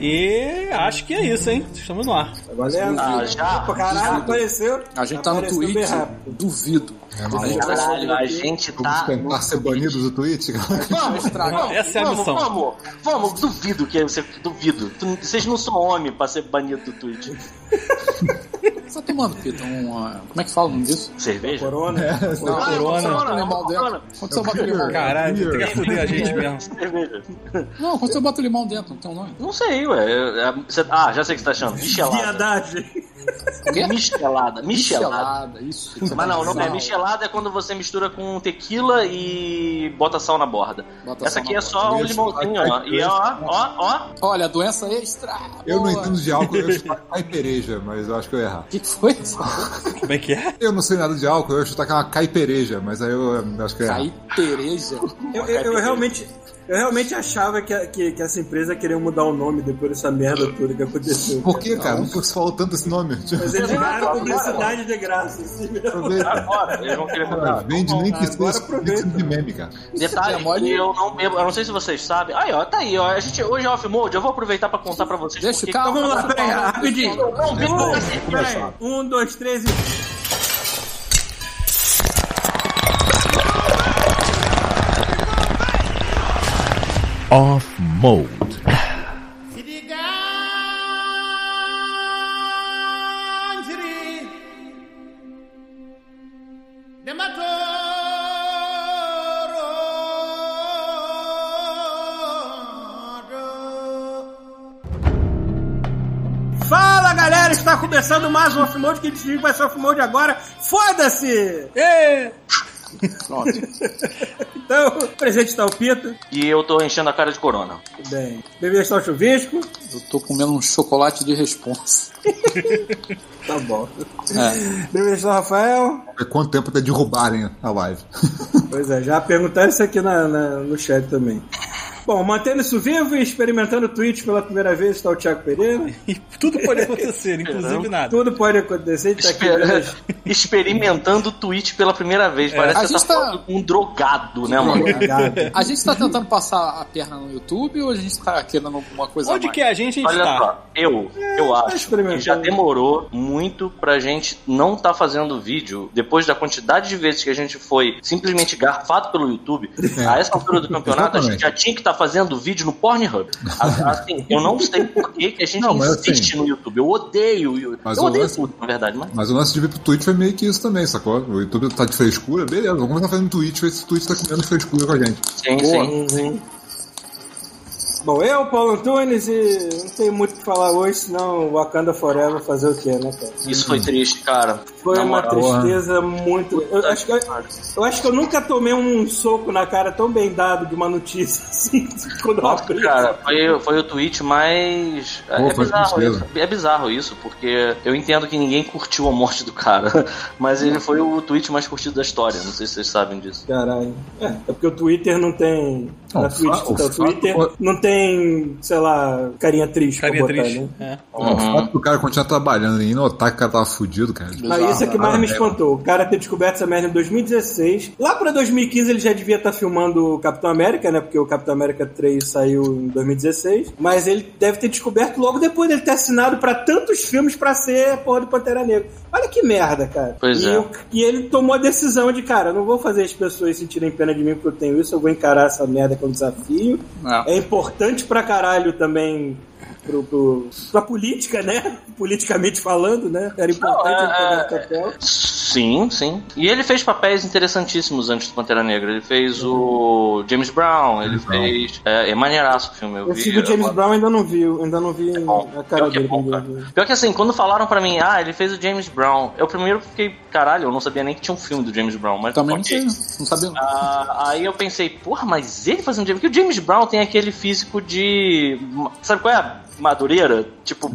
E acho que é isso, hein? Estamos no ar. Valendo? Ah, já? Caralho, apareceu. A gente tá no Twitch, duvido. É, mas Caralho, a gente vamos tá. tentar ser banidos do Twitch? Vamos, vamos, Essa é a vamos, missão. Vamos, vamos, duvido que você. Duvido. Vocês não são homem pra ser banido do Twitch. Você tá tomando, Pita? Um, ah, como é que fala o nome disso? Cerveja? Corona. É. Não, Corona. Quando você bota limão dentro. Quando você bota limão Caralho, tu quer foder a gente mesmo. Cerveja. Não, quando você bota limão dentro, não tem um nome. Não sei, ué. É- é- ah, já sei o que você tá achando. Michelada. Viadagem. Michelada. Michelada. Michelada, isso. Mas não, não é. Michelada é quando você mistura com tequila e bota sal na borda. Bota Essa aqui é só um limãozinho, ó. E ó, ó, ó. Olha, doença extra. Eu não boa. entendo de álcool, eu chutar caipereja, mas eu acho que eu ia errar. O que foi? Como é que é? Eu não sei nada de álcool, eu ia chutar que é uma caipereja, mas aí eu acho que eu ia errar. Caipereja. Eu, eu- eu realmente. Eu realmente achava que, que, que essa empresa queria mudar o nome depois dessa merda toda que aconteceu. Por que, cara? Nunca se falou tanto esse nome. Mas eles ganharam publicidade de graça, assim mesmo. Agora, eles vão querer Cara, mudar. vende nem que seja de meme, cara. Detalhe, É eu não bebo, eu não sei se vocês sabem. Aí, ó, tá aí, ó. A gente, hoje é off-mode, eu vou aproveitar pra contar pra vocês. Deixa o porque- carro. Então vamos lá, deixa o peraí, rapidinho. Não, Um, assim. Um, dois, três e. Off Mode. Fala galera, está começando mais um off-mode que a gente que vai ser off-mode agora. Foda-se! Ê! Pronto. Então, o presente está o Pita. E eu tô enchendo a cara de corona. Bem. Bebê está o chuvisco. Eu tô comendo um chocolate de responsa. Tá bom. É. Bebê está o Rafael. É quanto tempo até derrubarem a live. Pois é, já perguntaram isso aqui na, na- no chat também. Bom, mantendo isso vivo e experimentando o Twitch pela primeira vez está o Thiago Pereira. E tudo pode acontecer, inclusive nada. Tudo pode acontecer, a tá aqui Esper-. Experimentando o Twitch pela primeira vez. Parece A que você tá tá- falando com um drogado, né, mano? A gente tá tentando passar a perna no YouTube ou a gente tá querendo alguma coisa a Onde mais? que é a gente, a Olha tá? só, eu, eu acho experimentando. que já demorou muito pra gente não tá fazendo vídeo depois da quantidade de vezes que a gente foi simplesmente garfado pelo YouTube. É. A essa altura do campeonato, a gente já tinha que estar fazendo vídeo no Pornhub. Assim, eu não sei por que, que a gente Não, mas insiste assim- no YouTube. Eu odeio. Mas eu odeio lance- tudo, na verdade, mas. Mas o lance de vir pro Twitch foi meio que isso também, sacou? O YouTube tá de frescura, beleza, vamos começar fazendo Twitch, ver se o Twitch tá comendo frescura com a gente. Sim, sim, sim. Bom, eu, Paulo Antunes, e não tenho muito o que falar hoje, senão Wakanda Forever fazer o quê, né, cara? Isso foi triste, cara. Foi Na uma moral. tristeza muito. Eu acho, que, eu acho que eu nunca tomei um soco na cara tão bem dado de uma notícia assim, quando eu Nossa, abri. cara, foi, foi o tweet mais. Pô, é, bizarro isso, é bizarro isso, porque eu entendo que ninguém curtiu a morte do cara, mas ele foi o tweet mais curtido da história. Não sei se vocês sabem disso. Caralho. É, é porque o Twitter não tem. Não, na o então, o o Twitter fato- não tem, sei lá, carinha triste Carinha pra botar, triste. né? É. O fato do cara continuar trabalhando e notar que o cara tava fudido, cara. Mas isso é que mais me espantou. O cara ter descoberto essa merda em 2016. Lá pra 2015 ele já devia estar filmando o Capitão América, né? Porque o Capitão América 3 saiu em 2016. Mas ele deve ter descoberto logo depois dele ter assinado pra tantos filmes pra ser a porra do Pantera Negra. Olha que merda, cara. Pois e, é. o- e ele tomou a decisão de, cara, eu não vou fazer as pessoas sentirem pena de mim porque eu tenho isso, eu vou encarar essa merda como desafio. É. É importante pra caralho também pro, pro, pra política, né? Politicamente falando, né? Era importante Não, é- ele pegar é- esse papel. Sim, sim. E ele fez papéis interessantíssimos antes do Pantera Negra. Ele fez o James Brown, ele James Brown. fez. É, é maneiraço o filme. Eu Esse vi. do James eu- Brown ainda não vi, ainda não vi bom. a cara Pior que é dele. bom, eu cara. Pior que assim, quando falaram pra mim, ah, ele fez o James Brown, eu primeiro fiquei, caralho, eu não sabia nem que tinha um filme do James Brown, mas Também não sei, não sabia. Ah, aí eu pensei, porra, mas ele fazendo James... Porque o James Brown tem aquele físico de... Sabe qual é a madureira? Tipo...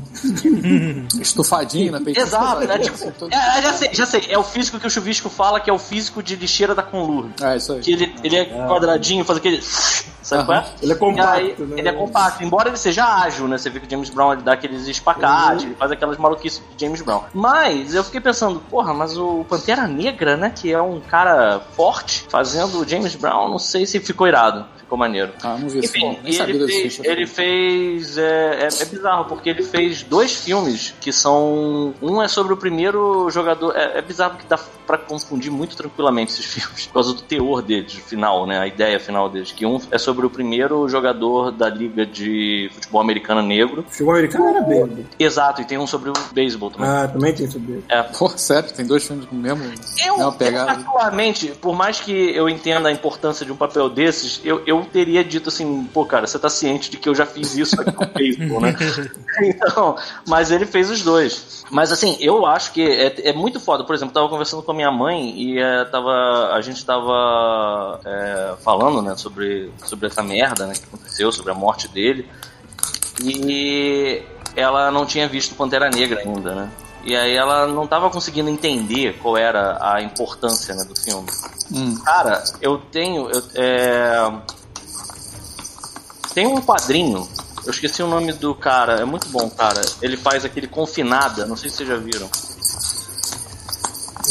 Estufadinho na. Exato, né? Tipo, é, é, já sei, já sei. É o físico que o Chuvisco fala que é o físico de lixeira da Conlur. É, isso aí. Que ele, ele é quadradinho, faz aquele... Sabe qual é? Ele é compacto, aí, né? Ele é compacto, embora ele seja ágil, né? Você vê que o James Brown ele dá aqueles espacates, Uhum. ele faz aquelas maluquices de James Brown. Mas eu fiquei pensando, porra, mas o Pantera Negra, né? Que é um cara forte, fazendo o James Brown, não sei se ficou irado. Ficou maneiro. Ah, não vi Enfim, filme. Nem e sabia ele desse fez, ele fez é, é, é bizarro, porque ele fez dois filmes que são. Um é sobre o primeiro jogador. É, é bizarro que dá pra confundir muito tranquilamente esses filmes, por causa do teor deles, final, né? A ideia final deles. Que um é sobre o primeiro jogador da Liga de Futebol Americana Negro. O futebol americano era bem. Exato, e tem um sobre o beisebol também. Ah, também tem sobre É. Pô, sério, tem dois filmes com o mesmo. Eu, mesma pegada. particularmente, por mais que eu entenda a importância de um papel desses, eu, eu teria dito assim, pô, cara, você tá ciente de que eu já fiz isso aqui no beisebol, né? então, mas ele fez os dois. Mas assim, eu acho que é, é muito foda. Por exemplo, eu tava conversando com a minha mãe e é, tava, a gente tava é, falando, né, sobre, sobre essa merda né, que aconteceu, sobre a morte dele. E ela não tinha visto Pantera Negra ainda, né? E aí ela não tava conseguindo entender qual era a importância né, do filme. Hum. Cara, eu tenho. Eu, é... Tem um quadrinho. Eu esqueci o nome do cara. É muito bom, cara. Ele faz aquele Confinada. Não sei se vocês já viram.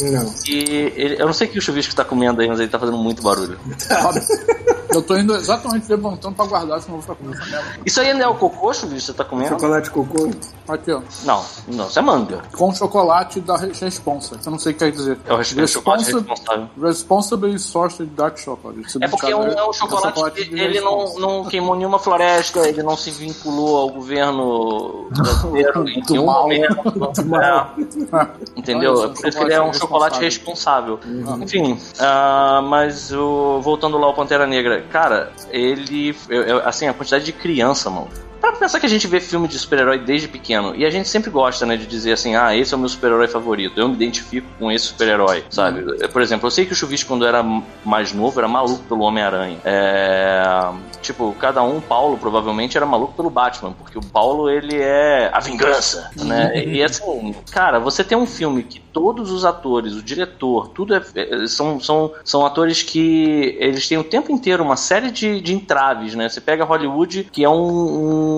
Não. E ele- eu não sei o que o chuvisco tá comendo aí, mas ele tá fazendo muito barulho. Eu tô indo exatamente levantando pra guardar, senão eu vou ficar comendo essa merda. Isso aí ainda é o cocô, chuvisco, que você tá comendo? Chocolate cocô. Aqui, ó. Não, não, isso é manga. Com chocolate da Re- Responsa. Eu não sei o que quer dizer. É o é chocolate responsável. Responsibly sourced dark chocolate. É porque é um, é um chocolate que ele não, não queimou nenhuma floresta, ele não se vinculou ao governo brasileiro em nenhum mal. momento. É. Entendeu? É por isso que ele é um chocolate responsável. Enfim, ah, mas o, voltando lá ao Pantera Negra, cara, ele. eu- eu- assim, a quantidade de criança, mano. Pra pensar que a gente vê filme de super-herói desde pequeno, e a gente sempre gosta, né, de dizer assim, ah, esse é o meu super-herói favorito, eu me identifico com esse super-herói, sabe? Por exemplo, eu sei que o Chuvisco, quando era mais novo, era maluco pelo Homem-Aranha. É... Tipo, cada um, Paulo, provavelmente, era maluco pelo Batman, porque o Paulo, ele é a vingança, né? E assim, cara, você tem um filme que todos os atores, o diretor, tudo é, é- são, são, são atores que eles têm o tempo inteiro uma série de, de entraves, né? Você pega Hollywood, que é um, um-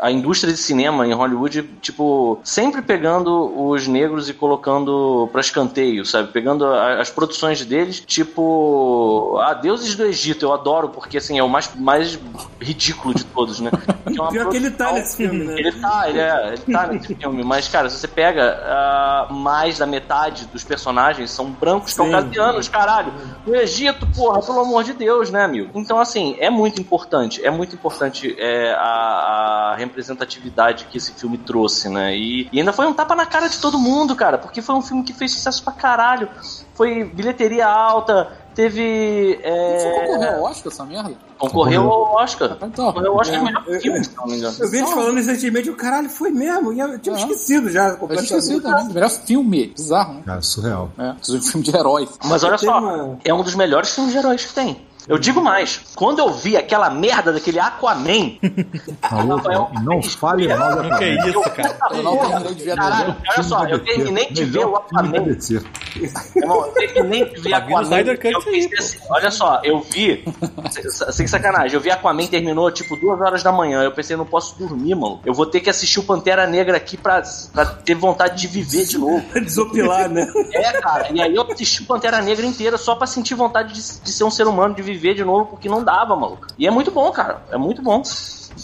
a indústria de cinema em Hollywood, tipo, sempre pegando os negros e colocando pra escanteio, sabe? Pegando a- as produções deles, tipo, ah, Deuses do Egito, eu adoro, porque assim, é o mais, mais ridículo de todos, né? É Pior que ele tá nesse filme, né? ele tá, ele, é, ele tá nesse filme, mas, cara, se você pega ah, mais da metade dos personagens são brancos Sim. caucasianos, caralho. No Egito, porra, pelo amor de Deus, né, amigo? Então, assim, é muito importante, é muito importante é, a, a representatividade que esse filme trouxe, né? E, e ainda foi um tapa na cara de todo mundo, cara, porque foi um filme que fez sucesso pra caralho. Foi bilheteria alta, teve. é, Você concorreu ao Oscar essa merda? concorreu ao Oscar. Então, Concorreu ao Oscar é, melhor é, filme, se não me engano. Eu vi eles falando recentemente, o caralho, foi mesmo. E eu tinha É. esquecido já. Eu completamente. esqueci também. Melhor filme. Bizarro, né? Cara, surreal. É, um filme de herói. Mas olha só, uma- é um dos melhores filmes de heróis que tem. Eu digo mais, quando eu vi aquela merda daquele Aquaman, Maluco, não fale mal da que é isso, cara. Eu não terminei de ver caralho, olha só, eu terminei de ver o Aquaman. Irmão, eu terminei de ver Aquaman. Olha só, eu vi, sem- sem sacanagem, eu vi Aquaman terminou tipo duas horas da manhã. Eu pensei, não posso dormir, mano. Eu vou ter que assistir o Pantera Negra aqui pra, pra ter vontade de viver de novo. Desopilar, né? É, cara. E aí eu assisti o Pantera Negra inteira só pra sentir vontade de, de ser um ser humano, de viver de novo, porque não dava, maluco. E é muito bom, cara. É muito bom.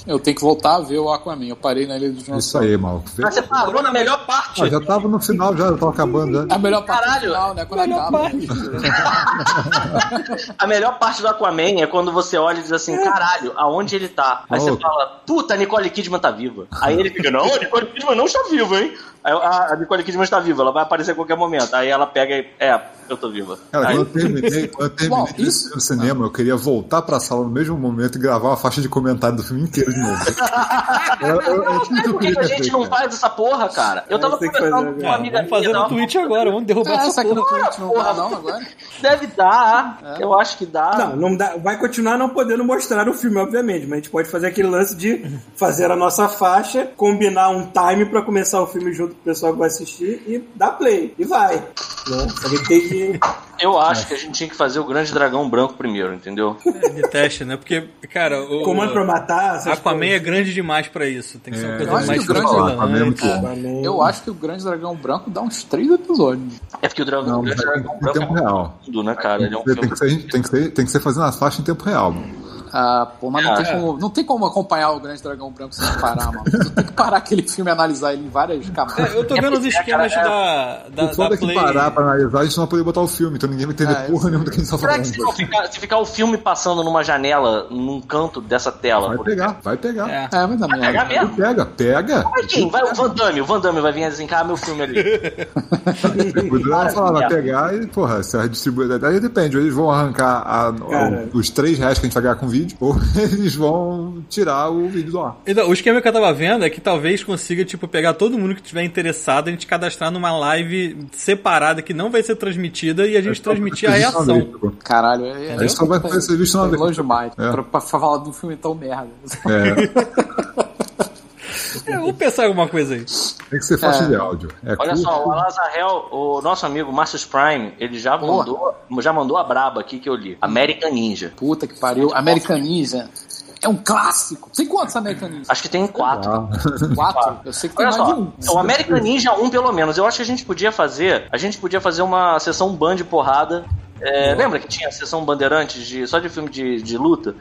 Eu tenho que voltar a ver o Aquaman. Eu parei na Ilha dos Isso Dinossauros. aí, maluco. Mas você parou na melhor parte. Ah, já tava no final, já, tava acabando. Já. A melhor parte Caralho. do final, né? Quando acaba. A melhor parte do Aquaman é quando você olha e diz assim, caralho, aonde ele tá? Aí você Oh. fala, puta, a Nicole Kidman tá viva. Aí ele fica, não, Nicole Kidman não está viva, hein? Aí a, a Nicole Kidman está viva, ela vai aparecer a qualquer momento. Aí ela pega e, é, eu tô viva. Cara, Aí- quando eu terminei, quando eu terminei Bom, isso- no cinema, eu queria voltar pra sala no mesmo momento e gravar uma faixa de comentário do filme inteiro de novo. Eu- eu- eu- eu- Mas por que, a gente não faz essa porra, cara? Eu tava conversando fazer, com cara. uma amiga Vamos fazer minha, no tava- Twitch agora, vamos derrubar É, essa essa aqui no porra. Twitch não porra. dá não agora? Deve dar, eu acho que dá. Não, não dá, vai continuar não podendo mostrar o filme, obviamente, mas a gente pode fazer aquele lance de fazer a nossa faixa, combinar um time pra começar o filme junto pessoal que vai assistir e dar play. E vai. Né? Só que tem que. Eu acho que a gente tinha que fazer o Grande Dragão Branco primeiro, entendeu? É, de teste, né? Porque, cara, o Comando pra matar. Aquaman é coisas. grande demais pra isso. Tem que ser uma É, coisa mais que o grande é. Aquaman. Eu acho que o Grande Dragão Branco dá uns três episódios. É porque o Dragão, Não, o Grande é Dragão Branco é tempo muito real. tudo, né, cara? É um Tem que, ser, tem, que ser, tem que ser fazendo a faixa em tempo real. mano. Ah, pô, mas não, Ah, tem é. como, não tem como acompanhar o Grande Dragão Branco sem parar, mano. Tu tem que parar aquele filme e analisar ele em várias camadas. É, eu tô vendo os esquemas da, da, O foda da é que Play. parar pra analisar, a gente não vai poder botar o filme, então ninguém vai entender É, porra nenhuma do que a gente tá Será que falando. se, não ficar, se ficar o filme passando numa janela, num canto dessa tela? Vai pegar, vai pegar. É. É, vai dar Vai pegar merda. mesmo. Pega, pega. Mas quem? Vai o Van Damme, o Van Damme vai vir desencar meu filme ali. O vai falar, vai pegar e, porra, se a distribuidora. Aí depende, ou eles vão arrancar a- os 3 reais que a gente vai ganhar com o vídeo, ou eles vão tirar o vídeo do ar. Então, o esquema que eu tava vendo é que talvez consiga, tipo, pegar todo mundo que tiver interessado, a gente cadastrar numa live separada que não vai ser transmitida e a gente transmitir a é reação. tipo. Caralho, é, Aí só vai ser visto é vez. longe demais. É. Pra, pra falar de um filme tão merda. É, É, vamos pensar em alguma coisa aí. tem que ser faixa É. de áudio. É Olha curto. só, o Alazarel, o nosso amigo Marcus Prime, ele já mandou, já mandou a braba aqui que eu li. American Ninja. Puta que pariu. American Ninja é um clássico. Tem quantos American Ninja? Acho que tem quatro. Ah, Quatro? Eu sei que tem Olha mais só, de um. o American Ninja 1 pelo menos, eu acho que a gente podia fazer, a gente podia fazer uma sessão band porrada. É, lembra que tinha a sessão bandeirantes de, só de filme de, de luta?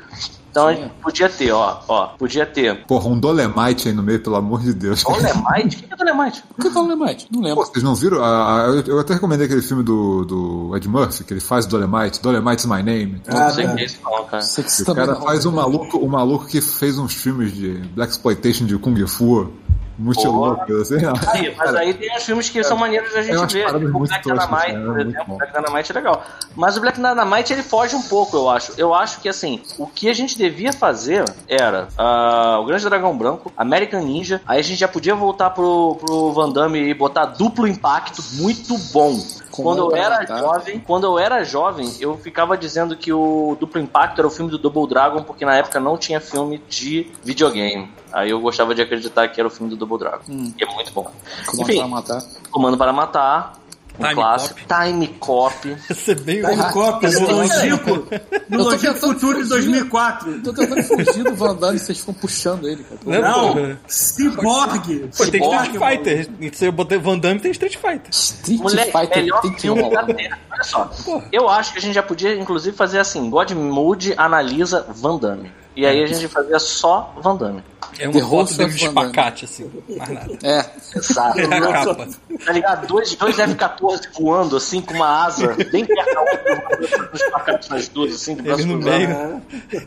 Então a gente podia ter, ó, ó, podia ter. Porra, um Dolemite aí no meio, pelo amor de Deus. Dolemite? O que é Dolemite? Por que fala Lemite? Não Pô, lembro. vocês não viram? Ah, ah, eu, eu até recomendei aquele filme do, do Ed Murphy, que ele faz Dolemite, Dolemite's My Name. Ah, Não sei o tá. que é isso não, cara. Sei que O também cara faz um maluco, um maluco que fez uns filmes de Black Exploitation de Kung Fu, muito Pô. louco, assim. Aí, mas aí tem os filmes que são maneiros da gente ver. Tipo, o Black toscas, Dynamite, né? por exemplo. Black Dynamite é legal. Mas o Black Dynamite ele foge um pouco, eu acho. Eu acho que assim, o que a gente devia fazer era ah, o Grande Dragão Branco, American Ninja. Aí a gente já podia voltar pro, pro Van Damme e botar duplo impacto, muito bom. Quando eu era jovem, quando eu era jovem, eu ficava dizendo que o Duplo Impacto era o filme do Double Dragon, porque na época não tinha filme de videogame. Aí eu gostava de acreditar que era o filme do Double Dragon. E é muito bom. Comando Enfim, pra matar. Comando para Matar. Um Time clássico. Time Cop. Você bem Time Cop, no longínquo, no Eu tô longínquo tentando futuro de fugir. 2004. Tô tentando fugir do Van Damme e vocês ficam puxando ele, cara. Não? Cyborg. Pô, tem Street Fighter. Se eu botei Van Damme, tem Street Fighter. Street Moleque, Fighter melhor tem que filme da. Terra. Olha só. Eu acho que a gente já podia, inclusive, fazer assim: God Mode analisa Van Damme. E aí a gente fazia só Van Damme. É dele of de Damme. espacate, assim. Mais nada. É. Exato. É a capa. Tá ligado? Dois, dois F-14 voando, assim, com uma asa bem perto da outra, os pacatos nas duas, assim, braço Ele no meio.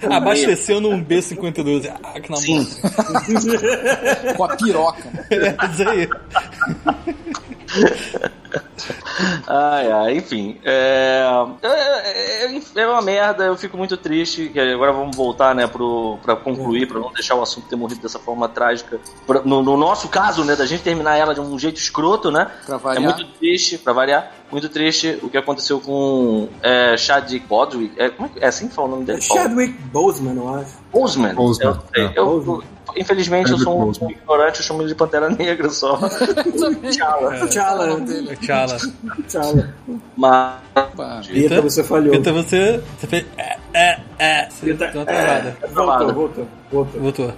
Abastecendo um B-52. Ah, que na Sim. Com a piroca. É, isso aí. Ai, ai, enfim. É, é, é- é uma merda, eu fico muito triste. que Agora vamos voltar, né, pro, pra concluir, pra não deixar o assunto ter morrido dessa forma trágica. Pra- no, no nosso caso, né, da gente terminar ela de um jeito escroto, né? Pra É variar. muito triste, pra variar, muito triste o que aconteceu com é, Chadwick Bodwick. É, como é, que- é assim que fala o nome dele? Chadwick Boseman, eu acho. Boseman. Boseman, Eu, é. Eu- Boseman. Infelizmente, eu sou um, ignorante, eu chamo ele de Pantera Negra só. Tchala. Tchala. Tchala. Tchala. Mas. Pita, você falhou. Então você, você fez. É, é, é. Você Pita, deu uma travada. é, voltou, voltou, voltou. Voltou.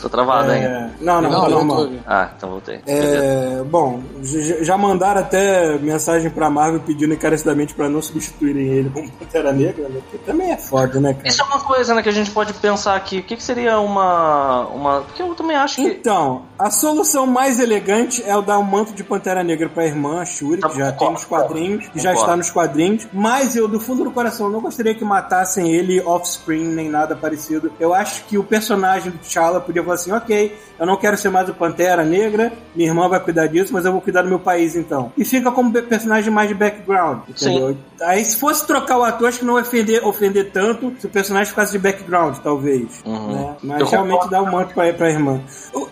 Tô travado ainda. É, não, não, Não, tá normal. Ah, então voltei. É, bom, já mandaram até mensagem pra Marvel pedindo encarecidamente pra não substituírem ele como Pantera Negra, né? Porque também é foda, né, cara? Isso é uma coisa né, que a gente pode pensar aqui. O que, que seria uma, uma. Porque eu também acho que. Então, a solução mais elegante é o dar um manto de Pantera Negra pra irmã, a Shuri, Tá, que já tem nos quadrinhos, que já está nos quadrinhos, mas eu, do fundo do coração, não gostaria que matassem ele off-screen, nem nada parecido. Eu acho que o personagem do T'Challa podia falar assim, ok, eu não quero ser mais o Pantera Negra, minha irmã vai cuidar disso, mas eu vou cuidar do meu país, então. E fica como personagem mais de background, entendeu? Aí, se fosse trocar o ator, acho que não ia ofender, ofender tanto se o personagem ficasse de background, talvez. Uhum. Né? Mas Eu realmente concordo. dá um manto pra, pra irmã.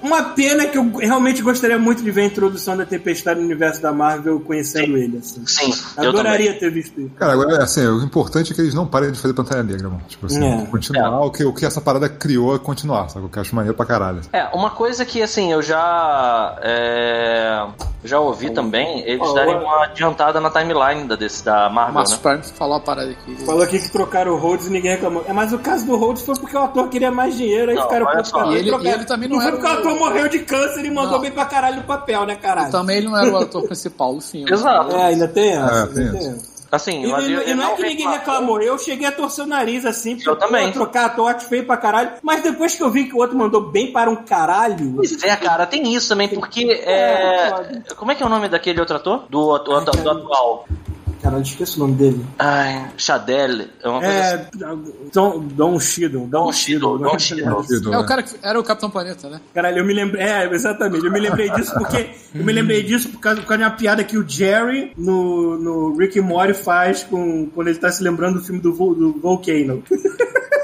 Uma pena é que eu realmente gostaria muito de ver a introdução da Tempestade no universo da Marvel conhecendo ele. Assim. Sim, eu Adoraria ter visto isso. Cara, agora, assim, o importante é que eles não parem de fazer Pantera Negra, mano. Tipo assim, É. continuar o, que, o que essa parada criou é continuar, sabe? O que eu acho maneiro pra caralho. É, uma coisa que assim, eu já é, já ouvi também, eles darem uma adiantada na timeline da, desse, da Marvel, Márcio né? Prime falou a parada aqui. Falou aqui que trocaram o Rhodes e ninguém reclamou. É, mas o caso do Rhodes foi porque o ator queria mais dinheiro, aí Não, ficaram putos com E ele- e ele também não foi era porque o ator morreu de câncer e mandou Não. bem pra caralho no papel, né, caralho? Também ele não era o ator principal do filme. Exato. É, ainda tem essa. É, tem essa. Assim, E, mas eu- e não é que reclamo. ninguém reclamou. Eu cheguei a torcer o nariz assim, porque Eu também. trocar toque feio pra caralho. Mas depois que eu vi que o outro mandou bem para um caralho. Pois é, cara, tem isso também, porque é. Como é que é o nome daquele outro ator? Do, atu- atu- do atual. Caralho, esqueci o nome dele. Ai, Chadelle. É uma coisa assim. É. Don, Don Shido. Don Cheadle, Don Cheadle. Partido, É o cara que era o Capitão Planeta, né? Caralho, eu me lembrei. É, exatamente. Eu me lembrei disso porque. eu me lembrei disso por causa, por causa de uma piada que o Jerry no, no Rick Morty faz com, quando ele tá se lembrando do filme do, do Volcano.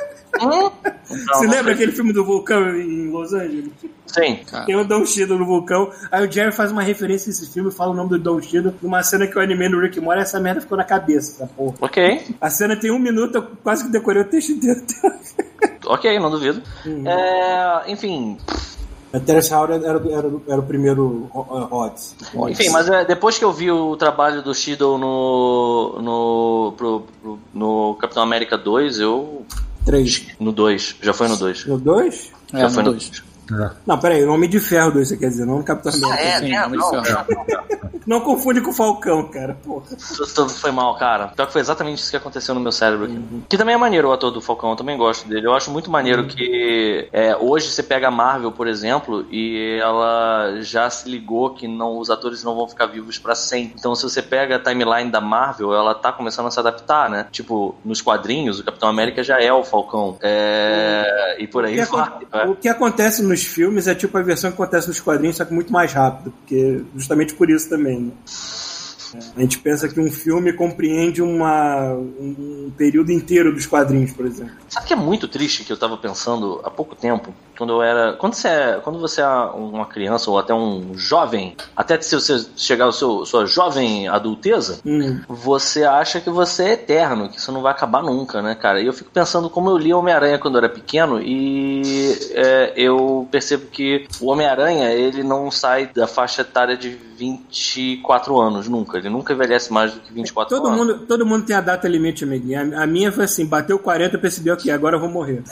Você lembra aquele filme do vulcão em Los Angeles? Sim. Tem o Don Shido no vulcão. Aí o Jerry faz uma referência a esse filme e fala o nome do Don Shido numa cena que eu animei no Rick and Morty. Essa merda ficou na cabeça, essa porra. Ok. A cena tem um minuto, eu quase que decorei o texto inteiro. Ok, não duvido. Uhum. É, enfim. A Terence Howard era, era, era o primeiro Hots. Enfim, mas é, depois que eu vi o trabalho do Shido no. no. Pro, pro- no Capitão América 2, eu. Três. No 2. Já foi no 2. No dois? É, Já foi no dois. 2. É. Não, peraí, o Homem de Ferro 2, você quer dizer, não no Capitão Ah, América. é, Sim, é, não. Não confunde com o Falcão, cara. Porra. Foi mal, cara. Pior que foi exatamente isso que aconteceu no meu cérebro aqui. Que também é maneiro o ator do Falcão, eu também gosto dele. Eu acho muito maneiro que é, hoje você pega a Marvel, por exemplo, e ela já se ligou que não, os atores não vão ficar vivos pra sempre. Então, se você pega a timeline da Marvel, ela tá começando a se adaptar, né? Tipo, nos quadrinhos, o Capitão América já é o Falcão. É, e por O aí que, vai. acon- É. o que acontece nos filmes é tipo a versão que acontece nos quadrinhos, só que muito mais rápido. Porque justamente por isso também, né? A gente pensa que um filme compreende uma, um período inteiro dos quadrinhos, por exemplo. Sabe que é muito triste que eu tava pensando há pouco tempo, quando eu era. Quando você é, quando você é uma criança ou até um jovem, até se você chegar ao seu sua jovem adulteza, Hum. você acha que você é eterno, que isso não vai acabar nunca, né, cara? E eu fico pensando como eu li Homem-Aranha quando eu era pequeno e é, eu percebo que o Homem-Aranha, ele não sai da faixa etária de 24 anos, nunca. Ele nunca envelhece mais do que 24 Todo anos. mundo, todo mundo tem a data limite, amiguinho. A, a minha foi assim, bateu 40, eu percebi, ok, agora eu vou morrer.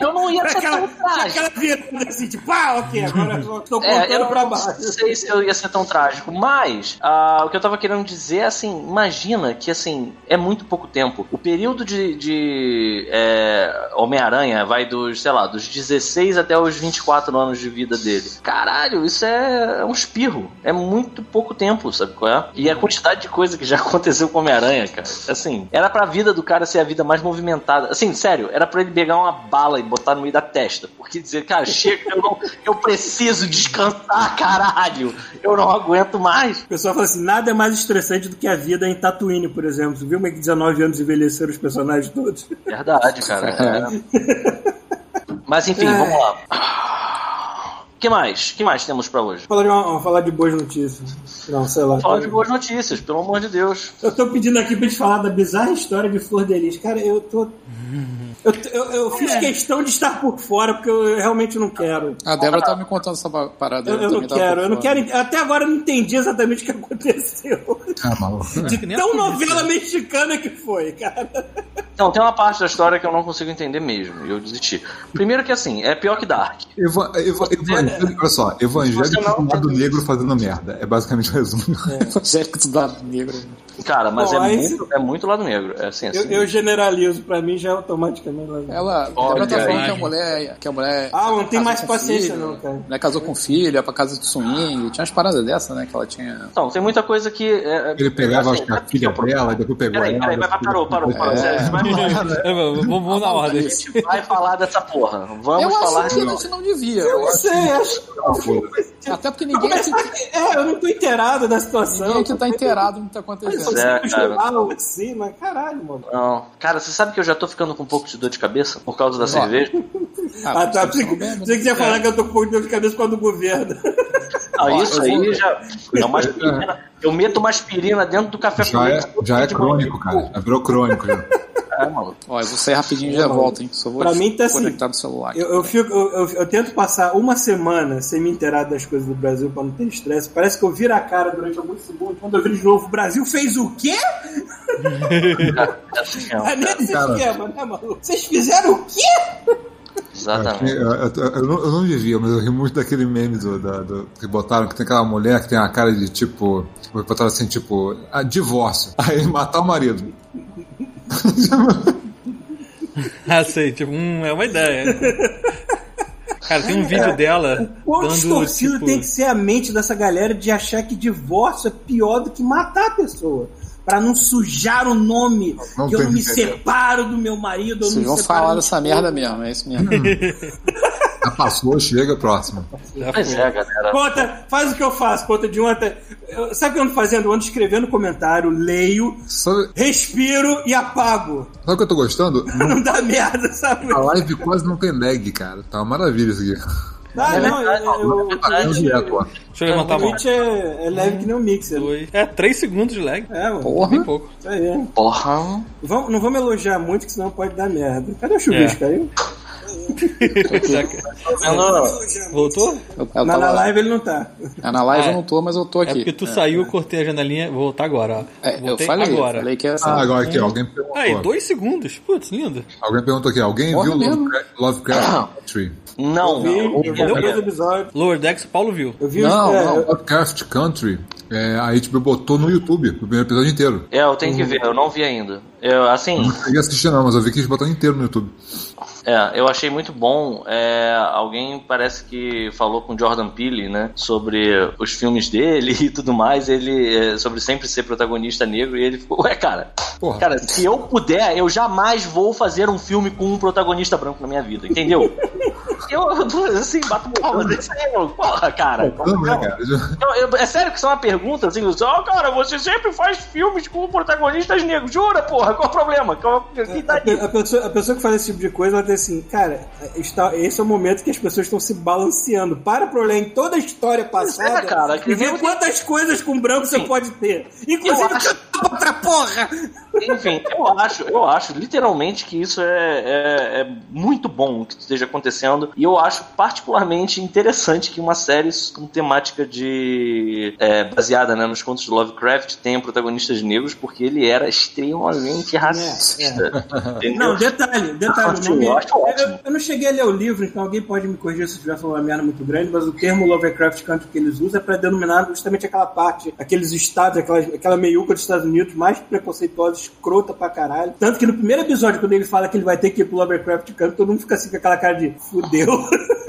Eu não ia ser Aquela, tão trágico. aquela virada assim, tipo, ah, ok, agora eu tô É, pra não baixo. sei se eu ia ser tão trágico, mas ah, o que eu tava querendo dizer é assim, imagina que assim, é muito pouco tempo. O período de, de é, Homem-Aranha vai dos, sei lá, dos 16 até os 24 anos de vida dele. Caralho, isso é, é um espirro. É muito pouco tempo, sabe qual é? E a quantidade de coisa que já aconteceu com o Homem-Aranha, cara. Assim, era pra vida do cara ser a vida mais movimentada. Assim, sério, era pra ele pegar uma bala e botar no meio da testa. Porque dizer, cara, chega, eu, não, eu preciso descansar, caralho. Eu não aguento mais. O pessoal fala assim, nada é mais estressante do que a vida em Tatooine, por exemplo. Você viu como é que 19 anos envelheceram os personagens todos? Verdade, cara. É. Mas enfim, vamos lá. O que mais? O que mais temos pra hoje? Falar de, uma- falar de boas notícias. Não, sei lá. Falar de boas notícias, pelo amor de Deus. Eu tô pedindo aqui pra gente falar da bizarra história de Flor de Lis. Cara, eu tô... Eu, eu, eu fiz É. questão de estar por fora, porque eu realmente não quero. A Débora tava me contando essa parada. Eu, eu não quero, eu não quero. Até agora eu não entendi exatamente o que aconteceu. Ah, maluco. De tão novela mexicana que foi, cara. Então, tem uma parte da história que eu não consigo entender mesmo, e eu desisti. Primeiro que assim, é pior que Dark. Eva, eva, evangelho, olha só, não- do lado negro fazendo merda. É basicamente o resumo. Evangélico do lado negro. Cara, mas Bom, é, muito, é muito lado negro. É assim, Eu, assim. eu generalizo, pra mim já é automaticamente. lá. Ela, a Olha Débora tá falando aí. que a mulher. Que a mulher Ah, não tem mais paciência filho, não, cara. Né, casou com filho, ia pra casa de swing. Tinha umas paradas dessas, né? Que ela tinha. Então, tem muita coisa que. é- Ele pegava assim, que a filha dela, e depois pegou Peraí, ela. peraí, vai, parou, parou, parou. É. Sério, vai falar- É, vamos, vamos na ordem. A gente vai falar dessa porra. Vamos eu falar acho que a gente não devia. Eu Eu não sei, acho. Até porque ninguém É, eu não tô inteirado da situação. ninguém aqui tá inteirado no que tá acontecendo. É, cara. Assim, mas caralho, mano. Não. Cara, você sabe que eu já tô ficando com um pouco de dor de cabeça por causa da cerveja? Ah, tá. você Pensei não bebe, que você ia falar que eu tô com um pouco de dor de cabeça por causa do governo. Ah, isso aí vou- já. É uma aspirina. Eu meto uma aspirina dentro do café com Já é, já é crônico, cara. Já virou crônico. Já. É, maluco. Ó, eu vou sair rapidinho e já volto, hein? Só vou Pra mim tá assim, conectar no celular. Eu, eu, fico, eu, eu- eu tento passar uma semana sem me inteirar das coisas do Brasil pra não ter estresse. Parece que eu viro a cara durante alguns segundos. Quando eu viro de novo, o Brasil fez o quê? É assim nesse Cara. esquema, né, maluco? Vocês fizeram o quê? Exatamente. Eu, eu- eu não, eu não vivia, mas eu ri muito daquele meme do, da- do- que botaram, que tem aquela mulher que tem a cara de tipo. Botaram assim, tipo, ah, divórcio. Aí matar o marido. Ah, sei, tipo, hum, é uma ideia. Cara, tem um vídeo dela Quão dando, distorcido tipo, tem que ser a mente dessa galera de achar que divórcio é pior do que matar a pessoa. Pra não sujar o nome, Não que eu não me entender. separo do meu marido, Vocês não vão falar dessa merda mesmo, é isso mesmo. Já passou, chega, próximo. já Pois é, galera. Conta, faz o que eu faço, conta de ontem. Eu- Sabe o que eu ando fazendo? Eu ando escrevendo comentário, leio, Sabe, respiro e apago. sabe o que eu tô gostando? Não dá merda, sabe? A live quase não tem lag, cara. Tá uma maravilha isso aqui. Ah, não, eu, eu, eu, caindo direto, ó. Deixa eu levantar a o mão. Twitch é, é leve que nem o Mixer. Dois. É, 3 segundos de lag. É, mano. Porra. Bem pouco. Isso aí. Porra. Vamos, não vamos elogiar muito, que senão pode dar merda. Cadê o chuvisco aí? Já Voltou? Eu, eu Na, na tava- live ele não tá. É, na live Ah, eu não tô, mas eu tô É aqui. porque tu saiu, eu cortei a janelinha, vou voltar agora, ó. É, eu Voltei falei, agora. falei que é. Ah, agora aqui, ó, alguém perguntou. Aí, dois segundos. Putz, lindo. Alguém perguntou aqui, alguém Porra, viu mesmo? Lovecraft, Lovecraft Country? Não, não. eu vi dois episódios. Lower Decks, Paulo viu. Eu vi Não, os, é, não. eu- Lovecraft Country, é, a HBO botou no YouTube, o primeiro episódio inteiro. É, eu tenho que ver, eu não vi ainda. Eu, assim, Não cheguei a assistir não, mas eu vi que eles botaram inteiro no YouTube. É, eu achei muito bom. É, alguém parece que falou com Jordan Peele, né? Sobre os filmes dele e tudo mais. Ele. é, sobre sempre ser protagonista negro. E ele ficou, ué, cara. Porra. Cara, se eu puder, eu jamais vou fazer um filme com um protagonista branco na minha vida, entendeu? Eu, assim, bato palma desse mano. Porra, cara. Não, né, cara? Eu- eu- é sério que isso é uma pergunta? Assim, ó, cara, você sempre faz filmes com protagonistas negros. Jura, porra? Qual o problema? Qual, que tá a, a pessoa, a pessoa que faz esse tipo de coisa, ela tem assim, cara, está, esse é o momento que as pessoas estão se balanceando. Para pra olhar em toda a história passada é, cara, e ver quantas coisas com branco você Sim. pode ter. Inclusive, Eu acho- outra porra! Enfim, eu acho, eu acho literalmente que isso é, é, é muito bom que esteja acontecendo. E eu acho particularmente interessante que uma série com temática de. é, baseada né, nos contos de Lovecraft tenha protagonistas negros, porque ele era extremamente racista. Entendeu? Não, detalhe, detalhe. Acho nome- ótimo, eu, eu não cheguei a ler o livro, então alguém pode me corrigir se eu estiver falando uma merda muito grande, mas o termo Lovecraft Country que eles usam é para denominar justamente aquela parte, aqueles estados, aquela, aquela meiuca dos Estados Unidos mais preconceituosa, escrota pra caralho. Tanto que no primeiro episódio, quando ele fala que ele vai ter que ir pro Lovecraft Country, todo mundo fica assim com aquela cara de fudeu.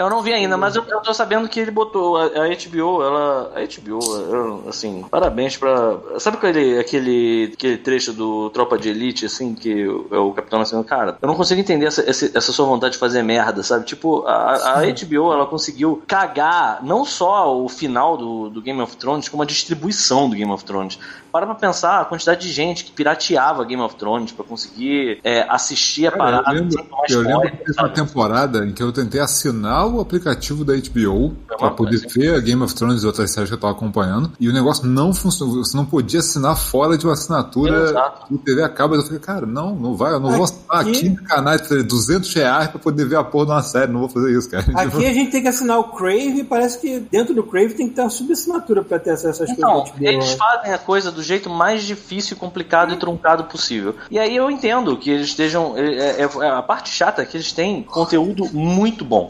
Eu não vi ainda, mas eu, eu tô sabendo que ele botou a, a HBO, ela. A HBO, assim, parabéns pra. Sabe aquele, aquele, aquele trecho do Tropa de Elite, assim, que o, é o Capitão Nascimento? Cara, eu não consigo entender essa, essa, essa sua vontade de fazer merda, sabe? Tipo, a, a HBO, ela conseguiu cagar não só o final do, do Game of Thrones, como a distribuição do Game of Thrones. Para pra pensar a quantidade de gente que pirateava Game of Thrones pra conseguir é, assistir a Cara, parada eu lembro, eu lembro que teve uma temporada em que eu tentei assinar o aplicativo da HBO É pra uma poder coisa. ver Game of Thrones e outras séries que eu tava acompanhando. E o negócio não funcionou. Você não podia assinar fora de uma assinatura Exato. do TV a cabo. Eu falei, cara, não, não vai. Eu não vou assinar Aqui- 15 canais de 200 reais pra poder ver a porra de uma série. Não vou fazer isso, cara. Aqui a gente tem que assinar o Crave e parece que dentro do Crave tem que ter uma subassinatura pra ter acesso às Então, coisas. HBO. eles fazem a coisa do jeito mais difícil, complicado e truncado possível. E aí eu entendo que eles estejam. é- é- é- a parte chata é que eles têm conteúdo muito bom.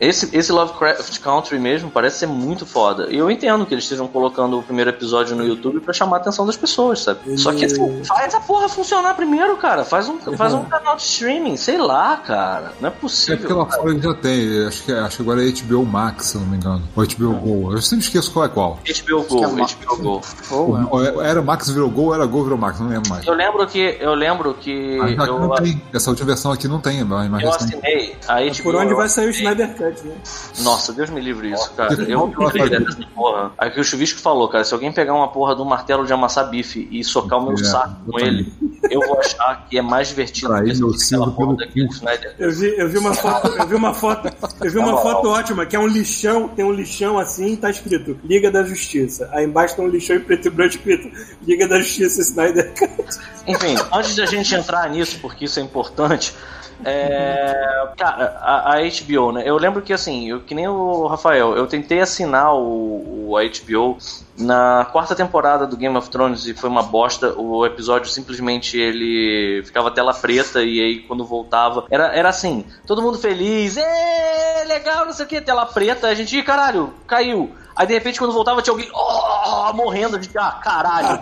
Esse, esse Lovecraft Country mesmo parece ser muito foda. E eu entendo que eles estejam colocando o primeiro episódio no YouTube pra chamar a atenção das pessoas, sabe? Só que assim, faz a porra funcionar primeiro, cara. Faz um, faz um canal de streaming, sei lá, cara. Não é É porque possível. lá fora já tem. Acho que, acho que agora é HBO Max, se eu não me engano. Ou HBO Go. Eu sempre esqueço qual é qual. HBO Go, que é uma- HBO Go. Ou, é. Era Max virou Go ou era Go virou Max, não lembro mais. Eu lembro que. Eu lembro que. Aqui eu, não tem. Essa última versão aqui não tem, mas eu assinei a HBO. Por onde vai sair o assinei- Né? Nossa, Deus me livre isso, cara. Eu vi dessa porra. Aí que o Chuvisco falou, cara, se alguém pegar uma porra de um martelo de amassar bife e socar o meu É, saco com ele, eu vou achar que é mais divertido Trair que aquela porra daquele. Snyder. Eu vi, eu vi uma foto, eu vi uma foto, eu vi uma foto ótima, que é um lixão, tem um lixão assim, tá escrito Liga da Justiça. Aí embaixo tem um lixão em preto e branco escrito Liga da Justiça Snyder Cut. Enfim, antes da gente entrar nisso, porque isso é importante, É, cara, a, a HBO, né? Eu lembro que assim, eu, que nem o Rafael, eu tentei assinar o, o a HBO na quarta temporada do Game of Thrones e foi uma bosta. O episódio simplesmente ele ficava tela preta e aí quando voltava era, era assim, todo mundo feliz, é legal, não sei o que, tela preta, a gente, "Ih, caralho, caiu. Aí de repente quando voltava tinha alguém oh, morrendo, a gente, ah, caralho.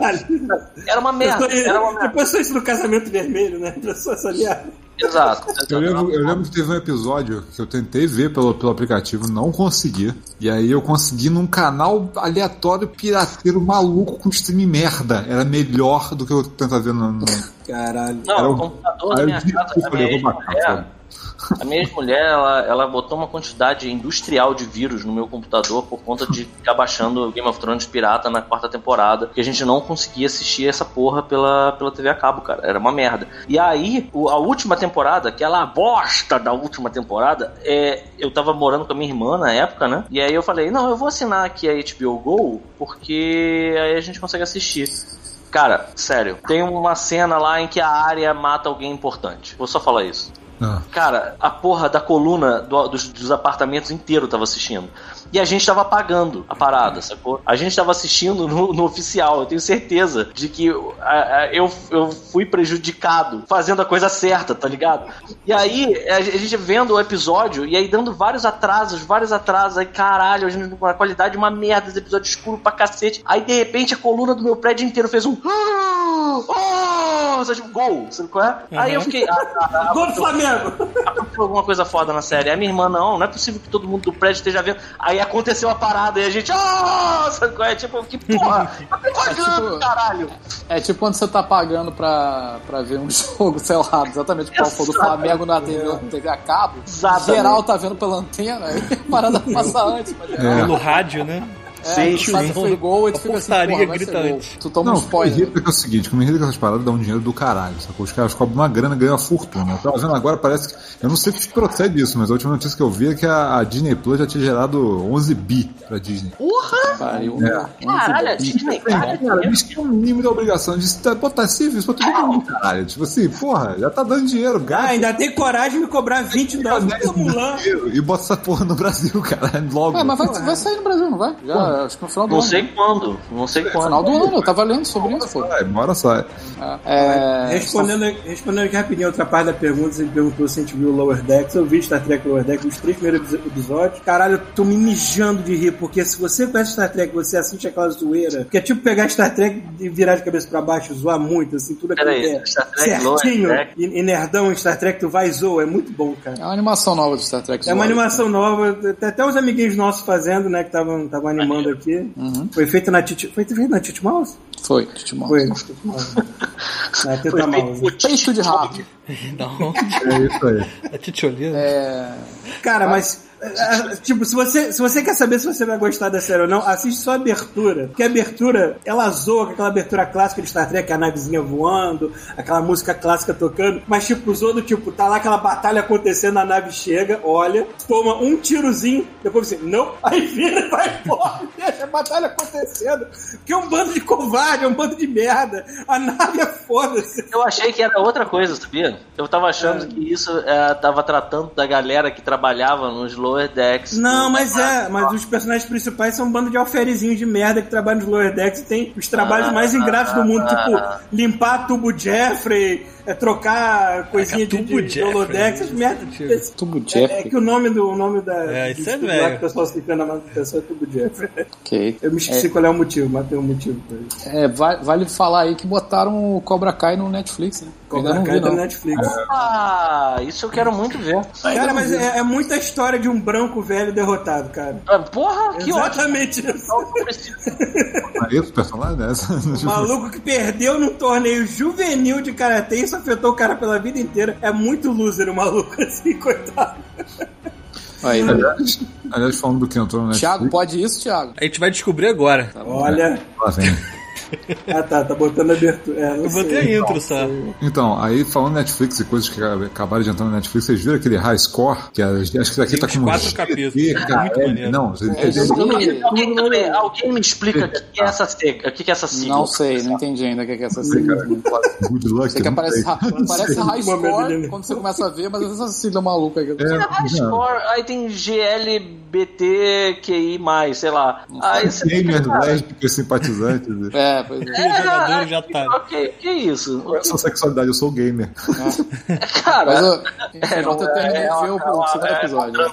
Era uma merda, era uma merda. Depois foi isso no casamento vermelho, né? Pessoas ali. Exato. Eu lembro, eu lembro que teve um episódio que eu tentei ver pelo, pelo aplicativo, não consegui. E aí eu consegui num canal aleatório pirateiro maluco com stream merda. Era melhor do que eu tentar ver no. no... Caralho. Não, Era o computador Aí da eu minha vi- casa, eu falei, vou matar, ex-mulher, foda. A minha ex-mulher, ela, ela botou uma quantidade industrial de vírus no meu computador por conta de ficar baixando Game of Thrones pirata na quarta temporada, que a gente não conseguia assistir essa porra pela, pela TV a cabo, cara. Era uma merda. E aí, a última temporada, aquela bosta da última temporada, é, eu tava morando com a minha irmã na época, né? E aí eu falei, não, eu vou assinar aqui a HBO Go, porque aí a gente consegue assistir. Cara, sério, tem uma cena lá em que a área mata alguém importante. Vou só falar isso. Ah. Cara, a porra da coluna do- dos, dos apartamentos inteiro tava assistindo. E a gente tava pagando a parada, sacou? A gente tava assistindo no, no oficial. Eu tenho certeza de que a- a- eu, eu fui prejudicado fazendo a coisa certa, tá ligado? E aí, a, a gente vendo o episódio e aí dando vários atrasos, vários atrasos. Aí, caralho, a, gente, a qualidade uma merda, esse episódio escuro pra cacete. Aí, de repente, a coluna do meu prédio inteiro fez um. Oh! Sabe, tipo, gol, sabe qual é? Aí eu fiquei. ah, ah, ah, Gol do Flamengo! Aconteceu alguma coisa foda na série. Aí minha irmã, não, não é possível que todo mundo do prédio esteja vendo. Aí aconteceu a parada e a gente, ah, sabe qual é? Tipo, que porra, tá me pagando, tipo- caralho. É tipo quando você tá pagando pra, pra ver um jogo, sei lá, exatamente qual for do. Flamengo na TV, na TV a cabo. Exatamente. Geral tá vendo pela antena, aí a parada passa antes. Mas geral, Pelo rádio, né? É, sabe que foi gol e tu fica assim, porra, ser gritante. Tu toma um Não, o que me spoiler. irrita é que é o seguinte, me irrita é que essas paradas dão dinheiro do caralho, sacou? Os caras cobram uma grana, ganham uma fortuna. Eu tava vendo agora, parece que. Eu não sei se procede isso, mas a última notícia que eu vi é que a, a Disney Plus já tinha gerado 11 bi pra Disney. Porra! Pariu. Caralho, a Disney, cara. Cara, eles têm um mínimo de obrigação de tá- botar serviço pra todo mundo, caralho. Tipo assim, porra, já tá dando dinheiro, Ah, gasta. ainda tem coragem de me cobrar 20 dólares por Mulan. e bota essa porra no Brasil, caralho, logo. É, mas vai, vai sair no Brasil, não vai? Já, acho que no final do Não ano. sei quando, não sei No quando. final do ano, eu tava lendo sobre isso, pô. Vai, bora sai. É, Respondendo, respondendo aqui rapidinho outra parte da pergunta, você perguntou se a gente viu o Lower Decks. Eu vi Star Trek Lower Decks, os três primeiros epi- episódios. Caralho, eu tô me mijando de rir, porque se você conhece Star Trek, você assiste aquela zoeira, que é tipo pegar Star Trek e virar de cabeça pra baixo, zoar muito, assim, tudo aquilo que é Star Trek Lower certinho e, e nerdão em Star Trek, tu vai e zoa, é muito bom, cara. é uma animação nova do Star Trek. É uma animação nova, tem até uns amiguinhos nossos fazendo, né, que estavam animando aqui. Foi feito na Titi... Foi feito na Titi Mouse? Foi, Titi Foi, Mouse. na Titi Mouse. Na Teta Foi Mouse. feito Peito de rato. Não, É isso aí. a titiolina. É, Cara, mas. É, é, Tipo, se você, se você quer saber se você vai gostar da série ou não, assiste só a abertura. Porque a abertura, ela zoa com aquela abertura clássica de Star Trek, a navezinha voando, aquela música clássica tocando. Mas, tipo, zoa do tipo, tá lá aquela batalha acontecendo, a nave chega, olha, toma um tirozinho, depois você, não, aí vira e vai embora, deixa a batalha acontecendo. Porque é um bando de covarde, é um bando de merda. A nave é foda-se. Eu achei que era outra coisa, sabia? Eu tava achando que isso é, tava tratando da galera que trabalhava nos lower decks. Não, mas é, mas os personagens principais são um bando de alferizinhos de merda que trabalham nos lower decks e tem os trabalhos Ah, mais ingratos do mundo, ah, tipo limpar tubo Jeffrey, é, trocar coisinha de, tubo de, de essas tipo, Esse- Tubo É, Jeffrey. é que o nome do o nome da É, isso é velho. lá que o pessoal se engana mais do pessoal é tubo Jeffrey. Ok. Eu me esqueci qual é o motivo, mas tem um motivo pra isso. É, vai- vale falar aí que botaram o Cobra Kai no Netflix, né? Cobra Kai da não. Netflix. Ah, isso eu quero muito ver. Cara, mas é, é muita história de um branco velho derrotado, cara. Ah, Porra, que ótimo. Exatamente isso. Esse personagem né? O maluco que perdeu num torneio juvenil de karatê e isso afetou o cara pela vida inteira. É muito loser o maluco assim, coitado. Aí. aliás, aliás, falando do que entrou no Netflix. Thiago, pode isso, Thiago? A gente vai descobrir agora. Olha, Lá vem. Ah, tá, tá botando abertura. É, Eu sei. botei a intro só. Então, aí falando Netflix e coisas que acabaram de entrar no Netflix, vocês viram aquele High Score? Que acho que isso daqui tá com quatro uns capítulos. Maneiro. Não, Alguém, alguém me explica o que que é essa seca? O que que é essa sigla? Não sei, não entendi ainda o que é essa sigla. Good luck. Sei que não aparece, sei. parece high score quando você começa a ver, mas essa sigla maluca aqui. É, High score, aí tem GLBTQI+, sei lá. Aí você fica, Gamers, cara, lésbicos, simpatizantes. É, pois é. é, jogador aí já tá. fica, Ok, que isso? Qual é a sua sexualidade? Eu sou gamer. Cara, Mas eu, enfim, É, não eu terminei é, de ver o, o segundo é, episódio.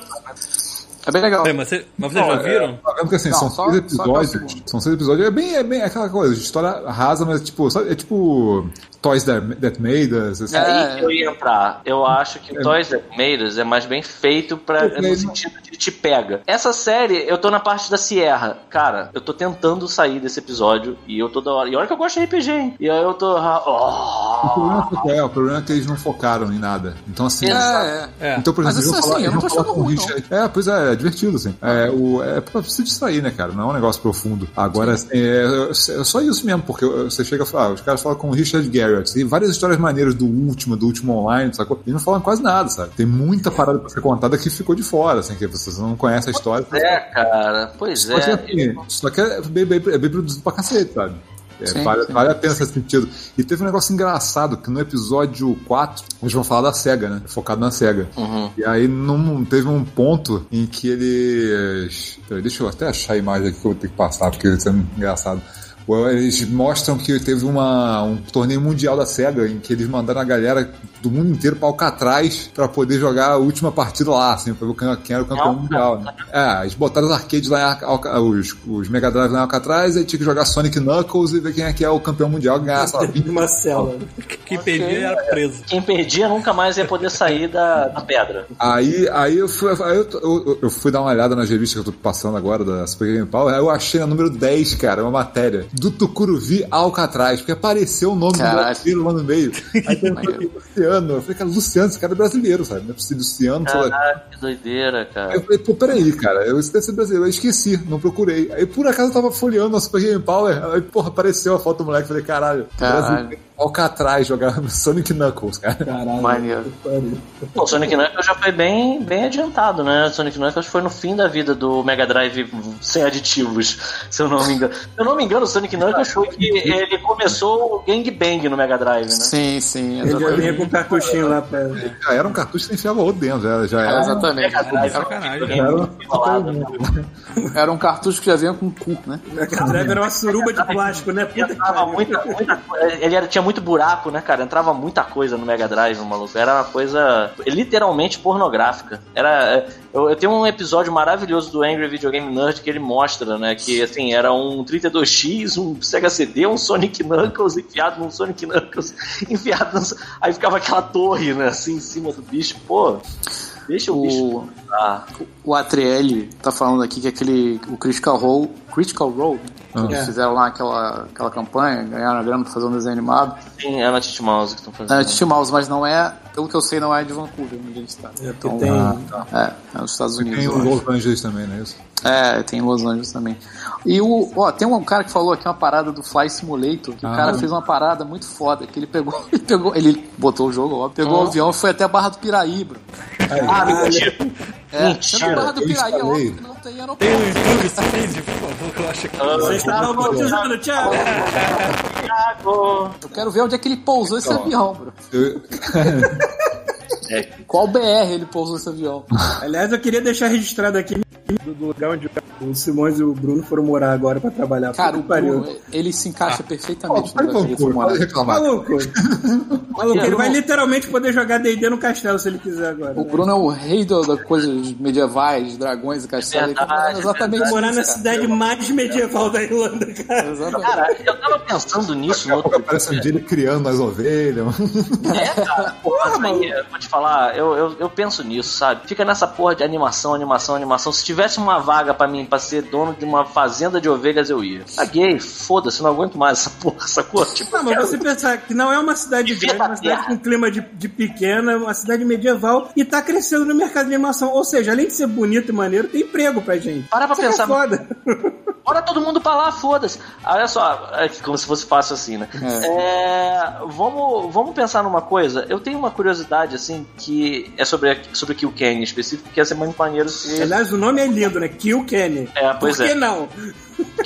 É bem legal. Peraí, mas, você- mas vocês já viram? Tá vendo que assim, Não, são só- seis episódios. São seis episódios. É bem, é bem aquela coisa, história rasa, mas tipo, sabe, é tipo Toys That, That Made Us. Assim. é É. aí que eu ia entrar. Eu acho que o Toys That Made Us é mais bem feito pra, É. no sentido de te pega. Essa série, eu tô na parte da Sierra. Cara, eu tô tentando sair desse episódio e eu toda hora. E olha que eu gosto de RPG, hein? E aí eu tô. ah, O Oh, problema é é? O problema é que eles não focaram em nada. Então, assim. É, é. É. Então, por Mas exemplo, vão assim, falar, eu não tô achando ruim, Richard. É, pois é, é divertido, assim. É, o, é se distrair, né, cara? Não é um negócio profundo. Agora, assim, é, é só isso mesmo, porque você chega a falar, os caras falam com o Richard Garrett. Tem várias histórias maneiras do último, do último online, sacou? E não falam quase nada, sabe? Tem muita parada pra ser contada que ficou de fora, assim, que vocês não conhecem a história. é, cara. Pois é. assim, só que é bem, bem- é bem produzido pra cacete, sabe? É, Sim, vale, sim. vale a pena nesse sentido. E teve um negócio engraçado, que no episódio 4, eles vão falar da SEGA, né? Focado na SEGA. Uhum. E aí num, teve um ponto em que eles. Peraí, deixa eu até achar a imagem aqui que eu vou ter que passar, porque isso é engraçado. Eles mostram que teve uma, um torneio mundial da SEGA em que eles mandaram a galera do mundo inteiro pra Alcatraz pra poder jogar a última partida lá, assim, pra ver quem quem era o campeão mundial. Né? É, eles botaram os arcades lá em Alca, os, os Mega Drive lá em Alcatraz, aí tinha que jogar Sonic Knuckles e ver quem é que é o campeão mundial, ganhar, sei lá, 20 Uma cela. Quem perdia era preso. Quem perdia nunca mais ia poder sair da, da pedra. Aí, aí, eu, fui, aí eu, eu, eu fui dar uma olhada nas revistas que eu tô passando agora da Super Game Power, aí eu achei na número 10, cara, uma matéria do Tucuruvi Alcatraz, porque apareceu o nome do Caralho. brasileiro lá no meio. Aí tem. Luciano. Eu falei, cara, Luciano, esse cara é brasileiro, sabe? Não é possível, Luciano, sei lá. Caralho, que doideira, Aí cara. eu falei, pô, peraí, cara, eu, ser brasileiro. Eu esqueci, não procurei. Aí por acaso eu tava folheando a Super Game Power, aí, porra, apareceu a foto do moleque. Eu falei, caralho, Caralho. brasileiro, Alcatraz jogando Sonic Knuckles, cara. Caralho. Maneiro. o Sonic Knuckles já foi bem, bem adiantado, né? O Sonic Knuckles foi no fim da vida do Mega Drive sem aditivos, se eu não me engano. Se eu não me engano, o Sonic Knuckles foi que ele começou o Gang Bang no Mega Drive, né? Sim, sim, Ele já vinha exatamente. com um cartuchinho lá pra. Já era um cartucho que você enfiava outro dentro, já, já era. exatamente. Sacanagem. era um um cartucho que já vinha com cu, né? O Mega Drive era uma suruba de plástico, né? Puta que muita, muita. Ele era, tinha muito buraco, né, cara? Entrava muita coisa no Mega Drive, maluco. Era uma coisa literalmente pornográfica. Era. Eu, eu tenho um episódio maravilhoso do Angry Video Game Nerd que ele mostra, né? Que assim, era um 32X, um Sega CD, um Sonic Knuckles enfiado num Sonic Knuckles, enfiado. Aí ficava aquela torre, né, assim, em cima do bicho. Pô, deixa o, bicho. O, Ah, o Atriel tá falando aqui que aquele. O Critical Role. Critical Role? Que eles É. fizeram lá aquela, aquela campanha, ganharam a grana pra fazer um desenho animado. sim, é na Titi Mouse que estão fazendo. É, Titi Mouse, mas não é, pelo que eu sei, não é de Vancouver, onde ele está. É, porque Então, tem. Ah, É, é nos Estados Unidos. Tem eu o acho. Los Angeles também, não é isso? É, tem em Los Angeles também. E o, ó, tem um cara que falou aqui uma parada do Fly Simulator, que o Ah. cara fez uma parada muito foda, que ele pegou, ele pegou, ele botou o jogo, ó, pegou o avião e foi até a Barra do Piraí, bro. Ah, mentira. É, Mentira, na Barra do eu Piraí, ó, instalei. que não tem Tem aeroporto. no YouTube esse vídeo, por favor, que eu acho que. Vocês estão robotizando, Thiago! Thiago. Eu quero ver onde é que ele pousou esse avião, bro. Eu- Qual BR ele pousou esse avião? Aliás, eu queria deixar registrado aqui do do lugar onde o Simões e o Bruno foram morar agora pra trabalhar. Cara, o que pariu. Bruno, ele se encaixa Pô, perfeitamente vai no pode reclamar. Maluco. Maluco, ele vai literalmente poder jogar D&D no castelo se ele quiser agora. O Bruno é o rei das coisas medievais, dragões e castelos. Ele Verdade, exatamente Vai morar na cidade mais medieval da Irlanda, cara. Exatamente. Cara, eu tava pensando nisso Daqui a no pouco outro aparece um dia. dia ele criando as ovelhas. É, cara, porra, mas aí, vou te falar, eu, eu, eu penso nisso, sabe? Fica nessa porra de animação, animação, animação. Se tivesse uma vaga pra mim pra ser dono de uma fazenda de ovelhas, eu ia. Caguei, foda-se, não aguento mais essa porra, sacou? Tipo, Não, mas você pensar que não é uma cidade grande, é uma cidade com clima de, de pequena, uma cidade medieval e tá crescendo no mercado de animação. Ou seja, além de ser bonito e maneiro, tem emprego pra gente. Para pra Isso é pensar. foda. Bora todo mundo pra lá, foda-se. Olha só, é como se fosse fácil assim, né? É, vamos, vamos pensar numa coisa. Eu tenho uma curiosidade, assim, que é sobre, a- sobre o Kill Kenny em específico, que ia ser muito maneiro se. Aliás, o nome é lindo, né? Kill Kenny. É, pois Por que é. não?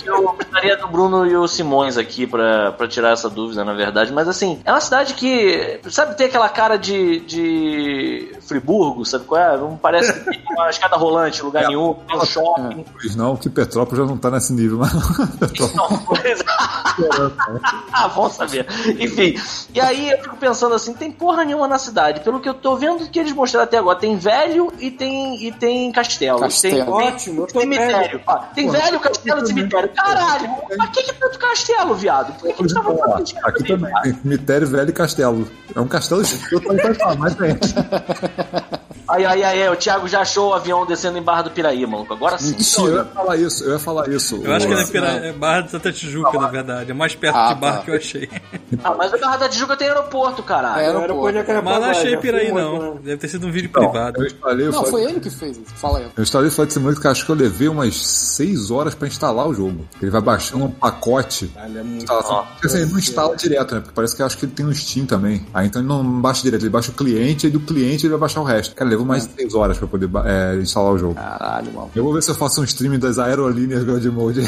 Eu precisaria do Bruno e o Simões aqui pra, pra tirar essa dúvida, na verdade. Mas assim, é uma cidade que, sabe, tem aquela cara de, de Friburgo, sabe qual é? Não parece que tem uma escada rolante lugar nenhum, tem um shopping. Pois não, que Petrópolis já não tá nesse nível, mas Não, pois- ah, bom saber. Enfim, e aí eu fico pensando assim, tem porra nenhuma na cidade. Pelo que eu tô vendo que eles mostraram até agora, tem velho e tem, e tem castelo. Castelo. Tem, tem Ótimo, tô cemitério. Ah, tem velho, castelo e cemitério. Caralho, mas que é tanto castelo, viado? Por que que a gente tava falando de aqui também tem cemitério velho e castelo. É um castelo não pode falar, mas tem. Aí, aí, aí, o Thiago já achou o avião descendo em Barra do Piraí, maluco. Agora sim. Então, eu ia falar isso, eu ia falar isso. Eu acho que é Pira... é Barra de Santa Tijuca, na verdade. É mais perto Ah, de Barra tá. que eu achei. Ah, mas o Barra da Tijuca tem aeroporto, caralho. É, Era aeroporto. por Jacarepaguá, Mas não achei já Piraí, não. muito, né? Deve ter sido um vídeo Então, privado. eu instalei o Não, Flight- foi ele que fez isso. Fala aí. Eu instalei o Flight Simulator que acho que eu levei umas 6 horas pra instalar o jogo. Ele vai baixando um pacote. Caralho, é muito Instalação. Porque, assim, ele não instala direto, né? Porque parece que eu acho que ele tem no Steam também. Aí então ele não baixa direto, ele baixa o cliente e do cliente ele vai baixar o resto. Cara, levou mais de 6 horas pra poder é, instalar o jogo. Caralho, mano. Eu vou ver se eu faço um stream das aerolíneas God Mode.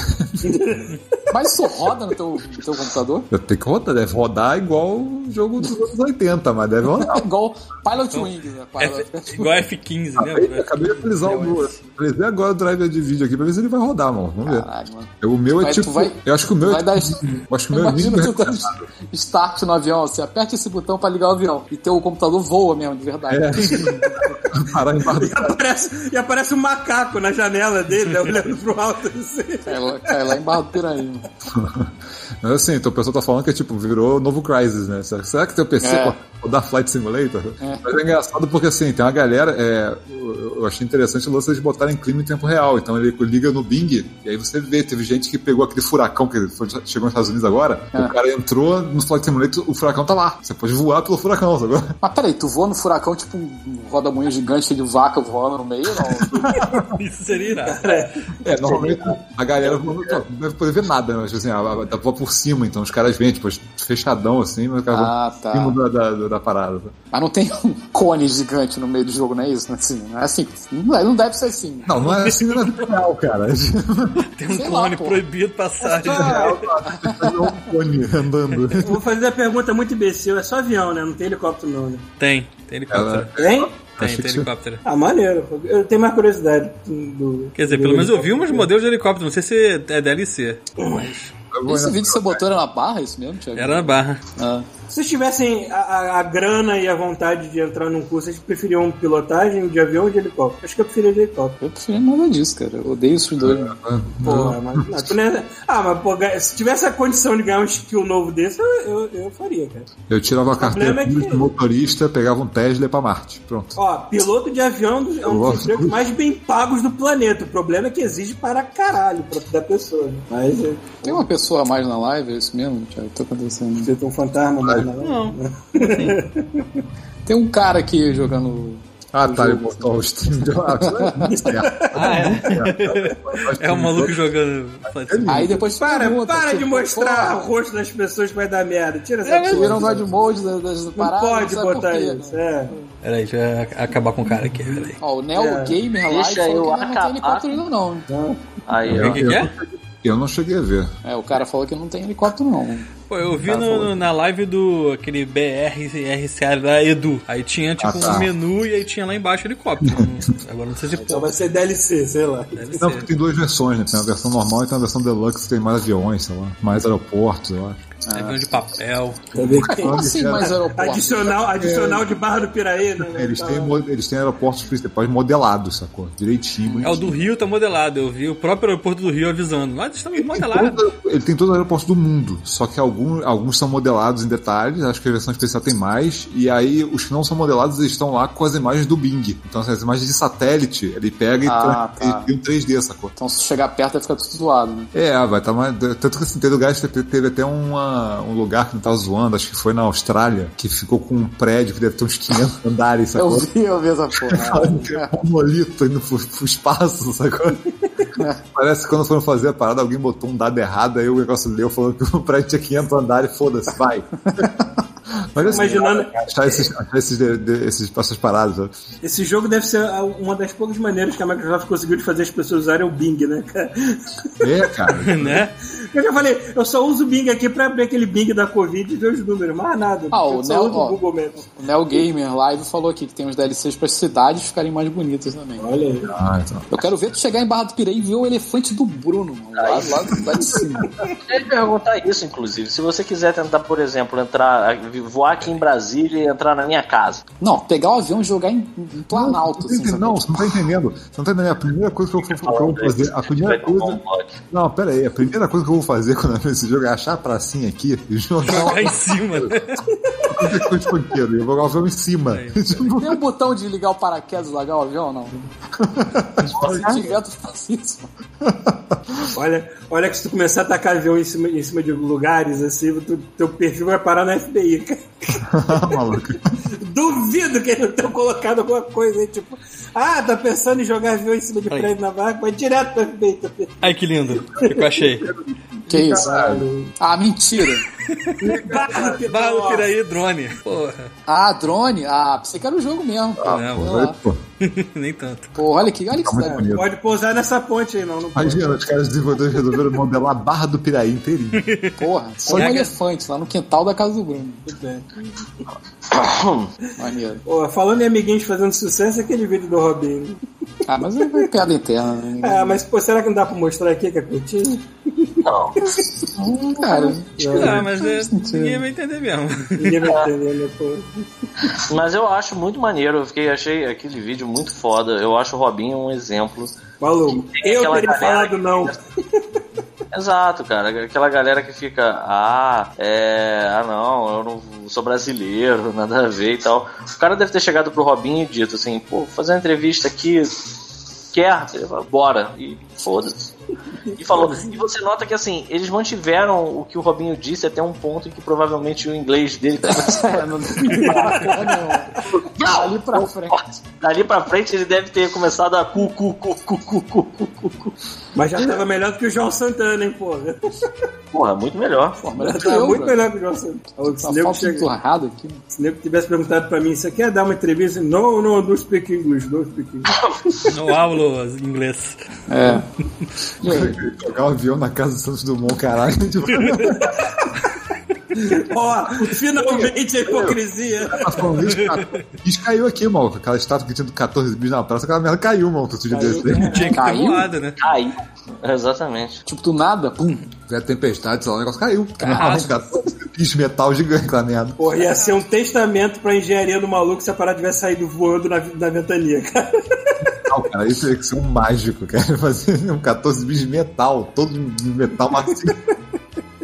Mas isso roda no teu, no teu computador? Eu tenho que rodar, deve rodar igual o jogo dos anos 80, mas deve rodar. Igual Pilot Wings, né? Pilot... F... Igual F15, Acabei, lembra? acabei de atualizar o meu. Atualizei agora o driver de vídeo aqui pra ver se ele vai rodar, mano. Vamos ver. Caralho, mano. O meu é Mas tipo. tu vai- eu acho que o meu é Vai tipo. dar... Eu acho que o meu é Imagina tu dando start no avião, você aperta esse botão pra ligar o avião e teu computador voa mesmo, de verdade. É. Parar embaixo E aparece, e aparece um macaco na janela dele, né, olhando pro alto. Assim. Cai, lá, cai lá em Barra do Piraí. mano. Mas assim, então o pessoal tá falando que tipo, virou novo Crysis, né? Será, que teu PC É. rodar Flight Simulator? Mas é engraçado porque assim, tem uma galera. É, eu eu achei interessante o lance de botarem clima em tempo real. Então ele liga no Bing, e aí você vê, teve gente que pegou aquele furacão que foi- chegou nos Estados Unidos agora, É. o cara entrou no Flight Simulator, o furacão tá lá. Você pode voar pelo furacão, sabe? Mas peraí, tu voa no furacão tipo um roda-moinho gigante de vaca voando no meio? Não. Isso seria irado. É, normalmente a galera não deve poder ver nada, né? Mas, assim, a, a, dá pra voar por cima, então os caras vêm, tipo, fechadão assim, mas os caras Ah, tá. por cima da, da, da parada. Mas não tem um cone gigante no meio do jogo, não é isso? Não é assim, não é assim. Não é- não deve ser assim. Não, não é assim na vida real, cara. Tem um Sei lá, clone pô. proibido passagem. É um cone andando. Eu Vou fazer a pergunta muito imbecil. É só avião, né? Não tem helicóptero, não, né? Tem, tem helicóptero. Ela- Tem? Tem, Achei tem helicóptero. Ah, maneiro. Eu tenho mais curiosidade do. Quer dizer, do pelo menos eu vi uns modelos de helicóptero, não sei se é DLC. Mas Eu vou Esse vídeo que você botou era na barra, é isso mesmo, Thiago? era na barra. Ah. Se vocês tivessem a, a- a grana e a vontade de entrar num curso, vocês preferiam pilotagem de avião ou de helicóptero? Acho que eu preferia de helicóptero. Eu prefiro nada disso, cara. Eu odeio esses dois. Porra, mas, não, tu não é- Ah, mas pô, se tivesse a condição de ganhar um skill novo desse, eu, eu, eu faria, cara. Eu tirava a carteira é que- de motorista, pegava um Tesla e ia pra Marte. Pronto. Ó, piloto de avião é um dos- empregos mais bem pagos do planeta. O problema é que exige para caralho pra, da pessoa. Né? Mas é, Tem uma pessoa a mais na live, é isso mesmo, Thiago? Tá acontecendo. você tem um fantasma mais na Não. Tem um cara aqui jogando. Ah, tá, ele botou o stream de lá. Ah, é? É o maluco jogando. Aí depois Para, pergunta, para de tipo, mostrar pô, o rosto das pessoas que vai dar merda. Tira essa Vocês viram porra. no God Mode das, das Não paradas? pode botar isso. É. Peraí, deixa eu acabar com o cara aqui, peraí. Ó, o Neo É. Gamer falou que ainda não tem helicóptero ainda não. Aí, O ó. que, que é? Eu não cheguei a ver. É, o cara falou que não tem helicóptero não. Pô, eu vi no- falou. na live do aquele BRCA da Edu. Aí tinha tipo Ah, tá. um menu e aí tinha lá embaixo helicóptero. Não- Agora não sei se então pô. vai ser DLC, sei lá. Deve Não, porque tem duas versões, né? Tem a versão normal e tem a versão deluxe que tem mais aviões, sei lá. Mais aeroportos, eu acho. Avião de papel. Tem. Assim mais aeroporto? Adicional, adicional de Barra do Piraí, né? Eles Tá têm, eles têm aeroportos principais modelados, sacou? Direitinho. É, o do Rio tá modelado. Eu vi o próprio aeroporto do Rio avisando. Nós estamos modelados. Todo- ele tem todos os aeroportos do mundo, só que alguns, alguns são modelados em detalhes, acho que a versão especial tem mais, e aí os que não são modelados eles estão lá com as imagens do Bing. Então assim, as imagens de satélite, ele pega e Ah, tem tá. um 3D, sacou? Então se chegar perto vai ficar tudo zoado, né? É, vai estar mais. Tanto que assim, lugares que teve, teve até uma, um lugar que não tava zoando, acho que foi na Austrália, que ficou com um prédio que deve ter uns 500 andares, Eu sacou? vi, eu vi essa porra. um monolito indo pro, pro espaço, sacou? Parece que quando foram fazer a parada, alguém botou um dado errado, aí o negócio deu falando que o prédio tinha 500 andares, foda-se, vai. Mas assim, Imaginando- achar esses, achar esses, de- de- esses, essas paradas, sabe? Esse jogo deve ser uma das poucas maneiras que a Microsoft conseguiu de fazer as pessoas usarem o Bing, né, cara? É, cara. né? Eu já falei, eu só uso o Bing aqui pra abrir aquele Bing da Covid e ver os números, mais nada. Ah, o só Neo- uso ó. o Google mesmo. O Neo Gamer Live falou aqui que tem uns DLCs para cidades ficarem mais bonitas também. Olha aí. Ah, então. Eu quero ver tu chegar em Barra do Piraí e ver o elefante do Bruno, mano. Lá, lá, lá de cima. Eu ia perguntar isso, inclusive. Se você quiser tentar, por exemplo, entrar, voar aqui em Brasília e entrar na minha casa. Não, pegar o avião e jogar em, em Planalto. Não, assim, não, você não tá entendendo. Você não tá entendendo. A primeira coisa que eu, vou- que eu vou fazer. A primeira coisa. Não, pera aí. A primeira coisa que eu vou fazer quando esse jogo é achar a pracinha aqui e jogar Jogar em cima. E eu vou jogar o avião em cima. Tem o botão de ligar o paraquedas e largar o avião ou não? Se tiver, tu faz isso. Olha, olha que se tu começar a tacar avião em cima, em cima de lugares, assim, tu, teu perfil vai parar na FBI, cara. maluco. Duvido que eles não tenham colocado alguma coisa aí, tipo, ah, tá pensando em jogar avião em cima de Aí. prédio na vaga, vai direto pro FBI. Tá pensando. Ai, que lindo. O que eu achei? Que isso? Ah, mentira. Barra do Piraí, drone. Porra. Ah, drone? Ah, pensei que era o jogo mesmo. Pô, não, Aí, pô, Nem tanto. Pô, olha que, olha que muito cidade. bonito. Pode pousar nessa ponte aí, não. não pode. Imagina, os caras desenvolvedores resolveram modelar a barra do Piraí inteirinho. Porra, só um elefante lá no quintal da casa do Bruno. Maneiro. Pô, falando em amiguinhos fazendo sucesso, é aquele vídeo do Robinho. Ah, mas é uma piada interna. Né? Ah, mas pô, será que não dá pra mostrar aqui que é curtinho? Não. Cara, Ah, mas é, ninguém vai entender mesmo. Ninguém vai entender, né, pô? Mas eu acho muito maneiro. Eu fiquei, achei aquele vídeo muito foda. Eu acho o Robinho um exemplo. Maluco. Eu teria falado que- não. Exato, cara. Aquela galera que fica, ah, é. Ah, não, eu não sou brasileiro, nada a ver e tal. O cara deve ter chegado pro Robinho e dito assim, pô, vou fazer uma entrevista aqui. Quer? Ele falou, Bora. E foda-se. E falou. E você nota que assim, eles mantiveram o que o Robinho disse até um ponto em que provavelmente o inglês dele tava não, não. Dali pra frente. Dali pra frente ele deve ter começado a cu, cu, cu, cu, cu, cu, cu, cu. Mas já tava melhor do que o João Santana, hein, porra. Porra, muito melhor. Porra, muito, muito melhor que o João Santana. Se nego chega... tivesse perguntado pra mim, você quer dar uma entrevista? Não, não, não speak English, não speak English. não aulo inglês. É. Jogar o avião na casa do Santos Dumont, caralho. Ó, finalmente a hipocrisia. cara, isso caiu aqui, maluco. Aquela estátua que tinha do 14 bis na praça, aquela merda caiu, maluco. Caiu, né? Tinha que ter Caiu? voado, né? Caiu. Exatamente. Tipo, do nada, pum. Tiver tempestade, sei lá, o negócio caiu. Carrasco. 14 bis de metal gigante, aquela merda. Porra, ia ser um testamento pra engenharia do maluco se a parada tivesse saído voando na, na ventania, cara. Não, cara, isso que ser um mágico, cara. Fazer um 14 bis de metal, todo de metal macio.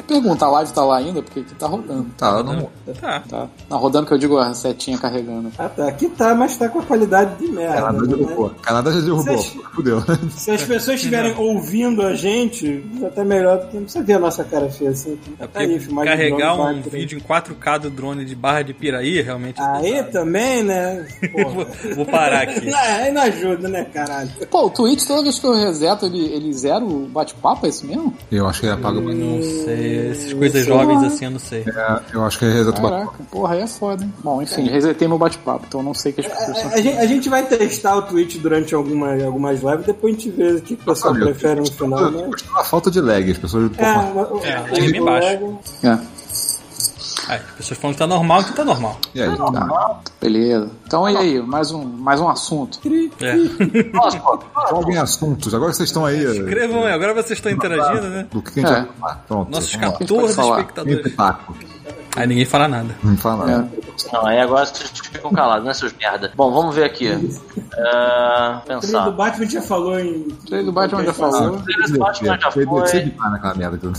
Pergunta, a live tá lá ainda? Porque aqui tá rodando. Tá, não. Tá. Tá. Não, rodando que eu digo a setinha carregando. Ah, tá. Aqui tá, mas tá com a qualidade de merda. Canadá né? derrubou. Canadá já derrubou. Vocês- Fudeu. Se as pessoas estiverem ouvindo a gente, já tá melhor do que não precisa ver a nossa cara feia assim. É Tá filmagem de carregar um vídeo em 4K do drone de Barra de Piraí, realmente. Aí também, né? Vou, Porra. vou parar aqui. Não, aí não ajuda, né, caralho? Pô, o Twitch, toda vez que eu reseto, ele, ele zera o bate-papo, é isso mesmo? Eu acho que ele apaga mais. Não sei, essas coisas jovens assim eu não sei. É, eu acho que ele reseta o botão. Caraca, porra, aí é foda, hein? Bom, enfim, resetei meu bate-papo, então eu não sei que as pessoas A, são. a gente, a gente vai testar o Twitch durante alguma, algumas lives, depois a gente vê o que o pessoal Olha, prefere no final, né? A falta de lag, as pessoas. É, Porra, o- É, o- lag bem o baixo. lag- É, as pessoas falam que tá normal, que tá normal. E aí? tá. Beleza. Então e aí, mais um, mais um assunto. É. Nossa, pô, Joguem assuntos. Agora que vocês estão aí. Escrevam aí, agora vocês estão interagindo, né? Do que a gente É. vai falar? Pronto. Nossos vamos lá. 14 falar? Tem espectadores. Aí ninguém fala nada. Não fala nada. É. não, aí agora vocês ficam calados, né, seus merda? Bom, vamos ver aqui. É, O trailer pensar. do Batman já falou em. O trailer do Batman já falou. O trailer do Batman já Foi para naquela merda que eu.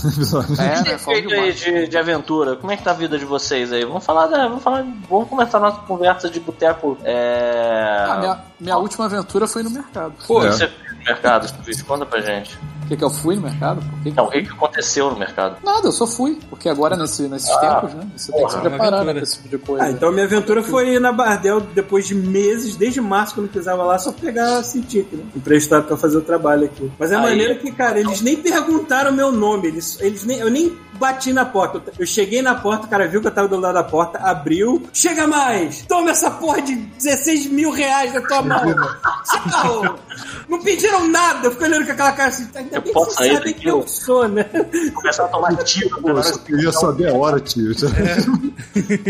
É, né? feito aí de, de aventura? Como é que tá a vida de vocês aí? Vamos falar, da, vamos falar, vamos começar a nossa conversa de boteco. É... Ah, minha, minha última aventura foi no mercado. Pô, É. você fez no mercado? Conta pra gente. Que, que eu fui no mercado? Por que que Não, o que, que aconteceu no mercado? Nada, eu só fui. Porque agora, nesse, nesses Ah, tempos, né? Você tem que se porra, preparar né, pra esse tipo de coisa. Ah, então minha aventura foi ir na Bardel depois de meses, desde março, quando eu pisava lá, só pegar a Cintiq, né? Emprestado pra fazer o trabalho aqui. Mas é maneiro que, cara, eles nem perguntaram meu nome, eles, eles nem, eu nem bati na porta. Eu cheguei na porta, o cara viu que eu tava do lado da porta, abriu. Chega mais! Toma essa porra de 16 mil reais na tua mão! Tchau! Não pediram nada! Eu fico olhando com aquela cara assim, ainda Eu bem que posso você sair sabe quem eu eu- sou, né? Começar a tomar tiro. Pô, eu só queria saber a hora, tio.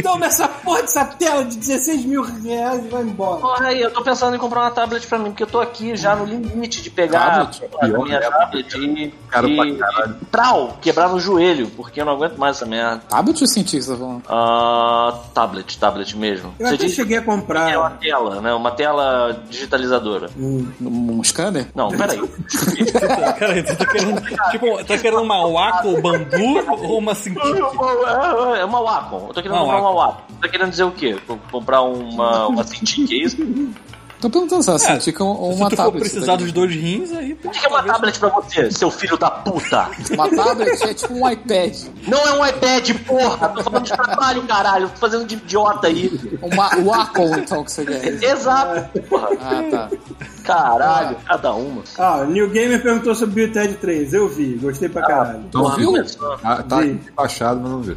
Toma essa porra dessa tela de 16 mil reais e vai embora. Porra, aí, eu tô pensando em comprar uma tablet pra mim, porque eu tô aqui já no limite de pegar Tablet? a Pior, minha né? tablet e, Caro e, pra caralho. trau, quebrar no joelho, porque eu não aguento mais essa merda. Tablet ou cientista, tá falando? Ah, tablet, tablet mesmo. Eu Você até diz cheguei a que é uma comprar. tela, né? Uma tela digitalizadora. Um, um scanner? Não, peraí. Cara, tu tá querendo. Tipo, tá querendo uma Waco bambu ou uma Cintiq? É uma Wacom. Eu tô querendo Uma comprar uma Wacom. Wacom. Tá querendo dizer o quê? Co- Comprar uma, uma Cintiq, é isso? Tô perguntando se a Cintiq é um- Se uma tu for tablet. precisar tá dos dois rins, aí. O que é uma tablet pra você, seu filho da puta? Uma tablet é tipo um iPad. Não é um iPad, porra! Tô falando de trabalho, caralho. Tô fazendo de idiota aí. Uma Wacom, então, que você quer. Exato, porra. Ah, tá. Caralho, cada uma. Ah, New Gamer perguntou sobre Build 3. Eu vi, gostei pra caralho. Não Porra, viu? Ah, tá baixado, mas não vi.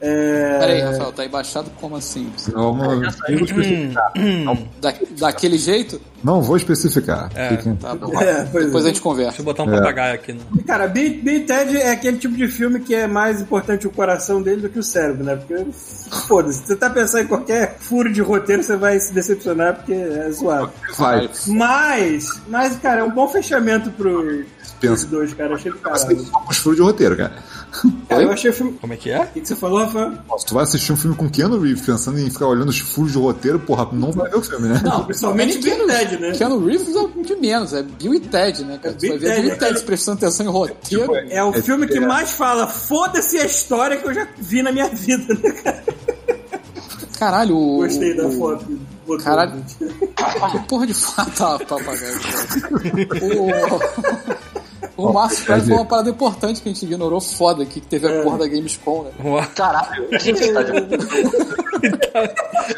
É... Pera aí, Rafael, tá embaixado como assim? Vamos, não vou especificar. Não, Da, daquele jeito? não vou especificar. Fiquem- Tá bom. É, pois Depois é. a gente conversa. Deixa eu botar um papagaio aqui. No... Cara, e Ted é aquele tipo de filme que é mais importante o coração dele do que o cérebro, né? Porque, foda-se, se você tá pensando em qualquer furo de roteiro, você vai se decepcionar porque é zoado. Vai. Mas, mas, cara, é um bom fechamento pro Pensa. os dois, cara. Achei do caralho. Somos furos de roteiro, cara. Cara, eu achei o filme. Como é que é? O que que você falou, Rafael? Se tu vai assistir um filme com Keanu Reeves pensando em ficar olhando os furos de roteiro, porra, não vai ver o filme, né? Não, principalmente Bill e Ted, né? Keanu Reeves é o de menos, é Bill e Ted, né, cara? É Você vai Bill e ver Bill e Ted, Ted prestando atenção em roteiro. É o É, filme que é. mais fala, foda-se a história que eu já vi na minha vida, né, cara? Caralho, o. Gostei da foto. Caralho. Que porra de fato papagaio. O, o Márcio Pérez falou uma parada importante que a gente ignorou foda aqui, que teve a porra da Gamescom, né? Caralho, a gente tá de...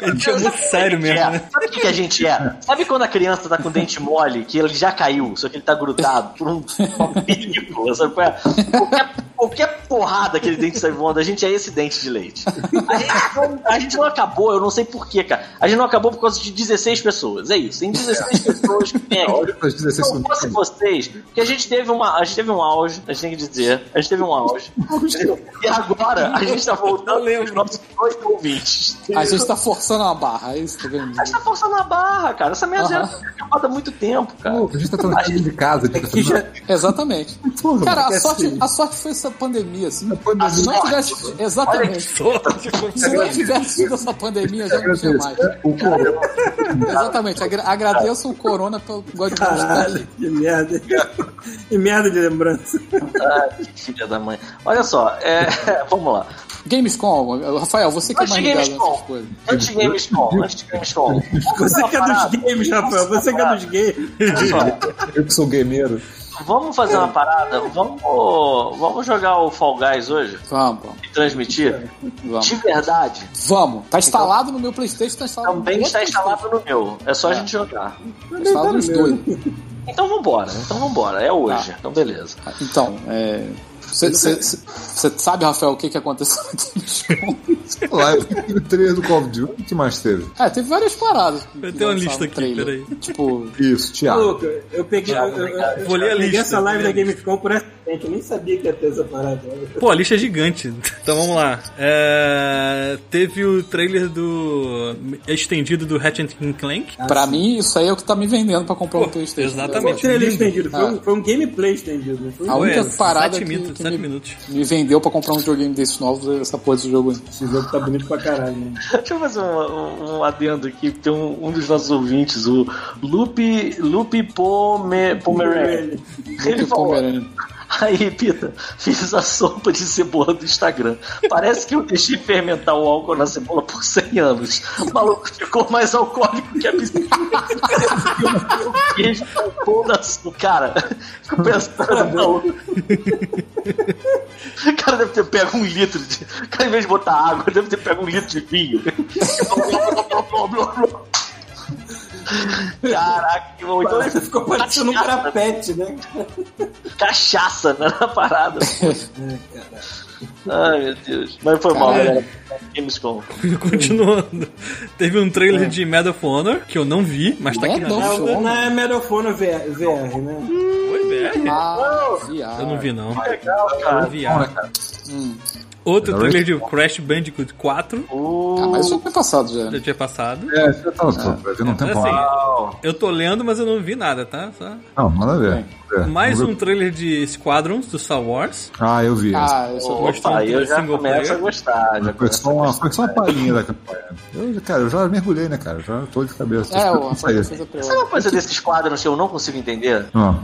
Ele chamou sério mesmo, É, né? Sabe o que, que a gente é? Sabe quando a criança tá com o dente mole, que ele já caiu, só que ele tá grudado por um película, sabe qual é? Qualquer, qualquer porrada aquele dente sai voando, a gente é esse dente de leite. A gente, não, a gente não acabou, eu não sei porquê, cara. A gente não acabou por causa de 16 pessoas, é isso. Tem 16 pessoas que tem aqui. Olha para as 16 Se não fosse vocês, porque a gente teve uma, a gente teve um auge, a gente tem que dizer, a gente teve um auge. E agora a gente tá voltando os nossos dois ouvintes. A gente tá forçando uma barra, é isso que eu tô querendo A gente tá forçando a barra, cara. Essa merda já acabada há muito tempo, cara. Pô, a gente tá tranquilo de casa, a gente tá Que já- Exatamente. Porra, Cara, a porque sorte, assim- a sorte foi essa pandemia, assim. pandemia. Se não tivesse. Exatamente. Se não tivesse sido essa pandemia, já não tinha mais. O corona. Exatamente. Agra- agradeço o Corona pelo Caralho, aqui. que merda. que merda de lembrança. Ah, que filha da mãe. Olha só, é, vamos lá. Gamescom, Rafael, você que é mais ligado Gamescom, nessas coisas. antes de Gamescom, antes de Gamescom. Você que é dos games, Rafael. Você que é dos games. Eu que sou gameiro. vamos fazer uma parada, vamos, vamos jogar o Fall Guys hoje Vamos, vamos, e transmitir? vamos. De verdade, Vamos. Tá instalado no meu Playstation, tá instalado também no está instalado no meu. É só a gente jogar. Tá instalado nos dois. Então vambora, então vambora. É hoje. Então beleza. Então, é. Você sabe, Rafael, o que, que aconteceu? Sei lá, o trailer do Call of Duty, o que mais teve? É, teve várias paradas. Eu tenho uma lista aqui, trailer. peraí. Tipo, Isso, Thiago. Louco, eu peguei, eu, eu, eu, Vou ler a peguei lista, essa live da a Gamescom por essa gente, eu nem sabia que ia ter essa parada. Pô, a lista é gigante. Então vamos lá. É, Teve o trailer do. estendido do Ratchet Clank. pra mim, isso aí é o que tá me vendendo pra comprar Pô, um Playstation. Foi um exatamente. trailer estendido, foi, um, foi um gameplay estendido. Foi A um única Ué, parada que, que sete me, minutos. me vendeu pra comprar um videogame desses novos é essa porra desse jogo aí. Esse jogo tá bonito pra caralho, né? Deixa eu fazer um, um, adendo aqui. Tem um, um dos nossos ouvintes, o Lupe, Lupe Pome, Pomeranian. Ele Lupe falou. Aí, Pita, fiz a sopa de cebola do Instagram. Parece que eu deixei fermentar o álcool na cebola por 100 anos. O maluco ficou mais alcoólico que a bicicleta. o queijo tampou na sopa. Cara, fico pensando, maluco. O cara deve ter pego um litro de. O cara, em vez de botar água, deve ter pego um litro de vinho. Caraca, que bom. Então, Você ficou parecendo um carapete, né? cachaça né, na parada. Ai, meu Deus. Mas foi mal, galera. Gamescom. Continuando. Teve um trailer de Medal of Honor, que eu não vi, mas tá aqui na Medal of lista. Honor? Não é Medalfone VR, VR, né? Foi, VR? Ah, viado. Eu não vi, não. Legal, cara. VR. Hum. Outro trailer de Crash Bandicoot 4, Ah, mas isso foi passado já. já tinha passado. É, você tá, tá, vai ver num tempo assim. Eu tô lendo, mas eu não vi nada, tá? Só- Não, manda ver. É, Mais um ver. trailer de Squadrons, do Star Wars. Ah, eu vi. Ah, eu sou Opa, eu já começo player? a gostar. Já Foi só, uma, foi só uma palhinha da campanha. Eu, cara, eu já mergulhei, né, cara? Já tô de cabeça. É, o Isso Rafael aí. fez a Sabe uma coisa desses quadros que eu não consigo entender? Ó,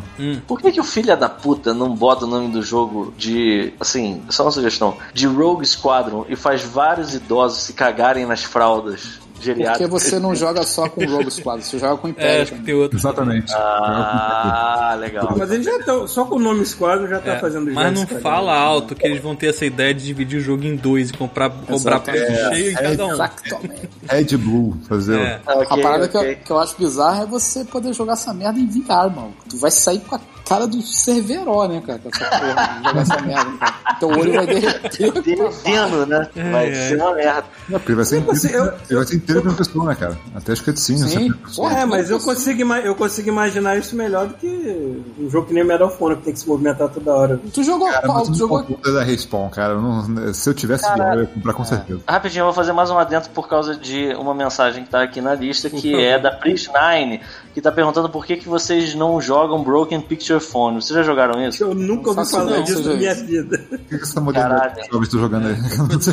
Por que, que o filho da puta não bota o nome do jogo de. Assim, só uma sugestão. De Rogue Squadron e faz vários idosos se cagarem nas fraldas geriátricas? Porque você não joga só com o Rogue Squad, você joga com o É, Império acho que também. tem outro. Exatamente. Ah, legal. Mas eles já estão, só com o nome Squadron já tá É, fazendo mas não fala cara. alto que eles vão ter essa ideia de dividir o jogo em dois e comprar, cobrar preço cheio em cada um. Exatamente. Red Blue, fazer. É. A Ok, parada que, ok. eu, que eu acho bizarra é você poder jogar essa merda em VR, mano. Tu vai sair com a cara do Cerveró, né, cara? Com essa porra, de jogar essa merda, cara. Teu olho vai derreter. Derretendo, né? Vai É, ser uma merda. Não, porque vai ser inteiro, assim, eu- ele vai ser inteiro pra pessoa, né, cara? Até as cutscenes. Sim. essa pessoa. Porra, É, mas eu consigo, eu consigo imaginar isso melhor do que um jogo que nem Medal Honor, que tem que se movimentar toda hora. Tu jogou, Cara, mas tu jogou conta da Respawn, cara. Eu não- se eu tivesse Cara, eu ia comprar com certeza. Rapidinho, eu vou fazer mais um adentro por causa de uma mensagem que tá aqui na lista, que é da Pris9, que tá perguntando por que, que vocês não jogam Broken Picture Phone. Vocês já jogaram isso? Eu nunca ouvi falar não, disso na minha isso. vida. O que, que essa eu tô jogando aí?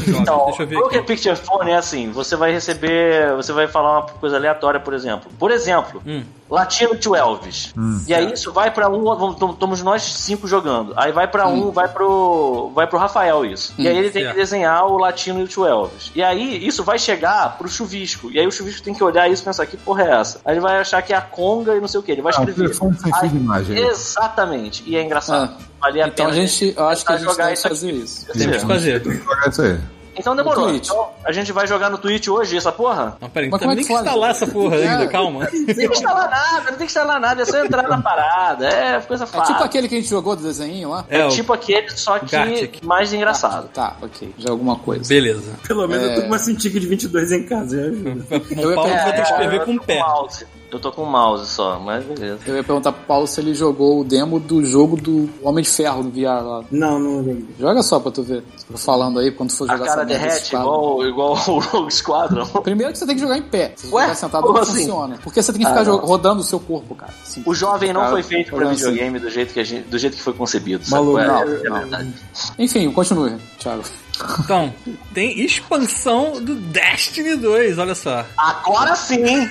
Então, Deixa eu ver aqui. Picture Phone é assim, você vai receber, você vai falar uma coisa aleatória, por exemplo. Por exemplo, Hum. Latino to Elvis. E aí isso vai pra um, vamos- estamos nós cinco jogando. Aí vai pra um, vai pro vai pro Rafael isso. E aí ele tem certo. que desenhar o Latino e o to Elvis. E aí isso vai chegar pro chuvisco. E aí o chuvisco tem que olhar isso e pensar que porra é essa? Aí ele vai achar que é a conga e não sei o que. Ele vai Ah, o escrever. fio de imagem. Exatamente. E é engraçado. Valia a Então a gente, eu acho que a gente jogar deve isso aqui. fazer isso. Temos que fazer. Tem que jogar isso aí. Então demorou. Então a gente vai jogar no Twitch hoje essa porra? Não, peraí, Mas não é tem que nem que instalar essa porra É. ainda, calma. Não tem que instalar nada, não tem que instalar nada, é só entrar na parada. É coisa É fácil. tipo aquele que a gente jogou do desenho lá? É, É tipo aquele, só que Gartic. mais engraçado. Tá, ok. Já é alguma coisa. Beleza. Pelo menos eu tô É. com uma Cintiq de 22 em casa, já ajuda. O ia Paulo pegar- vai ter que escrever eu com o pé. Eu tô com o mouse só, mas beleza. Eu ia perguntar pro Paulo se ele jogou o demo do jogo do Homem de Ferro no VR lá. Não, não joguei. Joga só pra tu ver. Tô falando aí quando for A jogar cara merda desse derrete igual, igual o Rogue Squadron. Primeiro que você tem que jogar em pé. Se você Ué? jogar sentado Como não assim? funciona. Porque você tem que ficar Ah, rodando o seu corpo, cara. Assim. O jovem não Cara, foi feito pra olhando assim. videogame do jeito que, a gente, do jeito que foi concebido. Maluco, sabe? Não, É, é não. verdade. Enfim, continue, Thiago. Então, tem expansão do Destiny 2, olha só. Agora sim!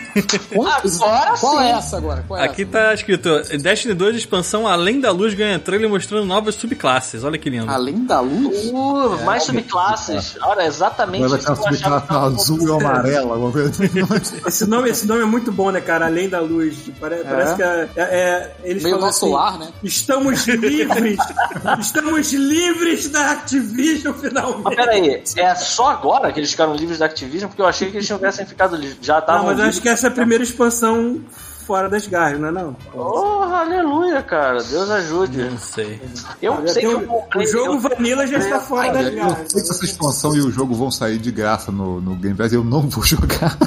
Agora Qual sim. é essa agora? Qual é Aqui essa? tá escrito Destiny 2 expansão Além da Luz ganha trailer mostrando novas subclasses. Olha que lindo. Além da luz? Uh, mais subclasses. Olha, exatamente Vai isso ter uma subclasse azul e amarela, alguma coisa assim. Esse nome, esse nome é muito bom, né, cara? Além da luz. Pare- Parece, que é, é- é- eles Meio falam nosso assim, lar, né? Estamos livres! estamos livres da Activision, Mas peraí, é só agora que eles ficaram livres da Activision? Porque eu achei que eles tivessem ficado livres. Já Não, estavam mas eu acho que essa é a primeira expansão fora das garras, não é não? Porra, aleluia, cara. Deus ajude. Não sei. Eu Já sei que tem eu o, jogo eu- Vanilla já está fora das Eu garras. sei que essa expansão e o jogo vão sair de graça no, no Game Pass eu não vou jogar.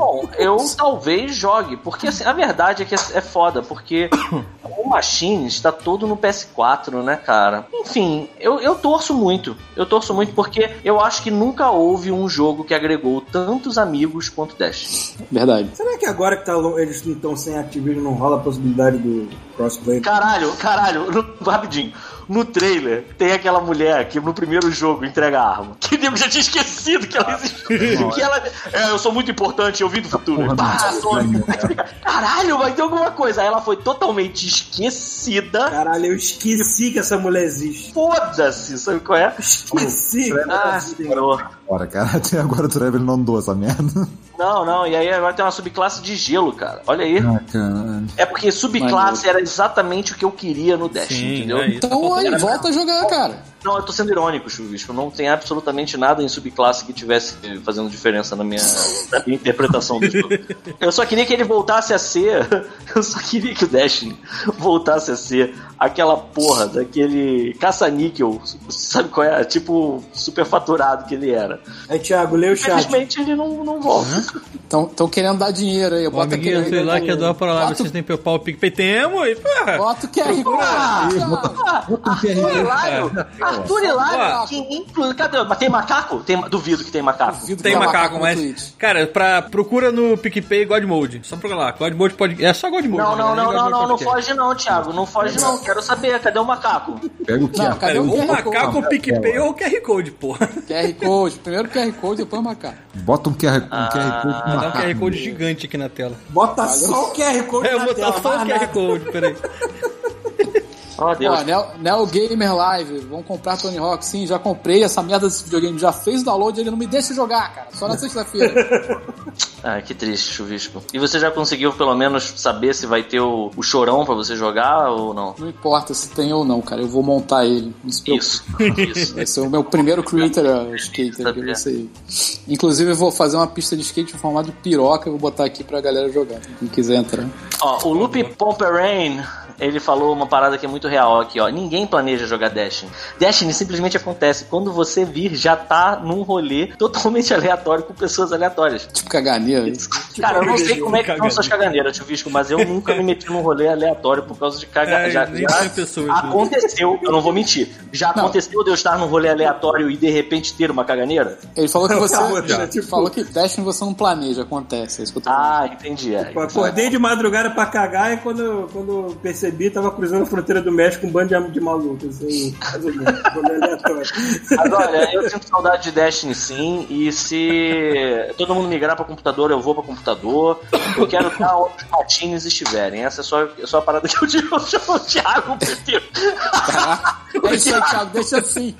Bom, eu talvez jogue, porque assim, a verdade é que é foda, porque o Machine está todo no PS4, né, cara? Enfim, eu, eu torço muito. Eu torço muito porque eu acho que nunca houve um jogo que agregou tantos amigos quanto Dash. Verdade. Será que agora que tá, eles não estão sem Activision não rola a possibilidade do crossplay? Caralho, caralho, rapidinho. No trailer tem aquela mulher que no primeiro jogo entrega a arma. Que nego já tinha esquecido que ela existia. que ela. É, eu sou muito importante, eu vim do futuro. Porra, Pá, fica, Caralho, vai ter alguma coisa. Aí ela foi totalmente esquecida. Caralho, eu esqueci que essa mulher existe. Foda-se, sabe qual é? Esqueci. Ah, senhor. Bora, cara. Até agora o Trevor não andou essa merda. Não, não, e aí agora tem uma subclasse de gelo, cara. Olha aí. Ah. É porque subclasse era exatamente o que eu queria no Dash, Sim, entendeu? é isso. Então aí, volta a jogar, cara. Não, eu tô sendo irônico, Chuvisco. Não tem absolutamente nada em subclasse que tivesse fazendo diferença na minha, na minha interpretação do jogo. Eu só queria que ele voltasse a ser. Eu só queria que o Destiny voltasse a ser aquela porra daquele caça-níquel. Sabe qual é? Tipo, superfaturado que ele era. Aí, Thiago, lê o chat. Infelizmente ele não, não volta. Estão querendo dar dinheiro aí. Bota aquele. sei lá que é doar pra lá, Bota- vocês têm PayPal, PicPay, temos, e. Bota o QR Code. Ah, Arthur Hilário, Arthur Hilário, que inclui. Cadê? Mas tem macaco? Tem, duvido que tem macaco. Duvido Tem que macaco, mas. Cara, pra, procura no PicPay God Mode. Só procura lá. God Mode pode. É só God Mode. Não, né? não, não, não, não, não foge não, Thiago. Não foge não. Quero saber, cadê o macaco? Pega o que? Não, é. cadê Cara, o macaco, ou PicPay ou QR Code, porra. QR Code. Primeiro QR Code, depois o macaco. Bota um QR, um Ah, QR Code com Dá um macaco. QR Code gigante aqui na tela. Bota só o QR Code É, eu na vou tela. botar só o QR. Code, peraí. Ó, Deus. Ó, Neo, Neo Gamer Live, vamos comprar Tony Hawk. Sim, já comprei essa merda desse videogame. Já fez o download, ele não me deixa jogar, cara. Só na sexta-feira. Ah, que triste, chuvisco. E você já conseguiu pelo menos saber se vai ter o, o chorão pra você jogar ou não? Não importa se tem ou não, cara. Eu vou montar ele. Isso, isso. Vai ser o meu primeiro creator uh, skater que vai ser. Inclusive, eu vou fazer uma pista de skate em formato de piroca. Eu vou botar aqui pra galera jogar. Quem quiser entrar. Ó, o Lupe Pomperain, ele falou uma parada que é muito real aqui, ó. Ninguém planeja jogar Destiny. Destiny simplesmente acontece. Quando você vir, já tá num rolê totalmente aleatório com pessoas aleatórias. Tipo caganeira. Cara, eu não sei como é que são suas caganeiras, Chuvisco, mas eu nunca me meti num rolê aleatório por causa de É, caga... já, pessoas, né? aconteceu, eu não vou mentir. Já Não. aconteceu de eu estar num rolê aleatório e de repente ter uma caganeira? Ele falou que você. Calma, já, tipo- Falou que Destiny você não planeja, acontece. É isso que eu tô falando. Ah, entendi. É. Acordei de madrugada pra cagar e quando, quando eu percebi, tava cruzando a fronteira do México com um bando de, de malucos. Assim, mais ou menos, rolê aleatório. Mas olha, eu sinto saudade de Destiny sim, e se todo mundo migrar pra computador, eu vou pra computador. Eu quero estar onde os patins estiverem. Essa é só, é só a parada que eu digo. Eu chamo o Thiago Peteiro. É isso aí, Thiago, deixa assim.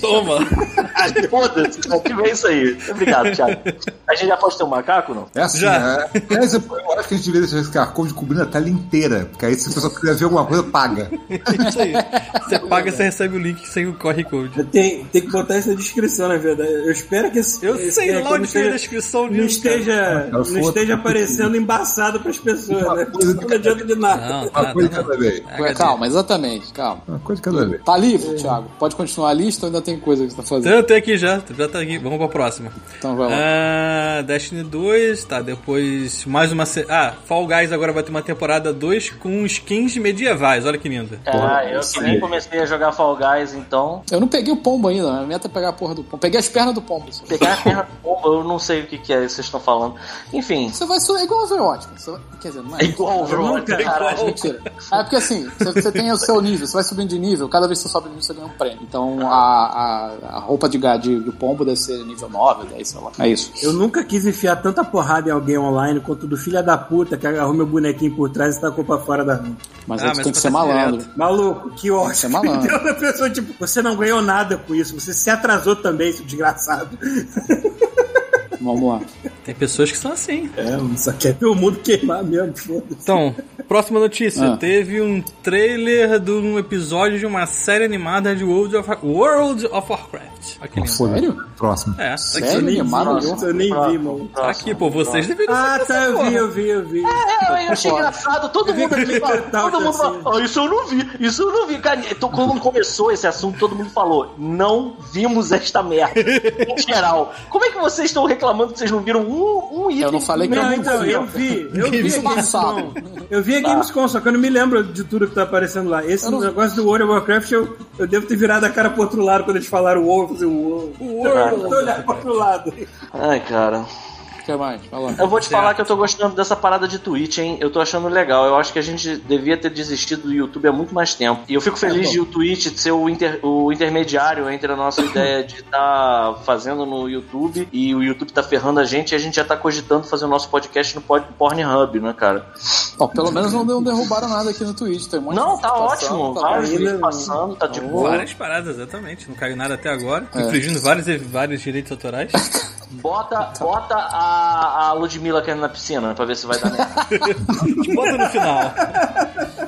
Toma. Foda-se, é isso aí. Obrigado, Thiago. A gente já pode ter um macaco, não? É assim, Já. é, é, esse- eu acho que a gente deveria deixar esse QR Code cobrindo a tela inteira. Porque aí se a pessoa quiser ver alguma coisa, paga. Isso aí. Você paga, você recebe o link sem o QR Code. Tem, tem que botar isso na descrição, na verdade. Eu espero que esse. Eu esse sei lá onde tem a esteja- descrição não disso. cara. esteja, não foda. esteja aparecendo embaçado pras pessoas, né? coisa de Não adianta de nada. Não, Uma tá, coisa de tá, cada vez. Calma, exatamente, calma. Uma coisa de cada vez. Tá livre, Thiago? Pode continuar a lista ou ainda tem coisa que você tá fazendo? Eu tenho aqui já, já tá aqui. Vamos pra próxima. Então vai lá. Ah, Destiny 2, tá, depois mais uma. se- Ah, Fall Guys agora vai ter uma temporada 2 com skins medievais, olha que lindo. Ah, eu que nem comecei a jogar Fall Guys, então. Eu não peguei o pombo ainda, a meta é pegar a porra do pombo. Peguei as pernas do pombo. só. Pegar a perna do pombo, eu não sei o que, que é que vocês estão falando. Enfim. Você vai ser igual Overwatch. cara. Você vai- Quer dizer, não é? É igual o Overwatch, caralho. Mentira. É porque assim, você, você tem o seu nível, você vai subindo de nível, cada vez que você sobe de nível, você ganha um prêmio. Então a, a, a roupa de, de, de pombo deve ser nível 9, 10, sei lá. É isso. Eu nunca quis enfiar tanta porrada em alguém online quanto do filho da puta que agarrou meu bonequinho por trás e tacou pra fora da rua. Mas Ah, aí tu mas tem que ser acontece malandro. direto. Maluco, que ótimo. Você é malandro. Deu na pessoa, tipo, você não ganhou nada com isso, você se atrasou também, seu desgraçado. Vamos lá. Tem pessoas que são assim. É, só quer ver o mundo queimar mesmo, foda-se. Então, próxima notícia. Ah. Teve um trailer de um episódio de uma série animada de World of, World of Warcraft. Que lindo. Sério? Próximo. É, tá aqui. Sério? Animaram eu? Nem vi, mano. Tá aqui, pô. Vocês deveriam Ah, tá, eu porra. vi, eu vi, eu vi. É, eu achei engraçado, todo mundo aqui fala, tava todo mundo assim. fala, "Ah, isso eu não vi, isso eu não vi, cara. Então, quando começou esse assunto, todo mundo falou, não vimos esta merda, em geral. Como é que vocês estão reclamando que vocês não viram um, um item? Eu não falei que Não, não então, vi. eu vi, eu vi a. Gamescom. Eu vi a Gamescom, só que eu não me lembro de tudo que tá aparecendo lá. Esse não- negócio do World of Warcraft, eu, eu devo ter virado a cara pro outro lado quando eles falaram o World, eu o World. World. Eu tô olhando pro outro lado. Ai, cara. Que mais? Fala. Eu vou te Certo. falar que eu tô gostando dessa parada de Twitch, hein? Eu tô achando legal. Eu acho que a gente devia ter desistido do YouTube há muito mais tempo. E eu fico feliz de o Twitch ser o, inter- o intermediário entre a nossa ideia de estar fazendo no YouTube e o YouTube tá ferrando a gente e a gente já tá cogitando fazer o nosso podcast no Pod- Pornhub, né, cara? Ó, pelo menos não, não derrubaram nada aqui no Twitch. Tem um monte Não, tá ótimo. tá Vários vídeos passando, tá de boa. Várias paradas, exatamente. Não caiu nada até agora. É. Infringindo vários, vários direitos autorais. Bota, bota a, a Ludmilla caindo na piscina pra ver se vai dar merda. Bota no final.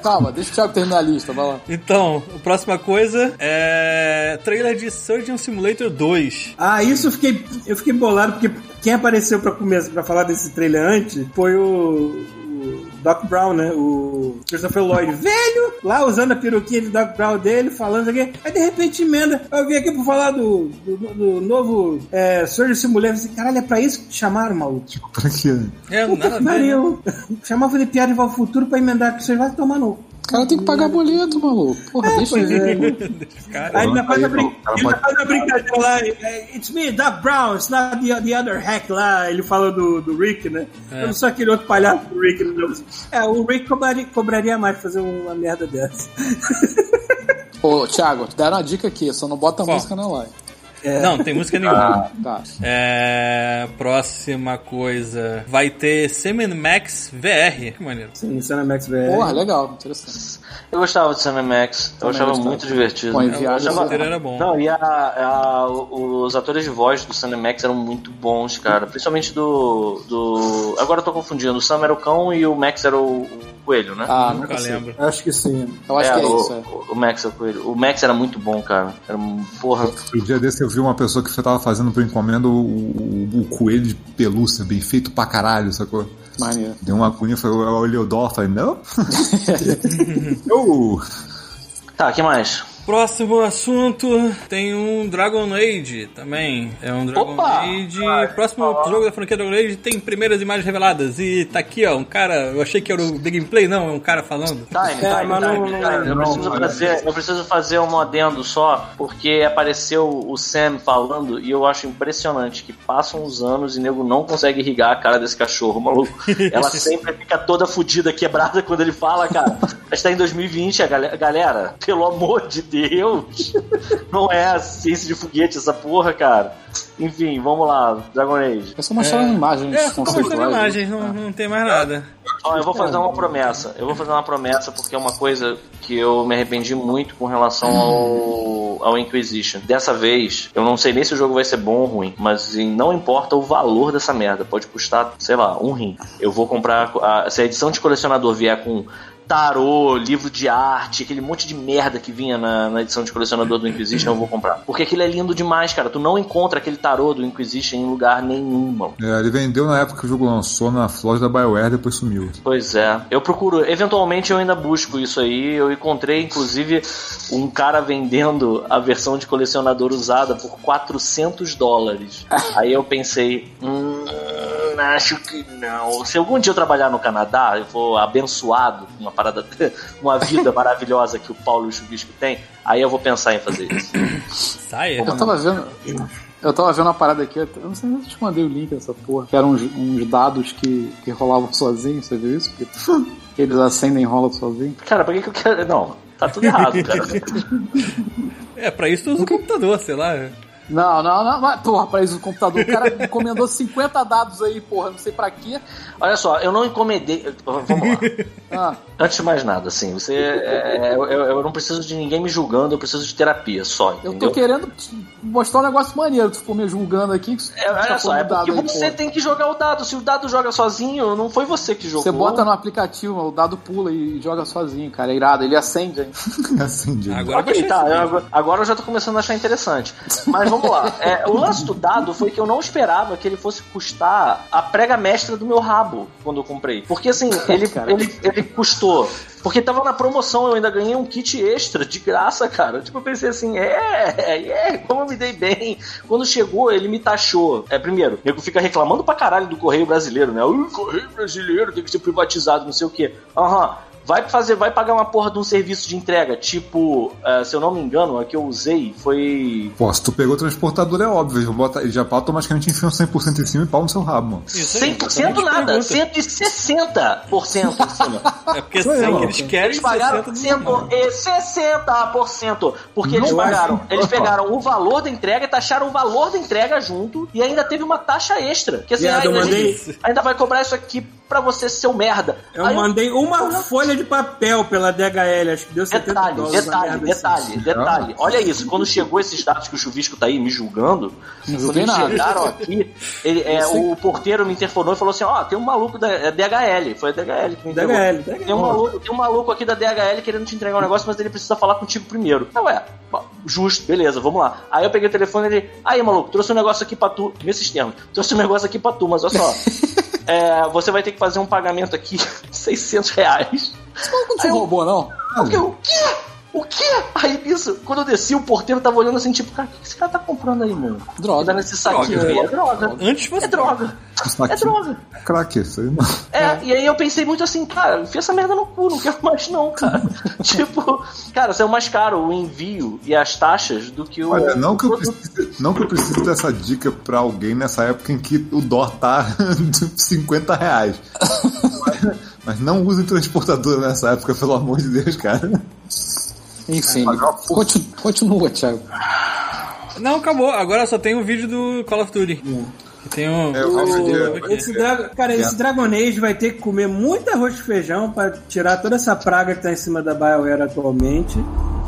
Calma, deixa o Thiago terminar a lista, vai lá. Então, a próxima coisa é. Trailer de Surgeon Simulator 2. Ah, isso eu fiquei, eu fiquei bolado, porque quem apareceu pra, começar, pra falar desse trailer antes foi o, o Doc Brown, né? O Christopher Lloyd. Velho, lá usando a peruquinha de Doc Brown dele, falando aqui. Aí de repente emenda. Eu vim aqui pra falar do, do, do novo é, Surgeon Simulator. Caralho, é pra isso que te chamaram, maluco? Pra quê? É, Puta nada que né? pariu. Chamava de piada de ao futuro pra emendar que você vai tomar no. O cara tem que pagar boleto, maluco. Porra, deixa ele. é. Cara, Aí ele ainda faz a, brin faz a brincadeira lá. é, It's me, Doc Brown, it's not the, the other hack lá. Ele fala do, do Rick, né? Eu não sou aquele outro palhaço do Rick. Não. É, o Rick cobraria, cobraria mais fazer uma merda dessa. Ô, Thiago, te deram uma dica aqui, só não bota Qual? música na live. Não, não tem música nenhuma. Tá. É. Próxima coisa. Vai ter Semen Max VR. Que maneiro. Sim, Cinemax VR. Porra, legal, interessante. Eu gostava de Cinemax, eu Também achava gostava. muito divertido. Põe Eu viagem, achava- era bom. Não, e a- a- os atores de voz do Cinemax eram muito bons, cara. Principalmente do. do... Agora eu tô confundindo. O Sam era o cão e o Max era o, o coelho, né? Ah, Nunca nunca lembro. Acho que sim. Eu acho que é o, isso, é. o- o Max é o coelho. O Max era muito bom, cara. Era um. Porra. O dia desse eu vi uma pessoa que você tava fazendo por encomenda o, o, o coelho de pelúcia, bem feito pra caralho, sacou? Maneiro. Deu uma cunha, foi, eu olhei o dó, falei, não? eu, Tá, que mais? Próximo assunto tem um Dragon Age também. É um Dragon Opa! Age. Próximo jogo da franquia Dragon Age tem primeiras imagens reveladas. E tá aqui, ó, um cara. Eu achei que era o The Gameplay, não, é um cara falando. Time, É, time, mas não- time, não- time. Eu, não- preciso não- fazer, eu preciso fazer um adendo só, porque apareceu o Sam falando e eu acho impressionante que passam os anos e nego não consegue irrigar a cara desse cachorro, maluco. Ela sempre fica toda fodida, quebrada quando ele fala, cara. A gente tá em 2020, a galera, galera, pelo amor de Deus. Não é ciência de foguete essa porra, cara. Enfim, vamos lá, Dragon Age. É só mostrar imagens É, ficou mostrando imagens, não, não tem mais nada. Ó, eu vou fazer uma promessa. Eu vou fazer uma promessa porque é uma coisa que eu me arrependi muito com relação ao, ao Inquisition. Dessa vez, eu não sei nem se o jogo vai ser bom ou ruim, mas não importa o valor dessa merda. Pode custar, sei lá, um rim. Eu vou comprar. a- se a edição de colecionador vier com tarô, livro de arte, aquele monte de merda que vinha na, na edição de colecionador do Inquisition, eu vou comprar. Porque aquilo é lindo demais, cara. Tu não encontra aquele tarô do Inquisition em lugar nenhum, mano. é, ele vendeu na época que o jogo lançou na Flórida da BioWare, depois sumiu. Pois é. Eu procuro, eventualmente eu ainda busco isso aí. Eu encontrei, inclusive, um cara vendendo a versão de colecionador usada por 400 dólares. Aí eu pensei, hum, acho que não. Se algum dia eu trabalhar no Canadá, eu for abençoado com uma parada, uma vida maravilhosa que o Paulo e o Chubisco tem, aí eu vou pensar em fazer isso. Sai, Eu tava vendo. Eu tava vendo uma parada aqui, eu não sei se eu te mandei o link dessa porra, que eram uns, uns dados que, que rolavam sozinhos, você viu isso? Que, que eles acendem e rolam sozinho. Cara, pra que, que eu quero. Não, tá tudo errado, cara. É, pra isso tu usa o computador, sei lá. Não, não, não, mas, porra, pra isso o computador, o cara encomendou 50 dados aí, porra, não sei pra quê. Olha só, eu não encomendei. Vamos lá. Ah, Antes de mais nada, assim, você. é, eu, eu- eu não preciso de ninguém me julgando, eu preciso de terapia só, eu entendeu? tô querendo mostrar um negócio maneiro, tu ficou me julgando aqui. que É, olha tá só, é porque aí, você porra. tem que jogar o dado. Se o dado joga sozinho, não foi você que jogou. Você bota no aplicativo, o dado pula e joga sozinho, cara. É irado, ele acende aí. Acendi. Agora Ok, vai tá. eu agora- agora eu já tô começando a achar interessante. Mas vamos lá. É, o lance do dado foi que eu não esperava que ele fosse custar a prega mestra do meu rabo quando eu comprei. Porque assim, ele, Cara. ele, ele custou. Porque tava na promoção, eu ainda ganhei um kit extra de graça, cara. Tipo, eu pensei assim, é, é, como eu me dei bem. Quando chegou, ele me taxou. É, primeiro, nego fica reclamando pra caralho do Correio Brasileiro, né? O Correio Brasileiro tem que ser privatizado, não sei o quê. Aham. Vai fazer, vai pagar uma porra de um serviço de entrega, tipo, eh, se eu não me engano, a que eu usei foi Pô, se tu pegou o transportador é óbvio, ele bota- já automaticamente enfia um 100% em cima e pau no seu rabo, mano. Isso aí, 100% exatamente nada, pergunta. 160% em cima. É porque 100 eu. que eles querem Eles pagaram 60 do 160%. Porque eles acho- pagaram. Eles Opa. pegaram o valor da entrega e taxaram o valor da entrega junto. E ainda teve uma taxa extra. Que assim, eu ainda, ainda vai cobrar isso aqui pra você, seu merda. Eu Aí mandei uma folha de papel pela DHL, acho que deu 70 Detalhe, dólares. detalhe, merda detalhe, assim. detalhe. Olha isso, quando chegou esses dados que o Chuvisco tá aí me julgando, Não quando eles nada. chegaram aqui, ele, é, Eu o porteiro me interfonou e falou assim: Ó, tem um maluco da é DHL, foi a DHL que me entregou. DHL, DHL. Tem um, maluco, tem um maluco aqui da DHL querendo te entregar um negócio, mas ele precisa falar contigo primeiro. Ah, ué, justo, beleza, vamos lá. Aí eu peguei o telefone e ele, aí maluco, trouxe um negócio aqui pra tu, nesses termos, trouxe um negócio aqui pra tu, mas olha só. é, você vai ter que fazer um pagamento aqui, 600 reais. Maluco não te roubou, não? Quê? O quê? O quê? Aí isso, quando eu desci, o porteiro tava olhando assim, tipo, cara, o que esse cara tá comprando aí, mano? Droga. Tá nesse saquinho aí. É droga. Antes você. É droga. É droga. Crack, isso aí não. É, e aí eu pensei muito assim, cara, enfia essa merda no cu, não quero mais não, cara. tipo, cara, saiu mais caro o envio e as taxas do que o. Olha, não que, eu precise, não que eu precise dessa dica pra alguém nessa época em que o dólar tá de 50 reais. Mas, mas não use transportador nessa época, pelo amor de Deus, cara. Enfim. Continua, continua, Thiago. Não, acabou. Agora só tem o vídeo do Call of Duty. Que tem um. É, acho que- Esse Dra- cara, esse Dragon Age vai ter que comer muito arroz e feijão pra tirar toda essa praga que tá em cima da BioWare atualmente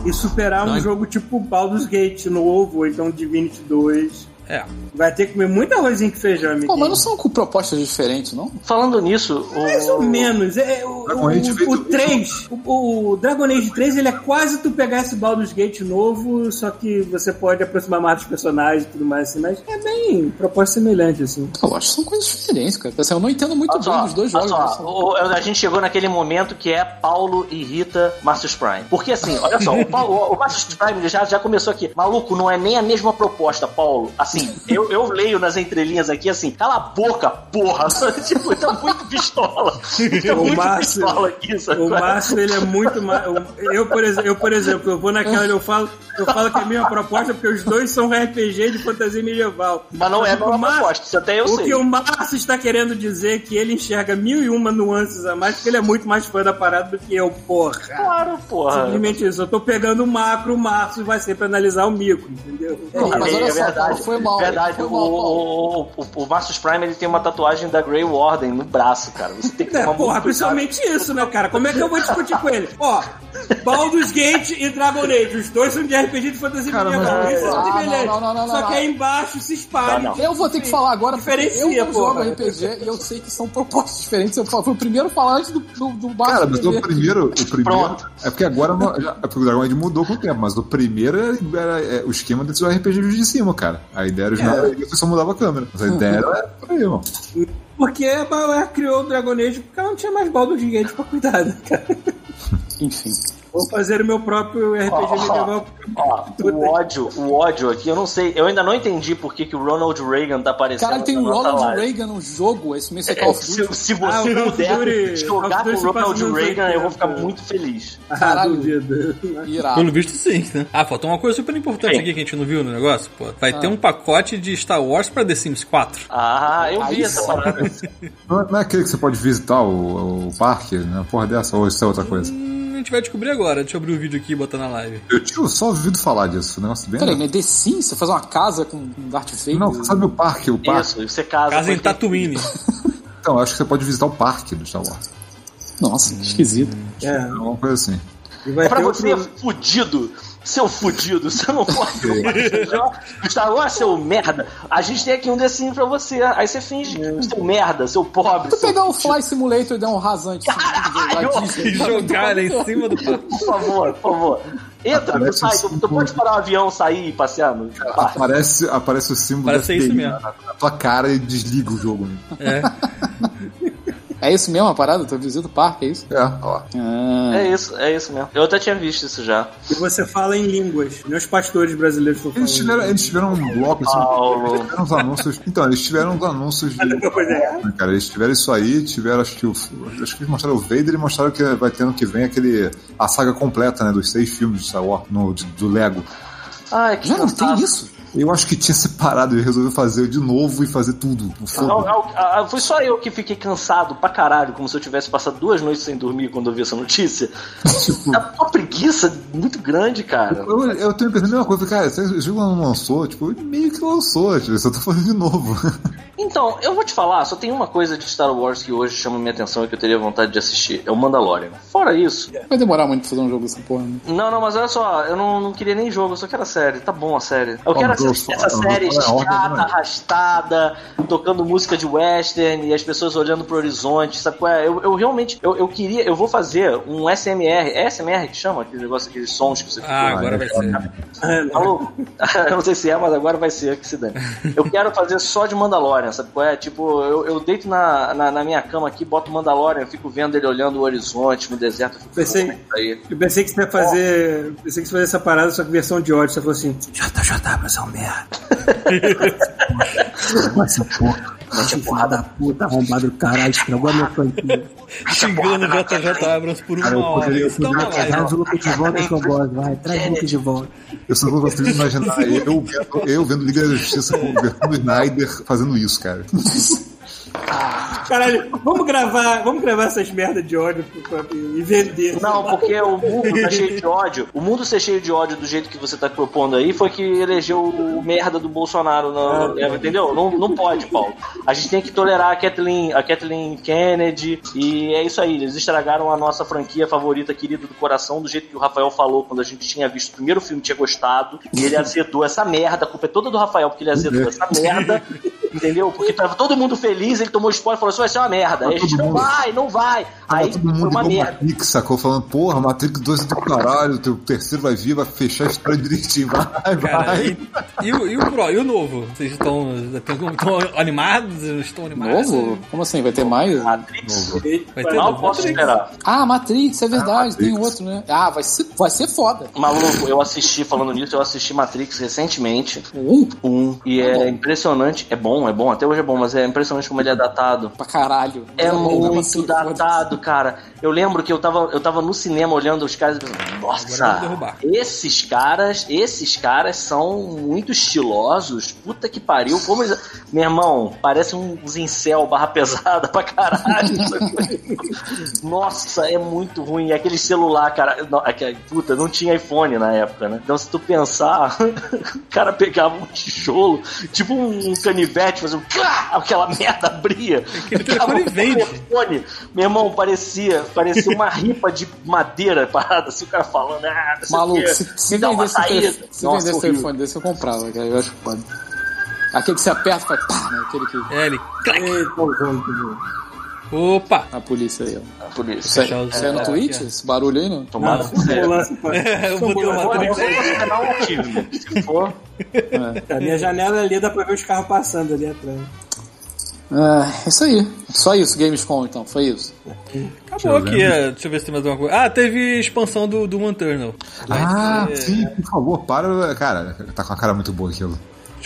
e superar um Não. jogo tipo Baldur's Gate novo, ou então Divinity 2. É. Vai ter que comer muito arrozinho com feijão, Pô, amiguinho. mas não são com propostas diferentes, não? Falando nisso, o. Mais ou menos. É, o, Dragon o, Age o, o 3, o, o Dragon Age 3, ele é quase tu pegar esse Baldur's Gate novo, só que você pode aproximar mais dos personagens e tudo mais assim, mas é bem proposta semelhante, assim. Eu acho que são coisas diferentes, cara. Assim, eu não entendo muito Olha bem só, os dois olha jogos. só, né? o- a gente chegou naquele momento que é Paulo e Rita Marcus Prime. Porque assim, olha só, o, Paulo, o, o Marcus Prime ele já, já começou aqui. Maluco, não é nem a mesma proposta, Paulo. Assim, eu, eu leio nas entrelinhas aqui assim, cala a boca, porra. tipo, tá muito pistola. Tá O muito Márcio- pistola aqui, sabe? O Márcio, ele é muito mais. Eu, por exemplo, eu, por exemplo, eu vou naquela e eu falo, eu falo que é a mesma proposta porque os dois são RPG de fantasia medieval. Mas não é a o mesma Márcio- proposta, isso até eu o sei. que o Márcio está querendo dizer é que ele enxerga mil e uma nuances a mais, porque ele é muito mais fã da parada do que eu, porra. Claro, porra. Simplesmente isso. Eu tô pegando o macro, o Márcio vai ser pra analisar o micro, entendeu? Não, mas É, olha é só, verdade, foi mal. verdade. O, mal, Paulo. o, o, o Marcus Prime ele tem uma tatuagem da Grey Warden no braço, cara. Você tem que É, tomar porra, muito principalmente isso, né, cara? Como é que eu vou discutir com ele? Ó, Baldur's Gate e Dragon Age, os dois são de RPG de fantasia Cara, mas- medieval. Isso é Ah, semelhante. não, não, não, não, Só não. que aí embaixo se espalha. Não, não. Eu vou ter que falar agora, porque Diferencia, eu não jogo. RPG e eu sei que são propostas diferentes. Eu fui o primeiro a falar antes do, do, do Cara, mas o primeiro. O primeiro Pronto. é porque agora não- já- é porque o Dragon Age mudou com o tempo, mas o primeiro era, era- é, o esquema desses RPG de cima, cara. A ideia era é. você só mudava a câmera. Mas a ideia era por aí, irmão. Porque a BioWare criou o Dragon Age porque ela não tinha mais Baldur's Gate pra cuidar, né, cara? Enfim. Vou fazer o meu próprio RPG medieval. Ó, o ódio, o ódio aqui, eu não sei, eu ainda não entendi por que, que o Ronald Reagan tá aparecendo. Caralho, tem o Ronald live. Reagan no jogo, esse mês é É, Call of se, Duty. se Ah, você of puder jogar com o Ronald Reagan, eu vou ficar 80. muito feliz. Ah, Caralho. Irado. Pelo visto, sim, né? Ah, faltou uma coisa super importante Sim. aqui que a gente não viu no negócio, pô. Vai ter um pacote de Star Wars pra The Sims 4. Ah, eu vi Aí essa sim. parada. Não, é- não é aquele que você pode visitar o, o parque, né? Porra dessa, ou isso é outra coisa. Hum, a gente vai descobrir agora. Deixa eu abrir o vídeo aqui e botar na live. Eu tinha só ouvido falar disso, um negócio bem. Peraí, mas The Sims? Você faz uma casa com Darth Vader? Não, sabe o parque? O parque. Isso, você casa. Casa em com- Tatooine. Então, acho que você pode visitar o parque do Star Wars. Nossa, que esquisito. É, É uma coisa assim. e vai É pra você, outro... fudido. Seu fudido, você não pode Star Wars, seu merda. A gente tem aqui um desenho pra você. Aí você finge, seu merda, seu pobre. Seu... pegar o Fly Simulator e der um rasante Caralho! E jogar em cima do. Por favor, por favor. Entra, tu sai, tu, tu pode parar um avião, sair e passear no. Aparece, aparece o símbolo Parece da isso FBI mesmo. na, na tua cara e desliga o jogo. né? É. É isso mesmo a parada? Tu visita o parque, é isso? É, ó. Ah. É isso, é isso mesmo. Eu até tinha visto isso já. E você fala em línguas, nem os pastores brasileiros estão falando. Eles tiveram, eles tiveram um bloco assim. Paulo. Eles tiveram uns anúncios. Então, eles tiveram uns anúncios de. É. Cara, eles tiveram isso aí, tiveram, acho que o. Acho que eles mostraram o Vader e mostraram que vai ter ano que vem aquele. a saga completa, né? Dos seis filmes de Star Wars no, de- do Lego. Ai, que Não, não tem cansaço. isso. Eu acho que tinha separado, ele resolveu fazer de novo e fazer tudo. Não, fogo. não, ah, foi só eu que fiquei cansado pra caralho, como se eu tivesse passado duas noites sem dormir quando eu vi essa notícia. Tá uma preguiça muito grande, cara. Eu, eu tenho pensando a mesma coisa, cara, esse jogo não lançou, tipo, meio que lançou, tipo, eu só tô fazendo de novo. Então, eu vou te falar, só tem uma coisa de Star Wars que hoje chama minha atenção e que eu teria vontade de assistir. É o Mandalorian. Fora isso. Vai demorar muito pra fazer um jogo dessa porra, né? Não, não, mas olha só, eu não, não queria nem jogo, eu só quero a série. Tá bom a série. Eu quero Vamos, essa série vamos, chata, arrastada, tocando música de western e as pessoas olhando pro horizonte, sabe qual é? Eu, eu realmente, eu, eu queria, eu vou fazer um SMR. É SMR que chama? Aquele negócio, aqueles sons que você fica Ah, agora vai ser. Alô? eu não sei se é, mas agora vai ser que se dane. Eu quero fazer só de Mandalorian, sabe qual é? Tipo, eu, eu deito na, na, na minha cama aqui, boto o Mandalorian, fico vendo ele olhando o horizonte no deserto. Eu fico Pensei- "Pô, isso aí. Eu pensei que você ia fazer. Pensei que você ia fazer essa parada, só que versão de ódio. Você falou assim: JJ, é um merda. Essa porra. Essa porra da puta, arrombado do caralho, estragou a minha franquia. Xingando o JJ Abrams por uma eu hora. poderia- eu poderia- raiva. Traz o Luke de volta que eu gosto, vai. Traz o Luke de volta. Eu só não consigo imaginar eu, vendo- eu vendo Liga da Justiça com o Snyder fazendo isso, cara. Caralho, vamos gravar, vamos gravar essas merdas de ódio e vender. Não, porque o mundo tá cheio de ódio. O mundo ser cheio de ódio do jeito que você tá propondo aí foi que elegeu o merda do Bolsonaro, no- no- entendeu? Não, não pode, Paulo. A gente tem que tolerar a Kathleen, a Kathleen Kennedy e é isso aí. Eles estragaram a nossa franquia favorita, querida do coração, do jeito que o Rafael falou quando a gente tinha visto o primeiro filme, tinha gostado, e ele azedou essa merda. A culpa é toda do Rafael, porque ele azedou essa merda. Entendeu? Porque tava todo mundo feliz, ele tomou spoiler e falou: Isso vai ser uma merda. Aí a gente não vai, não vai. Tava Aí todo foi mundo uma igual merda. Matrix, sacou? Falando, porra, Matrix 2 é do caralho, o teu terceiro vai vir, vai fechar a história direitinho, vai, Cara, vai. e, e o, e o Pro, e o novo? Vocês estão, estão animados? Estão animados? Novo? Como assim? Vai ter mais? Matrix. Vai ter Não novo posso Matrix? esperar. Ah, Matrix, é verdade, Matrix. tem outro, né? Ah, vai ser, vai ser foda. Maluco, eu assisti, falando nisso, eu assisti Matrix recentemente. Um Um. E é impressionante. É bom, é bom, até hoje é bom, mas é impressionante como ele é datado. pra caralho. É bom, muito datado, cara. Eu lembro que eu tava, eu tava no cinema olhando os caras e pensando, nossa, esses caras, esses caras são muito estilosos. Puta que pariu. Como eles... Meu irmão, parece uns incel barra pesada pra caralho. nossa, é muito ruim. Aquele celular, cara. Não, aquele- puta, não tinha iPhone na época, né? Então se tu pensar, o cara pegava um tijolo, tipo um canivete, fazia um clá, aquela merda abria. Aquele telefone vende. telefone. Meu irmão, parecia, parecia uma ripa de madeira parada, assim, o cara falando, ah, não sei o Maluco, se, se me dá uma vendesse, um saída. telefone, se Nossa, vendesse horrível. telefone desse, eu comprava, cara. Eu acho foda. Aquele que você aperta e faz pá, né? Aquele que. É, ele. Eita, Opa! A polícia aí, ó. Por isso. Isso aí, isso aí é no é, Twitch? é. Esse barulho aí, não? Tomara que se faz. eu botei canal ativo. Se for, A minha janela ali dá pra ver os carros passando ali atrás. Ah, isso aí. Só isso, Gamescom, então. Foi isso. Acabou aqui. é, Deixa eu ver se tem mais alguma coisa. Ah, teve expansão do Doom Eternal. Ah, ser- sim, por favor, para. Cara, tá com a cara muito boa aquilo.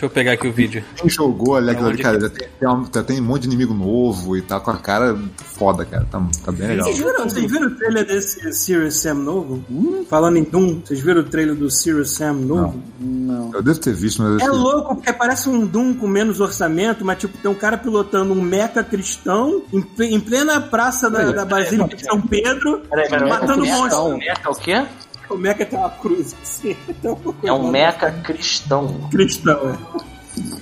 Deixa eu pegar aqui o vídeo. Quem jogou ali aquilo ali, cara, já tem, tem, um- já tem um monte de inimigo novo e tá com a cara foda, cara. Tá, tá bem legal. Vocês viram, vocês viram o trailer desse Serious Sam novo? Falando em Doom, vocês viram o trailer do Serious Sam novo? Não. Eu devo ter visto, mas eu É louco, porque parece um Doom com menos orçamento, mas tipo, tem um cara pilotando um meca cristão em, em plena praça da, da Basílica de São Pedro, Peraí, peraí, matando monstros. Meca o quê? O meca tem uma cruz assim. Então, É um meca cristão. cristão. é.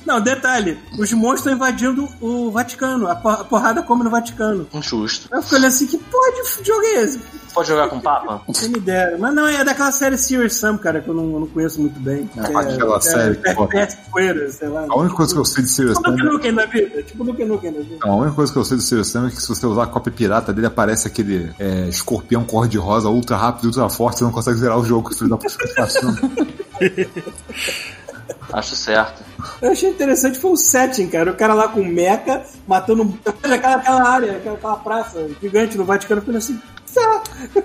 Não, detalhe, os monstros estão invadindo o Vaticano, a por- a porrada come no Vaticano. Injusto. Eu fico olhando assim, que porra de jogo é esse? Pode jogar com papa? Quem me dera. Mas não, é daquela série Serious Sam, cara, que eu não, eu não conheço muito bem. Que aquela série que, pô, Perpétua Poeira, sei lá. A única coisa que eu sei de Serious Tipo Sam. Nukem da vida. Tipo Duke Nukem da vida. Não, a única coisa que eu sei do Serious Sam é que se você usar a cópia pirata dele, aparece aquele é, escorpião cor-de-rosa ultra rápido, ultra forte, você não consegue zerar o jogo, filho da puta. Acho certo. Eu achei interessante foi o setting, cara. O cara lá com meca, matando aquela, aquela área, aquela, aquela praça gigante no Vaticano, ficando assim. "Tá."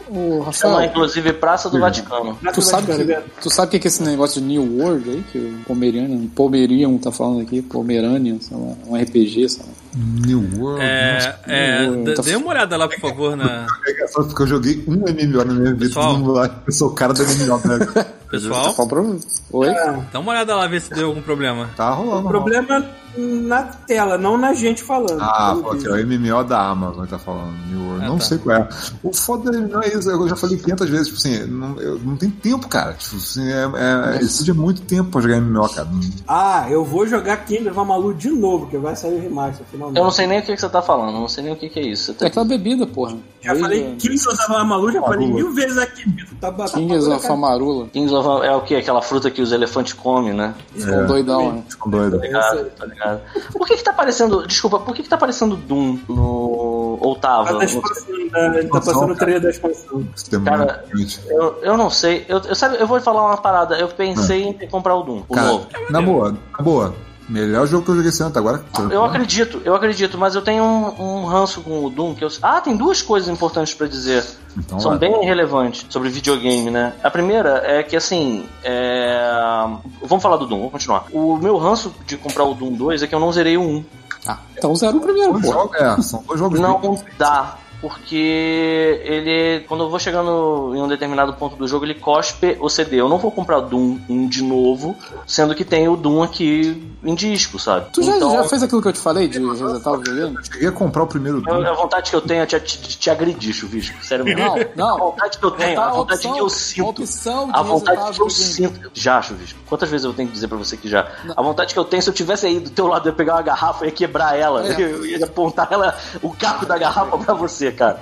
Ô, Chama, Rafael, inclusive, Praça do Vaticano. Tu do sabe, que, né? tu sabe o que é esse negócio de New World aí? Que o Pomeranian, Pomerian tá falando aqui, Pomeranian, sei lá, um RPG, sei lá. New World. nossa. É, é, dê- tá- dê uma olhada lá, por favor, na. É engraçado porque eu joguei um MMO na minha vida. Pessoal. Todo mundo lá, eu sou o cara do MMO, né? Pessoal, o problema? Oi? dá uma olhada lá, ver se deu algum problema. Tá rolando. O problema na tela, não na gente falando. Ah, Pelo pô, aqui, vídeo. ó, MMO da Amazon tá falando. New World. Ah, não tá. sei qual é. O foda dele não é isso. Eu já falei 500 vezes, tipo assim, não, eu não tenho tempo, cara. Tipo assim, é, é, exige muito tempo pra jogar MMO, cara. Ah, eu vou jogar Kingdom of Amalur de novo, que vai sair o remaster Eu não sei nem o que, que você tá falando, não sei nem o que, que é isso. Você É tá- aquela bebida, porra. Já falei é, Kings of Amalur, já falei Amarula. mil vezes aqui. Tá, tá Kings of Amarula. Kings of é o que? Aquela fruta que os elefantes comem, né? Ficou doidão, né? Ficam doido. É Ligado, tá ligado. Por que que tá aparecendo. Desculpa, por que que tá aparecendo Doom no. ou tava? Tá expansão, né? Ele tá passando o trailer da expansão. Cara, Eu, eu não sei. Eu, eu, sabe, eu vou falar uma parada. Eu pensei em comprar o Doom, o Cara, novo. na boa, na boa. Melhor jogo que eu joguei esse ano até agora. Eu acredito, eu acredito, mas eu tenho um, um ranço com o Doom que eu. Ah, tem duas coisas importantes pra dizer. Então, São vai. bem relevantes sobre videogame, né? A primeira é que assim. É... Vamos falar do Doom, vamos continuar. O meu ranço de comprar o Doom 2 é que eu não zerei o 1. Ah, então zero o primeiro, porra. jogos, é, são dois jogos Não dá. Porque ele. Quando eu vou chegando em um determinado ponto do jogo, ele cospe o CD. Eu não vou comprar Doom 1 de novo, sendo que tem o Doom aqui em disco, sabe? Tu já, Então, já fez aquilo que eu te falei de resetar o videogame? Cheguei a comprar o primeiro Doom. eu- a vontade que eu tenho é te, te, te agredir, Chuvisco. Sério mesmo. Não, não. A vontade que eu tenho, a a vontade opção- que eu a sinto. opção de A vontade que eu sinto. Já, Chuvisco. Quantas vezes eu tenho que dizer pra você que já? A vontade que eu tenho, se eu tivesse aí do teu lado, eu ia pegar uma garrafa e ia quebrar ela. É. Eu ia apontar ela, o caco da garrafa pra você, cara.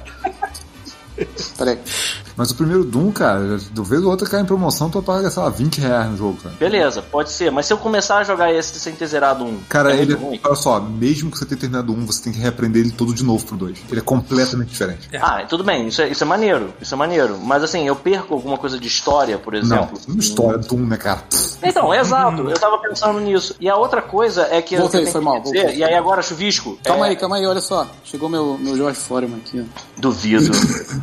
Peraí. Mas o primeiro Doom, cara, do vez ou outra cai em promoção, tu paga, sei lá, 20 reais no jogo, cara. Beleza, pode ser. Mas se eu começar a jogar esse sem ter zerado um. Cara, é ele, ruim. olha só, mesmo que você tenha terminado um, você tem que reaprender ele todo de novo pro 2. Ele é completamente diferente. Ah, tudo bem, isso é, isso é maneiro, isso é maneiro. Mas assim, eu perco alguma coisa de história, por Não, exemplo. uma história Doom, né, cara? Então, exato, eu tava pensando nisso. E a outra coisa é que Voltei, eu tenho foi que mal, dizer, voltei. e aí agora, chuvisco. Calma é, aí, calma aí, olha só. Chegou meu, meu Jorge Foreman aqui, ó. Duvido.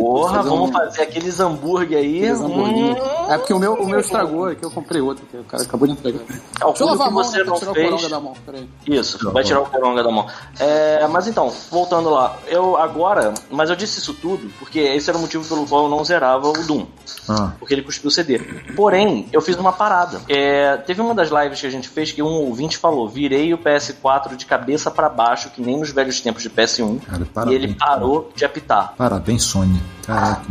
Porra, Fazer vamos um- fazer aqueles hambúrguer aí. Aqueles. Hum, É porque o meu, o meu estragou, é que eu comprei outro, que o cara acabou de entregar. Deixa eu calculo que mão, você pra não tirar o fez. coronga da mão. Peraí. Isso, vai tirar o coronga da mão. É, mas então, voltando lá, eu agora, mas eu disse isso tudo porque esse era o motivo pelo qual eu não zerava o Doom. Ah, Porque ele cuspiu o CD. Porém, eu fiz uma parada. É, teve uma das lives que a gente fez que um ouvinte falou: virei o PS4 de cabeça pra baixo, que nem nos velhos tempos de PS1. Cara, e parabéns. ele parou de apitar. parabéns, Sony. Caraca.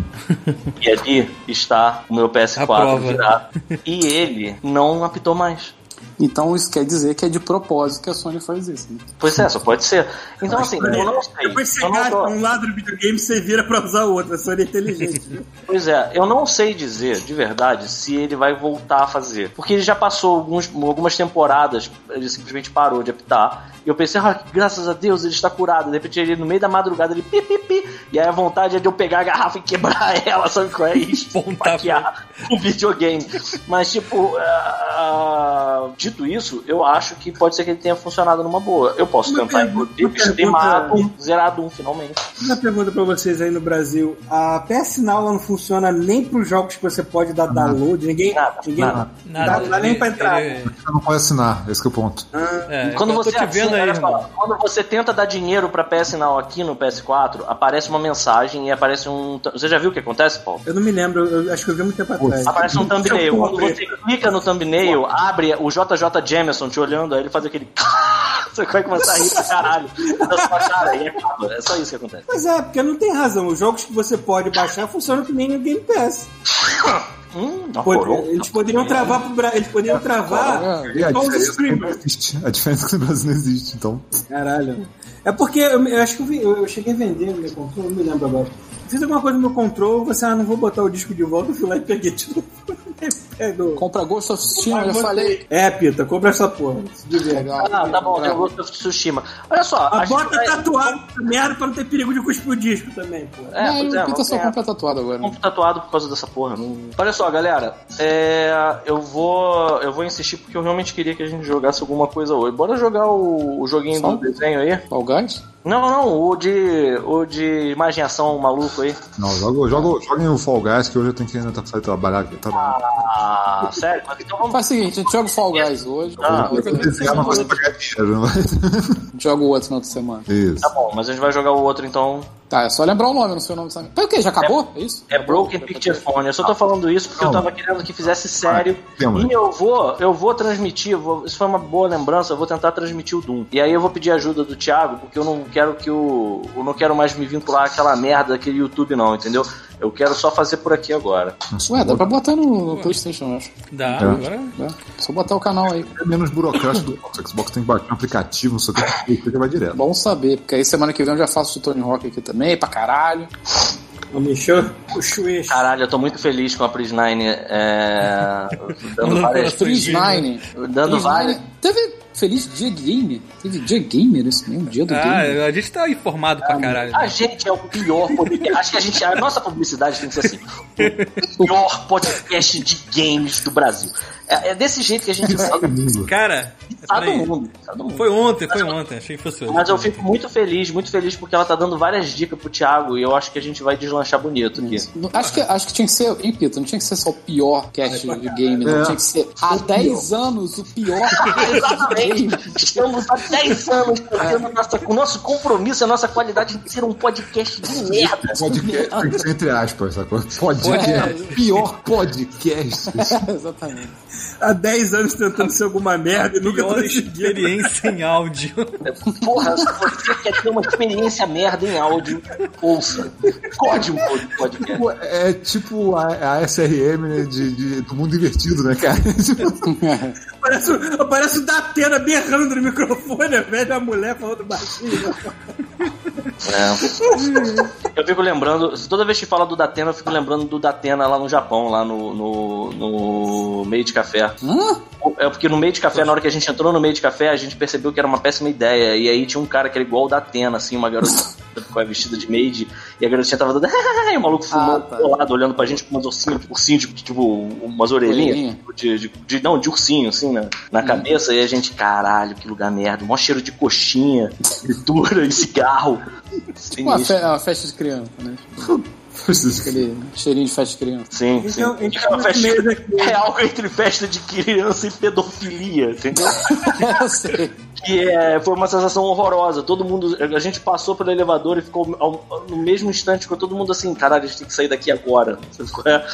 E ali está o meu A PS4 prova. virado. E ele não apitou mais. Então isso quer dizer que é de propósito que a Sony faz isso. Né? Pois é, só pode ser. Então, assim, eu não sei. Depois você Eu não gasta tô- um lado do videogame, você vira pra usar o outro. A Sony é inteligente. Pois é, eu não sei dizer de verdade se ele vai voltar a fazer. Porque ele já passou alguns, algumas temporadas, ele simplesmente parou de apitar. E eu pensei, ah, graças a Deus ele está curado. De repente ele no meio da madrugada ele pi, pi, pi. E aí a vontade é de eu pegar a garrafa e quebrar ela, sabe qual é? E esfaquear o videogame. Mas, tipo, ah, dito isso, eu acho que pode ser que ele tenha funcionado numa boa. Eu posso Uma tentar, pergunta- inclusive, streamar Doom, zerar Doom finalmente. Uma pergunta pra vocês aí no Brasil. A PS Now não funciona nem pros jogos que você pode dar download? Ninguém. Nada, ninguém nada. Dá, dá nem pra entrar. Ele- Você não pode assinar, esse que é o ponto. é, Quando eu tô você, te vendo aí, só, quando você tenta dar dinheiro pra PS Now aqui no PS4, aparece uma mensagem e aparece um. Você já viu o que acontece, Paulo? Eu não me lembro, eu acho que eu vi muito tempo atrás. Aparece um thumbnail. Quando você clica no thumbnail, abre o JJ Jameson te olhando, aí ele faz aquele. Você vai começar a rir pra caralho da sua cara e acaba. É só isso que acontece. Mas é, porque não tem razão. Os jogos que você pode baixar funcionam que nem no Game Pass. Hum, eles poderiam travar pro Bra... Eles poderiam travar a diferença, a é que no Brasil não existe, então. Caralho. É porque eu, eu acho que eu, vi- eu- cheguei a vender o meu controle, não me lembro agora. Fiz alguma coisa no meu controle, você, ah, não vou botar o disco de volta, eu fui lá e peguei de novo. É, do- Compra Ghost of Tsushima, eu já falei. É, Pita, compra essa porra. Legal. Ah, tá bom, tem o Ghost of Tsushima. Olha só, a A bota vai- tatuado essa merda pra não ter perigo de cuspir o disco também, pô. É, não, pois é, o Pita só ganhar. compra tatuado agora. compro tatuado por causa dessa porra. Não- Olha só, galera. é, eu vou. Eu vou insistir porque eu realmente queria que a gente jogasse alguma coisa hoje. Bora jogar o, o joguinho Só? do desenho aí? Fall Guys? Não, não, o de. O de imagem e ação maluco aí. Não, joga, joga, joguem o Fall Guys, que hoje eu tenho que ainda fazer trabalhar aqui. Trabalhar. Ah, sério? Mas então vamos. Faz o seguinte, a gente joga o Fall Guys hoje, Ah, eu outro, tenho que criar uma coisa pra ganhar dinheiro, não vai? joga o outro na outra semana. Isso. Tá bom, mas a gente vai jogar o outro então. Tá, é só lembrar o nome, não sei o nome dessa Mas o quê? Já acabou? É, isso? É Broken Picture Phone. Eu só tô falando isso porque eu Não. tava querendo que fizesse sério. temos. E eu vou, eu vou transmitir, eu vou- isso foi uma boa lembrança, eu vou tentar transmitir o Doom. E aí eu vou pedir ajuda do Thiago, porque eu não quero que o. Eu não quero mais me vincular àquela merda daquele YouTube, não, entendeu? Eu quero só fazer por aqui agora. Ué, dá pra botar no, no Playstation, eu acho. Dá, É. agora. É, só botar o canal aí. É menos burocrático do Xbox. O Xbox tem que baixar um aplicativo, não sei o que, que vai direto. Bom saber, porque aí semana que vem eu já faço o Tony Hawk aqui também, pra caralho. Caralho, eu tô muito feliz com a Prisnine é, dando várias. coração. Freeze Nine. Dando Freeze várias. Teve Feliz Dia Gamer. Teve Dia Gamer esse mesmo, Dia do Gamer. Ah, a gente tá informado pra caralho. A gente é o pior podcast. Acho que a gente. A nossa publicidade tem que ser assim. O pior podcast de games do Brasil. É, é desse jeito que a gente. Todo mundo. Cara, Tá do peraí. mundo. Tá do mundo. Foi ontem, foi ontem. Achei que fosse hoje. Mas eu fico muito feliz, muito feliz porque ela tá dando várias dicas pro Thiago e eu acho que a gente vai deslanchar bonito aqui. Acho que, acho que tinha que ser, hein, Pito? Não tinha que ser só o pior cast de game, não. É. Tinha que ser há 10 anos o pior Exatamente. Estamos há 10 anos fazendo nossa, o nosso compromisso, a nossa qualidade de ser um podcast de merda. Podcast tem que ser entre aspas, sacou? Podcast. Pior podcast. Exatamente. Há 10 anos tentando ser alguma merda e nunca Pior conseguiu. experiência em áudio. Porra, se você quer ter uma experiência merda em áudio, ouça. Code um podcast. É tipo a, a SRM de, de- do mundo invertido, né, cara? Parece, o- parece o Datena berrando no microfone, invés da mulher falando baixinho. É. Eu fico lembrando, toda vez que fala do Datena, eu fico lembrando do Datena lá no Japão, lá no, no, no meio de café. Hã? É porque no meio de café, na hora que a gente entrou no meio de café, a gente percebeu que era uma péssima ideia. E aí tinha um cara que era igual o Datena, assim, uma garota com a vestida de maid, e a garotinha tava dando. e o maluco fumando Ah, tá. colado, olhando pra gente com umas ursinhos, ursinho, tipo, tipo, umas orelhinhas, Orelhinha. tipo, de, de, de- Não, de ursinho, assim, na, na cabeça, e a gente, caralho, que lugar merda, mó cheiro de coxinha, fritura e cigarro. Uma, Sinistro. fe- uma festa de criança, né? Aquele cheirinho de festa de criança. Sim, sim. Então, então, é, uma festa- é algo entre festa de criança e pedofilia, entendeu? eu sei. Que é, foi uma sensação horrorosa. Todo mundo, a gente passou pelo elevador e ficou ao- no mesmo instante ficou todo mundo assim, caralho, a gente tem que sair daqui agora. É?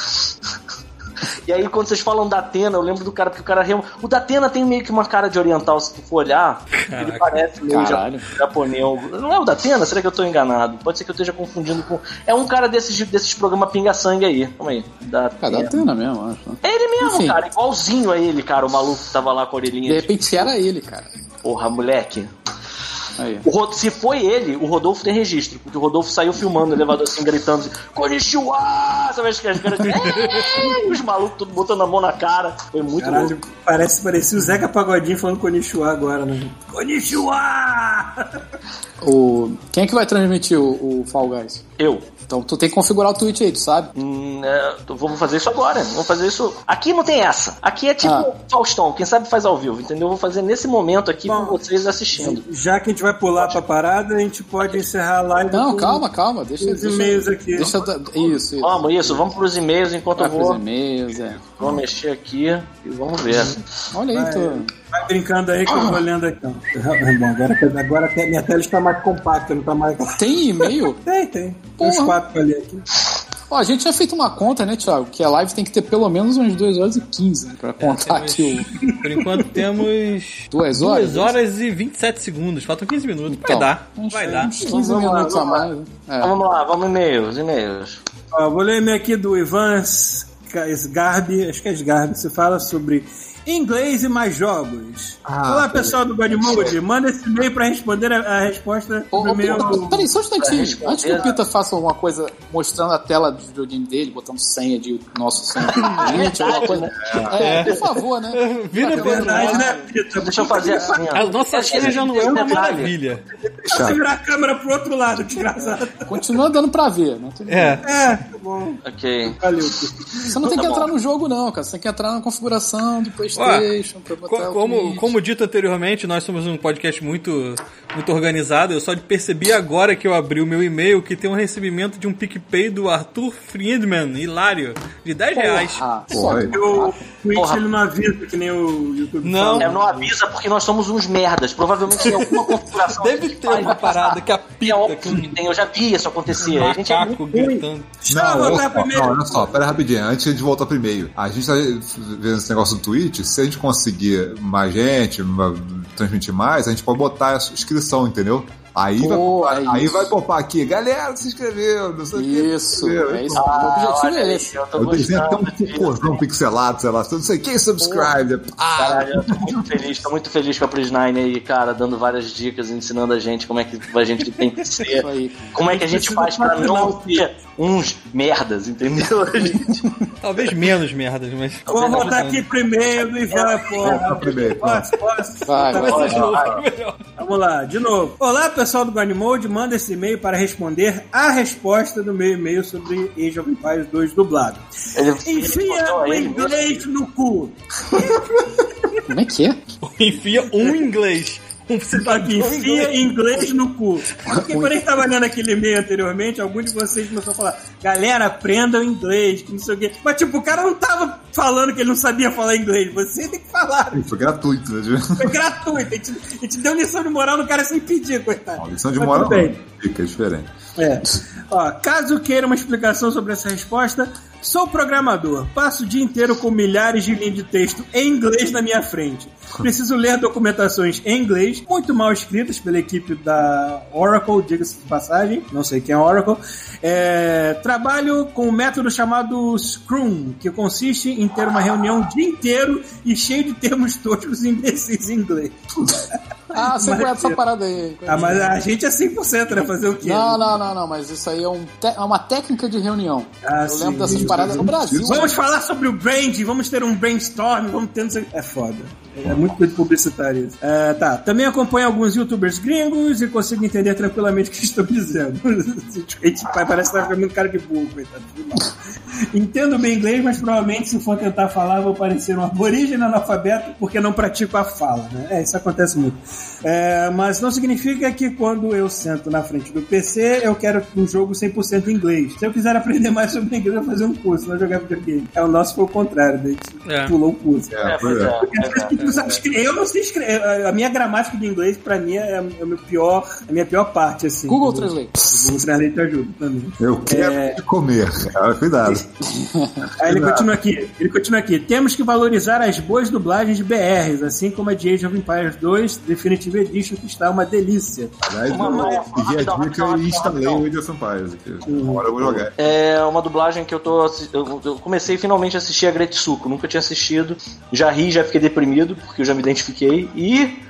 E aí, quando vocês falam da Atena, eu lembro do cara, porque o cara O da Atena tem meio que uma cara de oriental, se tu for olhar. Ele parece meio Caralho. ja- japonês. Não é o da Atena? Será que eu tô enganado? Pode ser que eu esteja confundindo com. É um cara desses, desses programas pinga-sangue aí. Calma aí. Da Cara, dá Atena. mesmo, acho. É ele mesmo, Enfim. cara. Igualzinho a ele, cara. O maluco que tava lá com a De orelhinha. De... repente era ele, cara. Porra, moleque. Aí. O se foi ele, o Rodolfo tem registro, porque o Rodolfo saiu filmando o elevador assim, gritando assim, Konnichiwa! Sabe as caras os malucos tudo botando a mão na cara. Foi muito Caralho, louco. parece, parecia o Zeca Pagodinho falando Konnichiwa agora, né? Konnichiwa! O... Quem é que vai transmitir o, o Fall Guys? Eu. Então tu tem que configurar o Twitch aí, tu sabe? Hum, é, eu vou fazer isso agora. Vou fazer isso. Aqui não tem essa. Aqui é tipo Ah. Faustão, quem sabe faz ao vivo, entendeu? Eu vou fazer nesse momento aqui Bom. com vocês assistindo. Já que a gente vai pular pra parada, a gente pode encerrar a live Não, com calma, calma. Deixa, os deixa, e-mails aqui. Deixa, isso, isso. Vamos, isso, vamos pros e-mails enquanto Vai eu pros vou, e-mails, é. Vou mexer aqui e vamos ver. Olha aí, tô... Vai brincando aí que eu tô lendo aqui. Bom, agora, agora até minha tela está mais compacta, não tá mais. Tem e-mail? Tem, tem. Tem uns quatro pra ler aqui. Ó, a gente tinha feito uma conta, né, Thiago? Que a live tem que ter pelo menos umas 2 horas e 15 né, pra contar Temos- aqui Por enquanto temos. 2 horas. 2 horas e 27 segundos. Faltam 15 minutos. Vai Então, dar. Uns, Vai dar. uns 15 Vamos lá, minutos a vamos lá. mais. né? É. Vamos lá, vamos e-mails, e-mails. Ó, vou ler e-mail aqui do Ivan Sgarbi, acho que é Sgarbi, se fala sobre Inglês e mais jogos. Ah, Olá, pessoal do Godmode. Manda esse e-mail pra responder a, a resposta Ô, do ô, meu... Peraí, só um instantinho. Antes que o Pita faça alguma coisa mostrando a tela do videogame dele, botando senha de nosso senha limite, alguma coisa. É, por favor, né? Vira É verdade, verdade. né, Pita? Deixa eu fazer assim, ó. A nossa senha já não é uma maravilha. Você virar a câmera pro outro lado, desgraçado. Continua dando pra ver. Não tem- É. É, tá bom. Ok. Valeu, Pita. Você não tem Tá que bom. entrar no jogo, não, cara. Você tem que entrar na configuração do PlayStation pra Co- o Como, Twitch. como dito anteriormente, nós somos um podcast muito, muito organizado. Eu só percebi agora que eu abri o meu e-mail que tem um recebimento de um PicPay do Arthur Friedman, hilário, de 10 reais. Porra, Porra, só- aí. O Twitch Porra. ele não avisa que nem o YouTube Não. É, não avisa porque nós somos uns merdas. Provavelmente tem alguma configuração. Deve ter uma parada que É apita óbvio com que tem, eu já vi isso acontecer. um A gente é muito gritando. Eu Não, não, olha só, pera rapidinho, antes de voltar pro e-mail. A gente tá vendo esse negócio do Twitch, se a gente conseguir mais gente, transmitir mais, a gente pode botar a inscrição, entendeu? Aí, Pô, vai, é aí isso. vai popar aqui, galera, se inscreveu, não sei o que. Isso, é isso. o Ah, objetivo olha é esse. Eu tô Eu desenho até um cocôzão pixelado, sei lá, não sei quem subscribe. Ah, Caralho, eu tô muito feliz, tô muito feliz com a Pris9 aí, cara, dando várias dicas, ensinando a gente como é que a gente tem que ser. Isso aí. Como é que a gente faz pra não ser uns merdas, entendeu? A gente- Talvez menos merdas, mas. Vou voltar aqui primeiro do Ivan, porra. Primeiro, Posso, posso? Vai, Tá vai. Vai de novo. Vamos lá, de novo. Olá, pessoal do Guanimode, manda esse e-mail para responder a resposta do meu e-mail sobre Age of Empires 2 dublado. Ele, Enfia o mesmo. inglês no cu. Como é que é? Enfia um inglês. Só que enfia inglês no cu. Porque quando a gente tava lendo aquele e-mail anteriormente, algum de vocês começou a falar, galera, aprenda o inglês, que não sei o quê. Mas tipo, o cara não tava falando que ele não sabia falar inglês. Você tem que falar. Foi gratuito, né? Foi gratuito. A gente, a gente deu lição de moral no cara sem pedir, coitado. Não, lição de Mas moral não. Fica diferente. É. Ó, caso queira uma explicação sobre essa resposta, sou programador. Passo o dia inteiro com milhares de linhas de texto em inglês na minha frente. Preciso ler documentações em inglês, muito mal escritas pela equipe da Oracle, diga-se de passagem, não sei quem é Oracle. É, trabalho com um método chamado Scrum, que consiste em ter uma reunião o dia inteiro e cheio de termos toscos e imbecis em inglês. Ah, você Mas- conhece essa parada aí. Ah, mas a gente é 100%, né? Fazer o quê? Não, não, não, não, mas isso aí é, um te- é uma técnica de reunião. Ah, Eu sim, lembro dessas isso, paradas no Brasil. Vamos falar sobre o brand, vamos ter um brainstorm, vamos ter. É foda. É muito coisa publicitária isso. É, tá. Também acompanho alguns youtubers gringos e consigo entender tranquilamente o que estão dizendo. A gente vai- parece que tá ficando cara de burro, coitado. Entendo bem inglês, mas provavelmente se for tentar falar, vou parecer um aborígene analfabeto porque não pratico a fala, né? É, isso acontece muito. É, mas não significa que quando eu sento na frente do PC, eu quero um jogo 100% em inglês. Se eu quiser aprender mais sobre inglês, eu vou fazer um curso, não jogar videogame. É, o nosso foi o contrário, gente É. pulou o curso. É, pois é. Eu não sei escrever. A minha gramática de inglês, pra mim, é é a minha pior, a minha pior parte, assim. Google Translate. Google Translate ajuda também. Eu quero É. comer. Ah, cuidado. Aí ele continua aqui, ele continua aqui. Temos que valorizar as boas dublagens de BRs, assim como a de Age of Empires 2 Definitive Edition, que está uma delícia. Aliás, Uma eu a dica e instalei o Age of Empires hora eu vou jogar. É uma dublagem que eu tô. Eu comecei finalmente a assistir a Gretsuko. Nunca tinha assistido. Já ri, já fiquei deprimido, porque eu já me identifiquei. E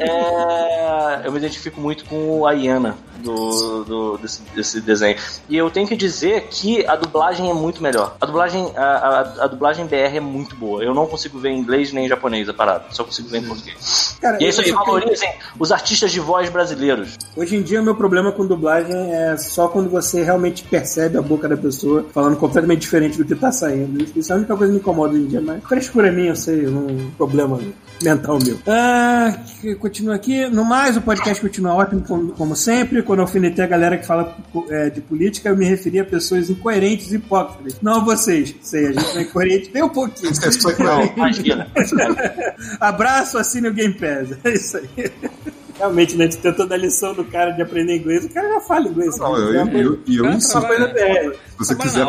é, eu me identifico muito com a Iana do, do- desse, desse desenho. E eu tenho que dizer que a dublagem é muito melhor. A dublagem, a, a- a dublagem BR é muito boa. Eu não consigo ver em inglês nem em japonês a parada. Só consigo ver em português. Cara, E é isso aí, valorizem os artistas de voz brasileiros. Hoje em dia, o meu problema com dublagem é só quando você realmente percebe a boca da pessoa falando completamente diferente do que tá saindo. Isso- é a única coisa que me incomoda hoje em dia, mas frescura minha, eu sei, um problema mental meu. Ah, continua aqui. No mais, o podcast continua ótimo, como, como sempre. Quando eu alfinetei a galera que fala é, de política, eu me referi a pessoas incoerentes e hipócritas. Não vocês. Sei, a gente não é incoerente nem um pouquinho. É não. Imagina. Abraço, assine o Game Pass. É isso aí. Realmente, né? A gente tentou dar lição do cara de aprender inglês. O cara já fala inglês. Não, né? eu, Já eu, eu, e eu Cara, BR. Se você quiser.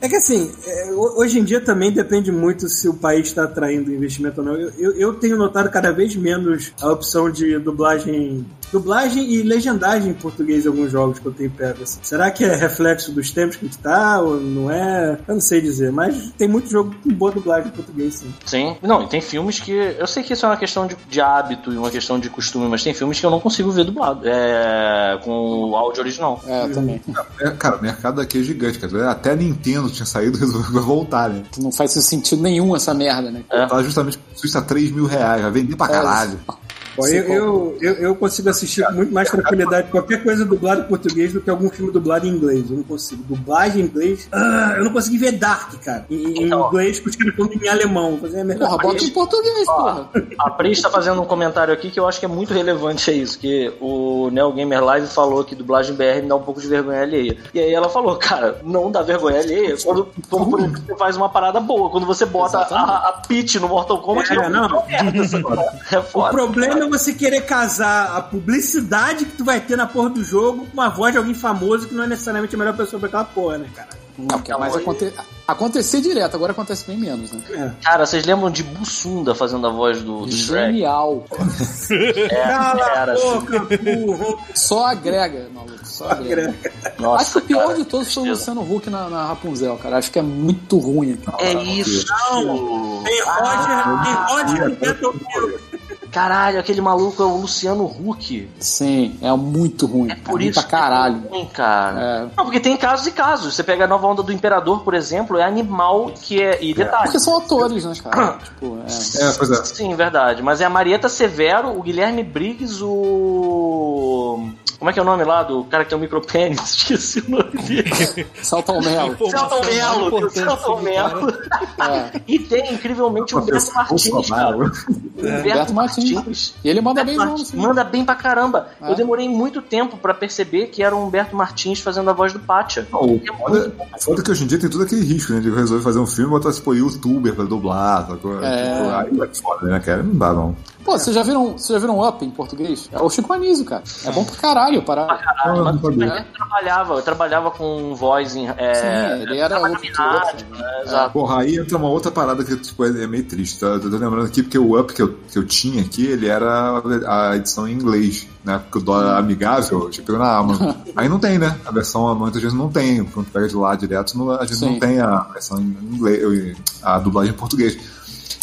É que assim, é, ho- hoje em dia também depende muito se o país está atraindo investimento ou não. Eu, eu, eu tenho notado cada vez menos a opção de dublagem. Dublagem e legendagem em português em alguns jogos que eu tenho pego. assim. Será que é reflexo dos tempos que a gente tá, ou não é? Eu não sei dizer, mas tem muito jogo com boa dublagem em português, sim. Sim. Não, e tem filmes que. Eu sei que isso é uma questão de, de hábito e uma questão de costume, mas tem filmes que eu não consigo ver dublado. É. com o áudio original. É, também. É, cara, o mercado aqui é gigante, cara. Até a Nintendo tinha saído e resolveu voltar, né? Não faz sentido nenhum essa merda, né? É. Tá justamente custa 3 mil reais, vai vender pra caralho. Bom, eu, eu, eu, eu consigo assistir com muito mais tranquilidade qualquer coisa dublada em português do que algum filme dublado em inglês. Eu não consigo. Dublagem em inglês. Ah, eu não consegui ver Dark, cara. Em, em Então. inglês, os caras falando em alemão. Fazer a mesma Porra, bota em português, porra. A Pris tá fazendo um comentário aqui que eu acho que é muito relevante a isso, que o Neo Gamer Live falou que dublagem BR me dá um pouco de vergonha alheia. E aí ela falou, cara, não dá vergonha alheia quando, quando por exemplo, você faz uma parada boa, quando você bota Exatamente. a, a Peach no Mortal Kombat, É, não. parada. É O foda. problema é você querer casar a publicidade que tu vai ter na porra do jogo com uma voz de alguém famoso que não é necessariamente a melhor pessoa pra aquela porra, né, cara? Não, porque mais aconte... acontecer direto, agora acontece bem menos, né? É. Cara, vocês lembram de Bussunda fazendo a voz do, do Shrek? Genial. É, Cala era a assim. boca, burro. Só agrega, maluco. Só agrega. Nossa, Acho que o pior cara, de todos foi o. Luciano Huck na, na Rapunzel, cara. Acho que é muito ruim. É isso. Tem Roger, tem Roger Battlefield. Caralho, aquele maluco é o Luciano Huck. Sim, é muito ruim. É por ruim isso pra caralho. que é ruim, cara. É. Não, porque tem casos e casos. Você pega a nova onda do Imperador, por exemplo, é animal que é. E detalhe. Porque são atores, né, cara? tipo, é. É, pois é. Sim, verdade. Mas é a Marieta Severo, o Guilherme Briggs, o. Como é que é o nome lá do cara que tem o micropênis? Esqueci o nome dele. Salta ao melo. O Celton Mello. É. E tem, incrivelmente, o Humberto Martins, cara. Humberto Martins. E ele manda bem Martins. Manda bem pra caramba. É. Eu demorei muito tempo pra perceber que era o Humberto Martins fazendo a voz do Pátia. Não, o foda, o foda é que hoje em dia tem todo aquele risco, né? De resolver fazer um filme e botar, tipo, youtuber pra dublar, sacou? É. Tipo, aí é foda, né, cara? Não dá, não. Pô, vocês já viram, vocês já viram Up em português? É o Chico Anísio, cara. É bom pra caralho, para. Caralho, não mas eu trabalhava, eu trabalhava com voz em. É, Sim, ele era outro outro, rádio, né? né? Exato. Porra, aí entra uma outra parada que tipo, é é meio triste, tá? Eu tô lembrando aqui porque o Up que eu, que eu tinha aqui, ele era a edição em inglês, né? Porque o dólar amigável, tipo, pegou na Amazon. Aí não tem, né? A versão, muitas vezes não tem. Quando pega de lá direto, não- a gente Sim. não tem a versão em inglês, a dublagem em português.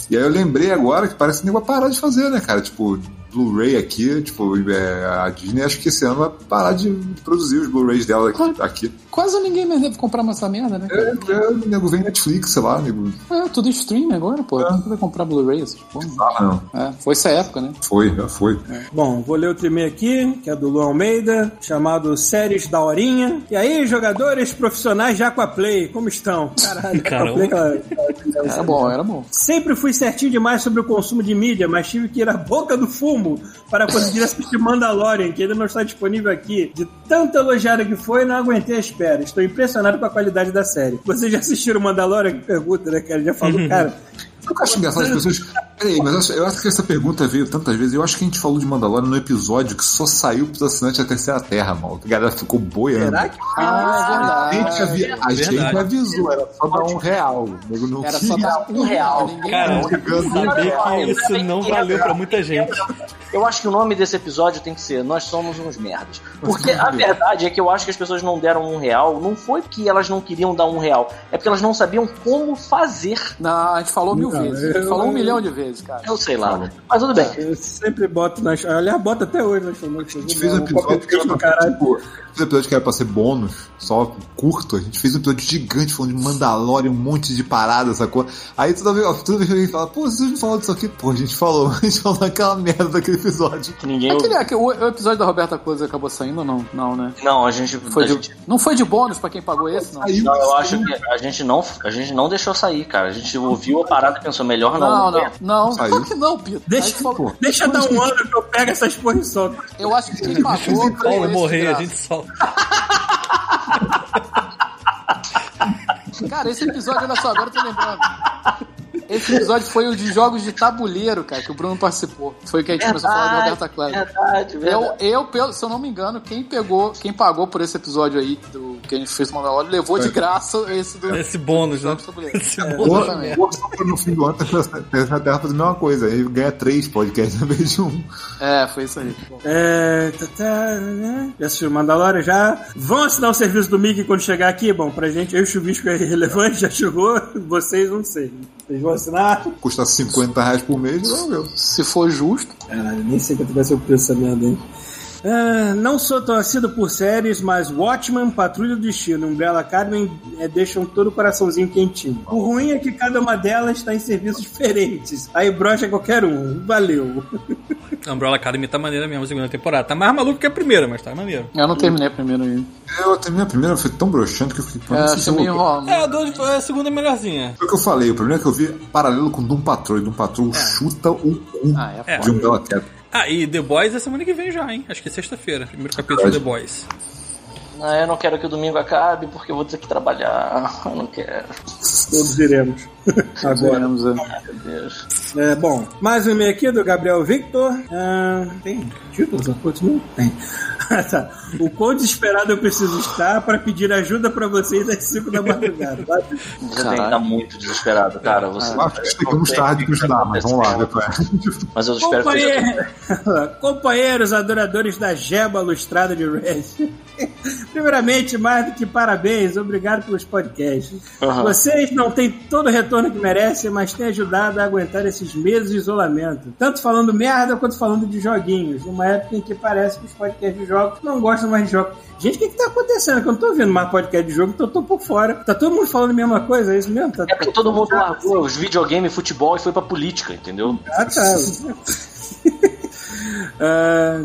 E aí eu lembrei agora que parece que vai parar de fazer, né, cara? Tipo, Blu-ray aqui, tipo, é, a Disney acho que esse ano vai parar de, produzir os Blu-rays dela aqui. aqui. Quase ninguém mais deve comprar mais essa merda, né? É, cara? é, o nego vem Netflix, sei lá, nego. É, tudo stream agora, pô. Quem vai comprar Blu-ray? essas porra? Ah, não. É, foi essa época, né? Foi, já foi. Bom, vou ler outro e-mail aqui, que é do Luan Almeida, chamado Séries da Horinha. E aí, jogadores profissionais de Aquaplay, como estão? Caralho, Caramba. Aquaplay, aquela- Era bom, era bom. Sempre fui certinho demais sobre o consumo de mídia, mas tive que ir à boca do fumo para conseguir assistir Mandalorian, que ainda não está disponível aqui. De tanto elogiado que foi, não aguentei a espera. Estou impressionado com a qualidade da série. Vocês já assistiram Mandalorian? Que pergunta, né, cara? Já falou, cara. Eu acho engraçado as pessoas. Peraí, mas eu acho, eu acho que essa pergunta veio tantas vezes. Eu acho que a gente falou de Mandalorian no episódio que só saiu pros assinantes da Terceira Terra, mal. A galera ficou boiando. Será que Ah, A é gente, avi- a gente Verdade. avisou, era só dar um real. Nego não Era só dar um real. Ninguém Cara, Chegando saber que isso não valeu pra muita gente. Eu acho que o nome desse episódio tem que ser Nós Somos Uns Merdas. Porque a verdade é que eu acho que as pessoas não deram um real, não foi porque elas não queriam dar um real, é porque elas não sabiam como fazer. Não, a gente falou mil Não, vezes. Eu- falou um milhão de vezes, cara. Eu sei lá, né? Mas tudo bem. Eu sempre boto nas. Aliás, bota até hoje nas notas. A gente fez um episódio que, do caralho. tipo, fez um episódio que era pra ser bônus, só curto. A gente fez um episódio gigante falando de Mandalorian, um monte de paradas, sacou? Aí toda vez, toda vez que alguém fala, pô, vocês não falaram disso aqui? Pô, a gente falou, a gente falou aquela merda daquele episódio. Que ninguém. Aquele, aquele- o, o episódio da Roberta Close acabou saindo ou não? Não, né? Não, a gente. Foi a de- gente- Não foi de bônus pra quem pagou esse, não? Não, eu acho que a gente não, a gente não deixou sair, cara. A gente ouviu a parada pensou, melhor não. Não, não, não. Saiu. Claro que não, Pito. Deixa, falou- deixa dar um ano que eu pego essas porra e solto. Eu acho que quem pagou. Paulo pagou esse morrer, a gente solta. Cara, esse episódio, olha só, agora eu tô lembrando. Esse episódio foi o de jogos de tabuleiro, cara, que o Bruno participou. Foi que a gente começou a falar de Roberta Cleves. Verdade, Eu, verdade. eu, pelo- se eu não me engano, quem pegou, quem pagou por esse episódio aí do que a gente fez o Mandalorian levou de graça esse do Esse bônus, né? ele. Esse É, bônus. exatamente. No fim do ano terceira terra fazer a mesma coisa. Aí ganha três podcasts em vez de um. É, foi isso aí. É, tá, tá, né? Já assistiu Mandalorian? Já. Vão assinar o serviço do Mickey quando chegar aqui? Bom, pra gente, eu e o Chuvisco é irrelevante, já chegou. Vocês não sei. Vocês vão assinar? Custa 50 reais por mês, não meu. Se for justo, Caralho, nem sei quanto vai ser o preço dessa merda, hein? Ah, não sou torcido por séries, mas Watchmen, Patrulha do Destino e Umbrella Academy é, deixam todo o coraçãozinho quentinho. O ruim é que cada uma delas está em serviços diferentes. Aí brocha qualquer um. Valeu. Umbrella Academy tá maneira mesmo, a segunda temporada. Tá mais maluco que a primeira, mas tá maneiro. eu não terminei a primeira ainda. Eu terminei a primeira, foi tão broxante que eu fiquei. É, eu meio vou- enrolado. É, a, a segunda é melhorzinha. Foi o que eu falei, o problema é que eu vi paralelo com Doom Patrol, e Doom Patrol chuta o cu Ah, é É. de Umbrella Academy. Ah, e The Boys é semana que vem já, hein? Acho que é sexta-feira. Primeiro capítulo de The Boys. Ah, eu não quero que o domingo acabe porque eu vou ter que trabalhar. Eu não quero. Todos iremos. Agora. Veremos, é. Meu Deus. É, bom, mais um e-mail aqui do Gabriel Victor. Ah, tem títulos? Não tem. Ah, tá. O quão desesperado eu preciso estar para pedir ajuda para vocês às 5 da madrugada. tá? Você tem que estar muito desesperado, cara. Você Eu Acho que chegamos tarde pra ajudar, mas vamos lá, é. Mas eu espero que seja. Companheiros adoradores da Jeba Lustrada de Red. Primeiramente, mais do que parabéns, obrigado pelos podcasts. Aham. Vocês não têm todo o retorno que merecem, mas têm ajudado a aguentar esses meses de isolamento. Tanto falando merda quanto falando de joguinhos. Numa época em que parece que os podcasts de jogos não gostam mais de jogos. Gente, o que, que tá acontecendo? Que eu não tô ouvindo mais podcast de jogo, então eu tô por fora. Tá todo mundo falando a mesma coisa, é isso mesmo? Tá, É porque todo mundo largou os videogames, futebol e foi pra política, entendeu? Ah, tá. Ah,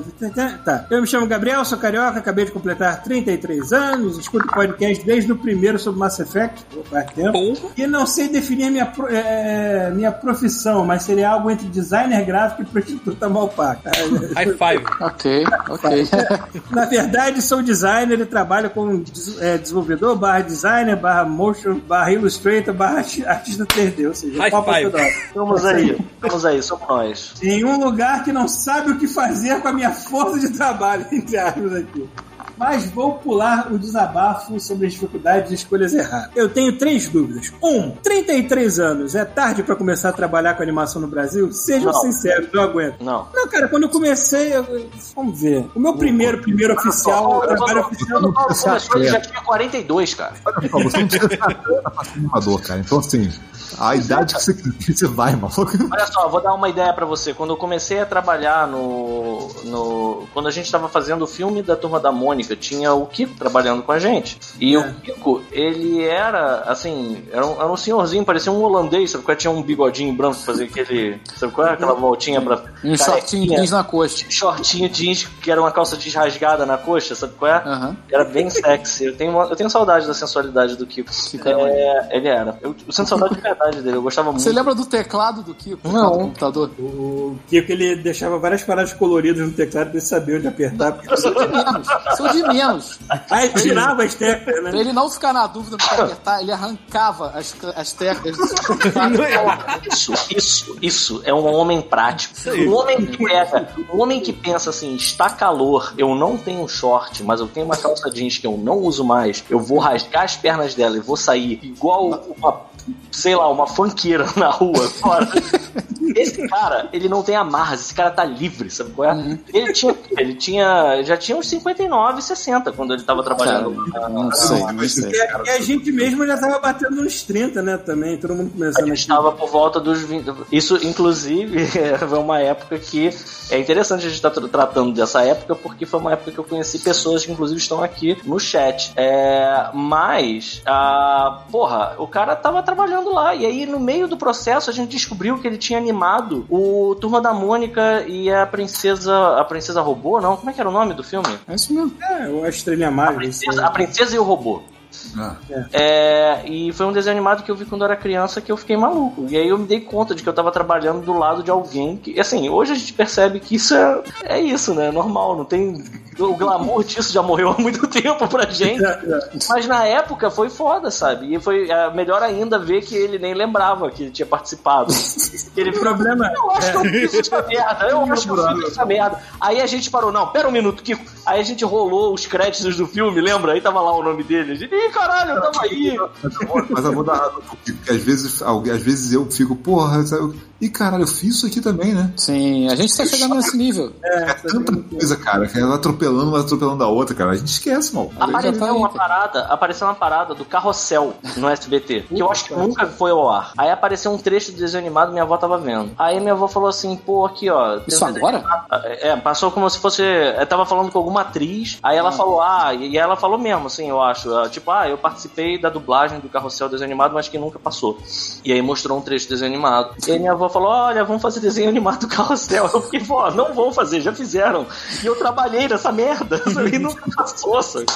tá. Eu me chamo Gabriel, sou carioca, acabei de completar 33 anos, escuto podcast desde o primeiro sobre Mass Effect, faz tempo, Porra. e não sei definir minha, pro- é, minha profissão, mas seria algo entre designer gráfico e prostituta mal paga. High five. Ok, ok. Na verdade, sou designer e trabalho como é, desenvolvedor, barra designer, barra motion, barra illustrator, barra arti- artista 3D, ou seja, High five. Vamos aí, vamos aí, somos nós. em um lugar que não sabe o que fazer com a minha força de trabalho, entre aspas aqui. Mas vou pular o desabafo sobre as dificuldades e escolhas erradas. Eu tenho três dúvidas. Um, 33 anos, é tarde pra começar a trabalhar com animação no Brasil? Sejam Não. sinceros, não aguento. Não. Não, cara, quando eu comecei, eu- vamos ver. O meu primeiro, primeiro oficial, o trabalho oficial. Quando o Paulo começou, ele já tinha 42, cara. Olha só, você não precisa ser animador, cara. Então, assim, a idade que você quiser, você vai, maluco. Olha só, vou dar uma ideia pra você. Quando eu comecei a trabalhar no. no quando a gente tava fazendo o filme da Turma da Mônica, tinha o Kiko trabalhando com a gente. E É. o Kiko, ele era, assim, era um, era um senhorzinho, parecia um holandês, sabe qual é? Tinha um bigodinho branco, fazia aquele. Sabe qual é? Aquela voltinha pra. Um shortinho jeans na coxa. Shortinho jeans, que era uma calça jeans rasgada na coxa, sabe qual é? Aham. Era bem sexy. Eu tenho, uma- eu tenho saudade da sensualidade do Kiko. Kiko é, ele era. Eu, eu sinto saudade de verdade dele. Eu gostava muito. Você lembra do teclado do Kiko? Não. Do computador? O Kiko, ele deixava várias paradas coloridas no teclado pra ele saber onde apertar. porque- Sou de menos. Sou de menos. Aí tirava as teclas, Pra né? ele não ficar na dúvida que apertar, ele arrancava as, as teclas. Isso, isso, isso é um homem prático. Um homem que pega, um homem que pensa assim, está calor, eu não tenho short, mas eu tenho uma calça jeans que eu não uso mais, eu vou rasgar as pernas dela e vou sair igual uma, sei lá, uma funkeira na rua fora. Esse cara, ele não tem amarras, esse cara tá livre, sabe qual é? Ele tinha, ele tinha, já tinha uns 59, 60 quando ele tava trabalhando. na- Não sei, não sei. E a, e a gente mesmo já tava batendo nos 30, né? Também, todo mundo A começando gente aqui. estava por volta dos 20. Isso, inclusive, foi uma época que. É interessante a gente estar tratando dessa época, porque foi uma época que eu conheci pessoas que, inclusive, estão aqui no chat. É, mas, ah, porra, o cara tava trabalhando lá. E aí, no meio do processo, a gente descobriu que ele tinha animado o Turma da Mônica e a Princesa. A Princesa Robô, não? Como é que era o nome do filme? É isso mesmo. É, eu acho estrelinha mágica. Princesa- a Princesa e o Robô. Ah, É, e foi um desenho animado que eu vi quando eu era criança que eu fiquei maluco. E aí eu me dei conta de que eu tava trabalhando do lado de alguém que, assim, hoje a gente percebe que isso é, é isso, né? É normal, não tem. O glamour disso já morreu há muito tempo pra gente. Mas na época foi foda, sabe? E foi é, melhor ainda ver que ele nem lembrava que ele tinha participado. Ele O problema eu acho que eu fiz essa merda, eu acho que eu fiz essa merda. Aí a gente parou, não, pera um minuto, Kiko. Aí a gente rolou os créditos do filme, lembra? Aí tava lá o nome dele. A gente, Caralho, eu tava aí. Mas eu vou dar razão porque às vezes, às vezes eu fico, porra, sabe? e caralho, eu fiz isso aqui também, né? Sim, a gente tá chegando nesse nível. É tanta coisa, cara, que ela atropelando, uma atropelando a outra, cara. A gente esquece, mal. Apareceu tá uma parada, apareceu uma parada do carrossel no SBT, que eu acho que nunca foi ao ar. Aí apareceu um trecho do desenho animado, minha avó tava vendo. Aí minha avó falou assim, pô, aqui ó. tem Isso um agora? animado. É, passou como se fosse. Eu tava falando com alguma atriz, aí ela falou, ah, e ela falou mesmo, assim, eu acho. ah, Tipo, ah, eu participei da dublagem do carrossel desenho animado, mas que nunca passou. E aí mostrou um trecho do desenho animado. E aí minha avó falou, olha, vamos fazer desenho animado do carrossel. Eu fiquei, pô, não vão fazer, já fizeram. E eu trabalhei nessa merda. E nunca passou, sabe?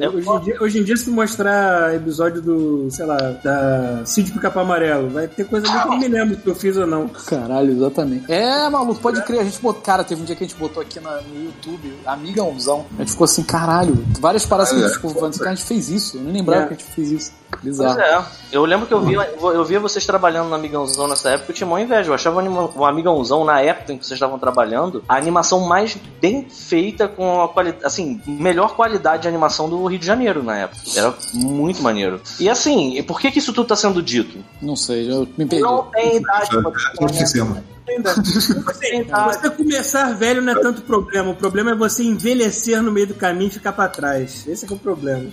É, hoje, em dia, hoje em dia, se tu mostrar episódio do, sei lá, da Sítio Pica Amarelo, vai ter coisa ali que eu não me lembro se eu fiz ou não. Caralho, exatamente. É, maluco, pode crer. A gente botou. Cara, teve um dia que a gente botou aqui na- no YouTube, Amigãozão. A gente ficou assim, caralho, várias paradas que a gente ficou falando assim, cara, a gente fez isso. Eu nem lembrava É. que a gente fez isso. Pois Bizarro. é. Eu lembro que eu via, eu via vocês trabalhando no Amigãozão nessa época, eu tinha uma inveja. Eu achava o Amigãozão, na época em que vocês estavam trabalhando, a animação mais bem feita, com a qualidade, assim, melhor qualidade de animação do Rio de Janeiro na época. Era muito maneiro. E assim, por que que isso tudo tá sendo dito? Não sei, eu me perdi. Não tem idade pra esquecemos. Assim, você começar velho não é tanto problema. O problema é você envelhecer no meio do caminho e ficar pra trás. Esse é que é o problema.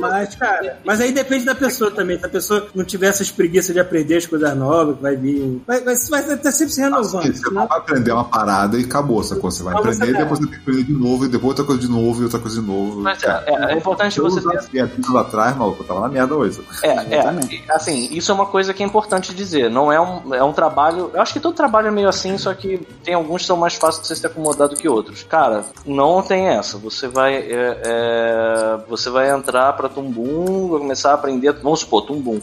Mas, cara, mas aí depende da pessoa também. Se a pessoa não tiver essas preguiças de aprender as coisas novas, que vai vir. Vai, vai, vai estar sempre se renovando. Você senão- não vai aprender uma parada e acabou, sacou? Você vai você aprender e tá. depois você tem que aprender de novo, e depois outra coisa de novo, e outra coisa de novo. Mas é, é, é importante você ter anos atrás, maluco, eu tava na merda hoje. É, é, Exatamente. assim, isso é uma coisa que é importante dizer. Não é um, é um trabalho. Eu acho que todo trabalho é meio assim, só que tem alguns que são mais fáceis de você se acomodar do que outros. Cara, não tem essa. Você vai. é, é, você vai entrar pra Tumbum, vai começar a aprender. Vamos supor, Tumbum.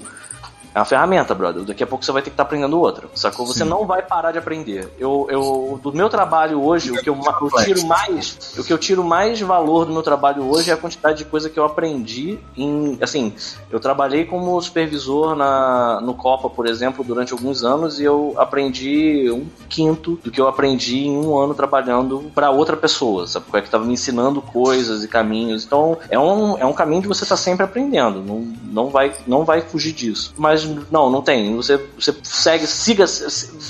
É uma ferramenta, brother. Daqui a pouco você vai ter que estar aprendendo outra. Sacou? Você Sim. não vai parar de aprender. Eu, eu, do meu trabalho hoje, o que eu, eu tiro mais, o que eu tiro mais valor do meu trabalho hoje é a quantidade de coisa que eu aprendi em, assim, eu trabalhei como supervisor na, no Copa, por exemplo, durante alguns anos e eu aprendi um quinto do que eu aprendi em um ano trabalhando para outra pessoa, sabe? Que estava me ensinando coisas e caminhos. Então, é um, é um caminho de você estar sempre aprendendo. Não, não, vai, não vai fugir disso. Mas não, não tem. Você, você segue, siga,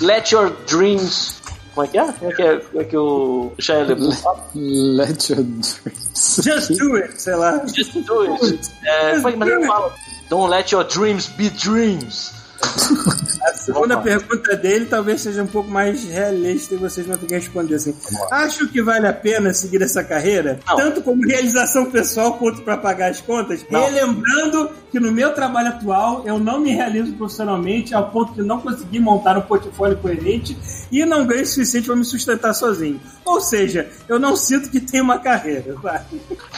let your dreams. Como é que é? Como é que, é, como é que o Shia LaBeouf fala? Let your dreams. Just do it, sei lá. Just do it. É, como é que- mas ele fala? Don't let your dreams be dreams. A segunda pergunta dele talvez seja um pouco mais realista e vocês vão ter que responder assim. Acho que vale a pena seguir essa carreira, Não. tanto como realização pessoal quanto para pagar as contas, Não. relembrando que no meu trabalho atual eu não me realizo profissionalmente ao ponto de não conseguir montar um portfólio coerente e não ganho o suficiente para me sustentar sozinho. Ou seja, eu não sinto que tenho uma carreira. vai.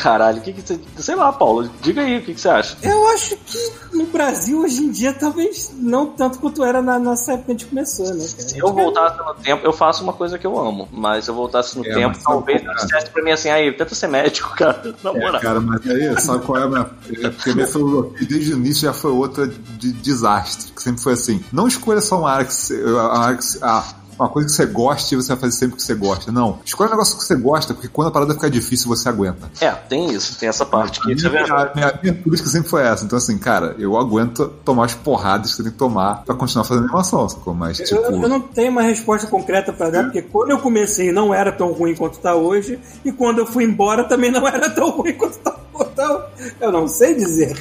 Caralho, o que que você. Sei lá, Paulo, diga aí o que, que você acha. Eu acho que no Brasil hoje em dia talvez não tanto quanto era na nossa época que a gente começou, né, cara? Se eu voltasse no tempo, eu faço uma coisa que eu amo. Mas se eu voltasse no É, tempo, talvez eu cara? dissesse pra mim assim, aí, tenta ser médico, cara. Na É, moral. cara, mas aí, sabe qual é a minha. É porque a minha filosofia desde o início já foi outra de desastre, que sempre foi assim. Não escolha só uma área que você. Uma, área que você- ah, uma coisa que você gosta e você vai fazer sempre o que você gosta. Não. Escolha um negócio que você gosta, porque quando a parada ficar difícil, você aguenta. É, tem isso, tem essa parte que isso é minha, verdade. minha, minha política sempre foi essa. Então, assim, cara, eu aguento tomar as porradas que você tem que tomar pra continuar fazendo animação, sacou? Mas, tipo. Eu, eu não tenho uma resposta concreta pra dar, porque quando eu comecei não era tão ruim quanto tá hoje, e quando eu fui embora também não era tão ruim quanto tá hoje. Então, eu não sei dizer.